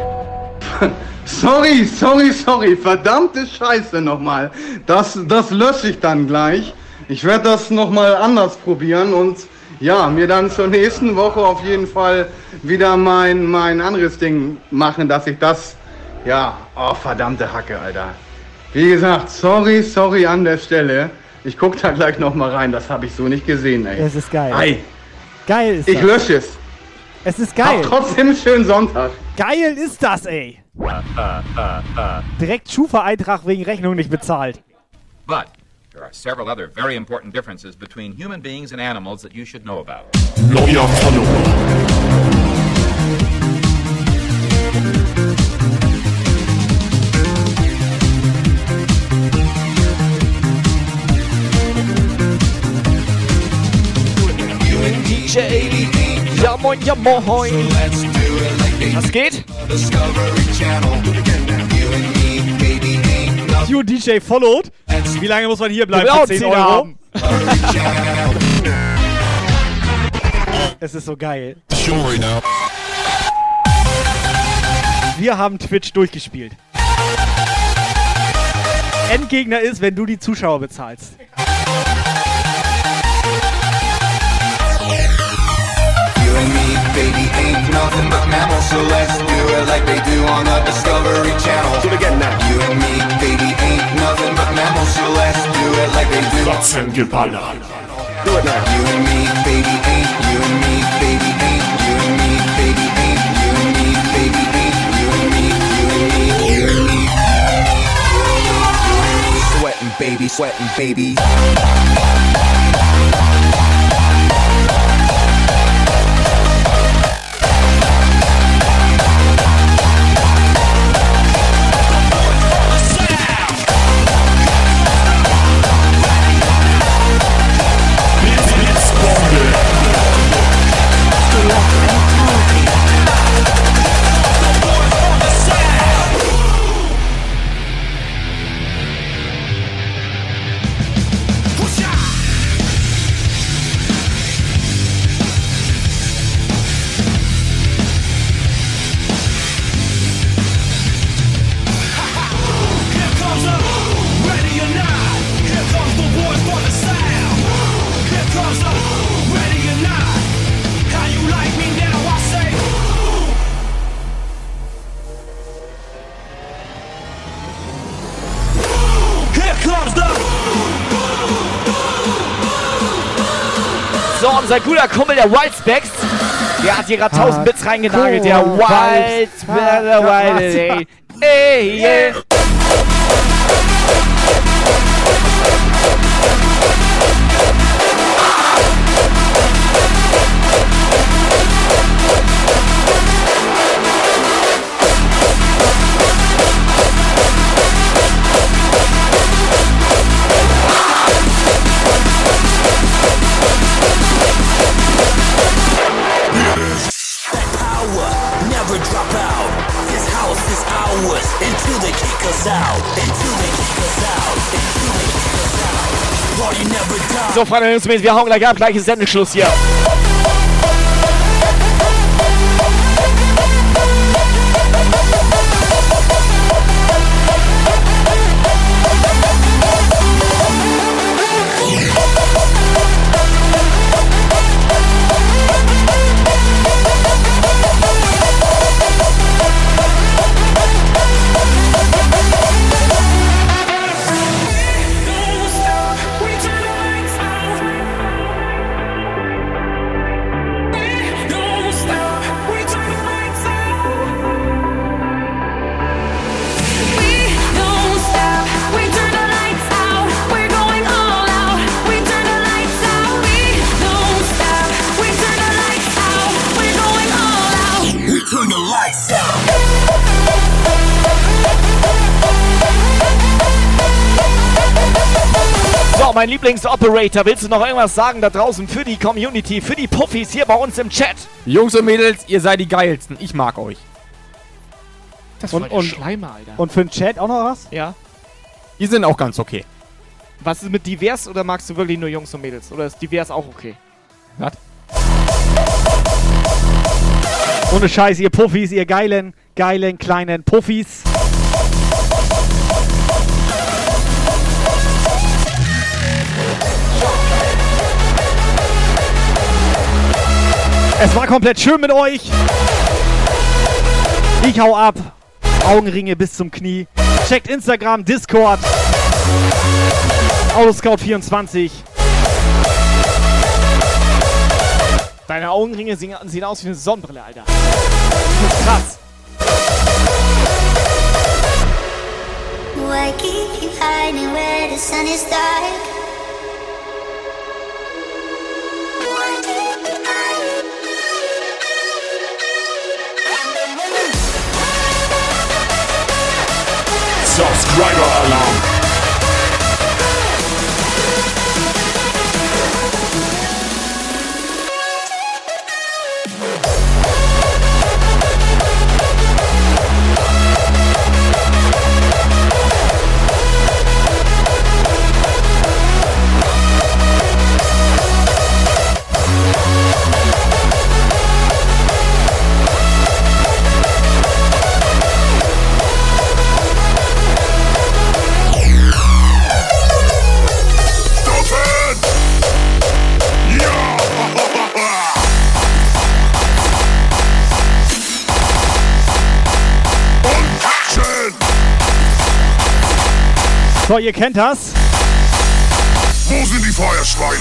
Sorry, sorry, sorry. Verdammte Scheiße nochmal. Das, das lösche ich dann gleich. Ich werde das nochmal anders probieren und ja, mir dann zur nächsten Woche auf jeden Fall wieder mein, mein anderes Ding machen, dass ich das. Ja, oh, verdammte Hacke, Alter. Wie gesagt, sorry, sorry an der Stelle. Ich guck da gleich nochmal rein. Das habe ich so nicht gesehen, ey. Es ist geil. Ei, Geil ist ich das. lösche es. Es ist geil. Hab trotzdem einen schönen Sonntag. Geil ist das, ey. Direkt Schufa-Eintrag wegen Rechnung nicht bezahlt. But there are several other very important differences between human beings and animals that you should know about. Neuer Follower. DJ. Ja moin, ja moin. Was geht? You DJ followed. Wie lange muss man hier bleiben? Für 10 10 Euro? haben. es ist so geil. Wir haben Twitch durchgespielt. Endgegner ist, wenn du die Zuschauer bezahlst. Baby, ain't nothing but mammals, so let's do it like they do on the Discovery Channel. Do it again now. You and me, baby, ain't nothing but mammals, so let's do it like they do. Fratzengeballer. Do it now. You and me, baby, ain't. You and me, baby, ain't. You and me, baby, ain't. You and me, baby, ain't. You and me, you and me, you and me. Sweating, baby, sweating, baby. Unser guter Kumpel, der Wildspecs, der hat hier gerade 1000 Bits reingenagelt. Der Wildspecs, der Vibes. Wild, ey, ey, yeah. power, So, Freunde, wir hauen gleich ab, gleich ist Sendeschluss hier. Mein Lieblingsoperator. Willst du noch irgendwas sagen da draußen für die Community, für die Puffis hier bei uns im Chat? Jungs und Mädels, ihr seid die geilsten. Ich mag euch. Das Und- und- Schleimer, Alter. Und für den Chat auch noch was? Ja. Die sind auch ganz okay. Was ist mit divers oder magst du wirklich nur Jungs und Mädels? Oder ist divers auch okay? Was? Ohne Scheiß, ihr Puffis, ihr geilen, geilen, kleinen Puffis. Es war komplett schön mit euch. Ich hau ab. Augenringe bis zum Knie. Checkt Instagram, Discord. Autoscout24. Deine Augenringe sehen, aus wie eine Sonnenbrille, Alter. Das ist krass. Why keep you hiding where the sun is dark? Subscriber Alarm. Stoppen! So, ihr kennt das. Wo sind die Feuerschweine?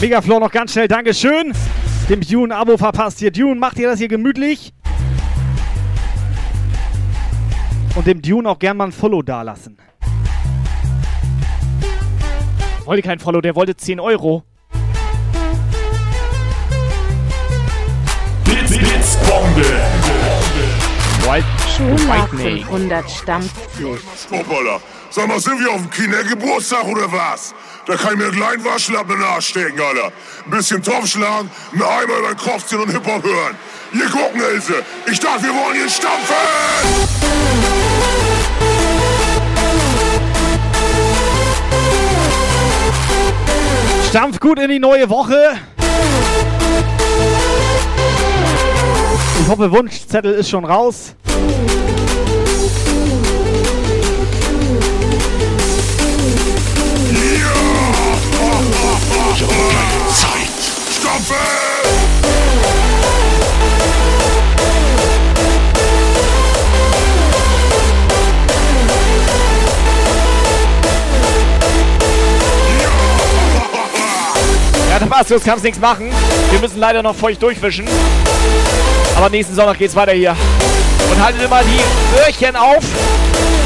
Megaflow noch ganz schnell, Dankeschön. Dem Dune Abo verpasst hier. Dune, macht ihr das hier gemütlich? Und dem Dune auch gern mal ein Follow dalassen. Wollte kein Follow, der wollte 10 Euro. Blitz, Blitzbombe. Wild Schulach 500 Stampfpflicht. Hoppala. Sag mal, sind wir auf dem Kindergeburtstag oder was? Da kann ich mir einen kleinen Waschlappen nachstecken, Alter. Ein bisschen Topf schlagen, einen Eimer über den Kopf ziehen und Hip-Hop hören. Hier gucken, Ilse. Ich dachte, wir wollen hier stampfen! Stampf gut in die neue Woche. Ich hoffe, Wunschzettel ist schon raus. Zeit! Stampfen! Ja, Tabascos kannst nichts machen. Wir müssen leider noch feucht durchwischen. Aber nächsten Sonntag geht's weiter hier. Und haltet immer die Öhrchen auf,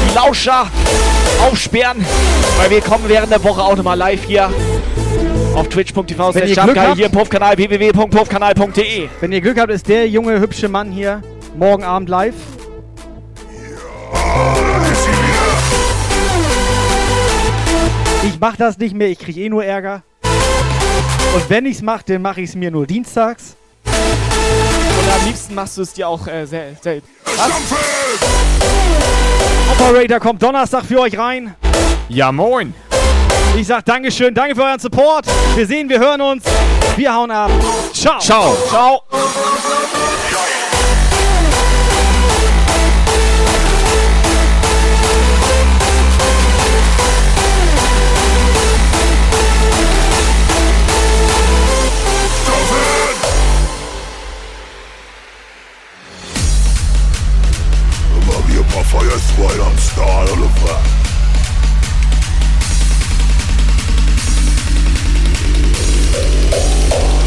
die Lauscher aufsperren, weil wir kommen während der Woche auch nochmal live hier auf twitch.tv Wenn ihr slash Glück Jumpguy, habt- hier im Puffkanal www.puffkanal.de. Wenn ihr Glück habt, ist der junge, hübsche Mann hier morgen Abend live. Ich mach das nicht mehr, ich krieg eh nur Ärger. Und wenn ich's mach, dann mache ich's mir nur dienstags. Und am liebsten machst du es dir auch äh, sehr, sehr. Was? Operator kommt Donnerstag für euch rein. Ja, moin. Ich sag Dankeschön, danke für euren Support. Wir sehen, wir hören uns. Wir hauen ab. Ciao. Ciao. Ciao. My fire's white, I'm starred all the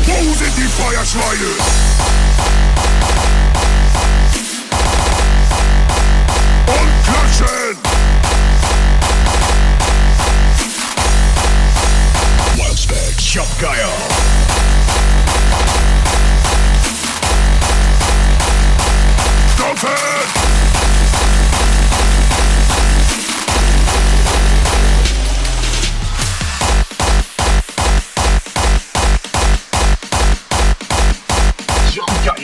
Wo sind die Feuerschweine? Und klatschen! Wildstack, Shopgeier! Don't hurt!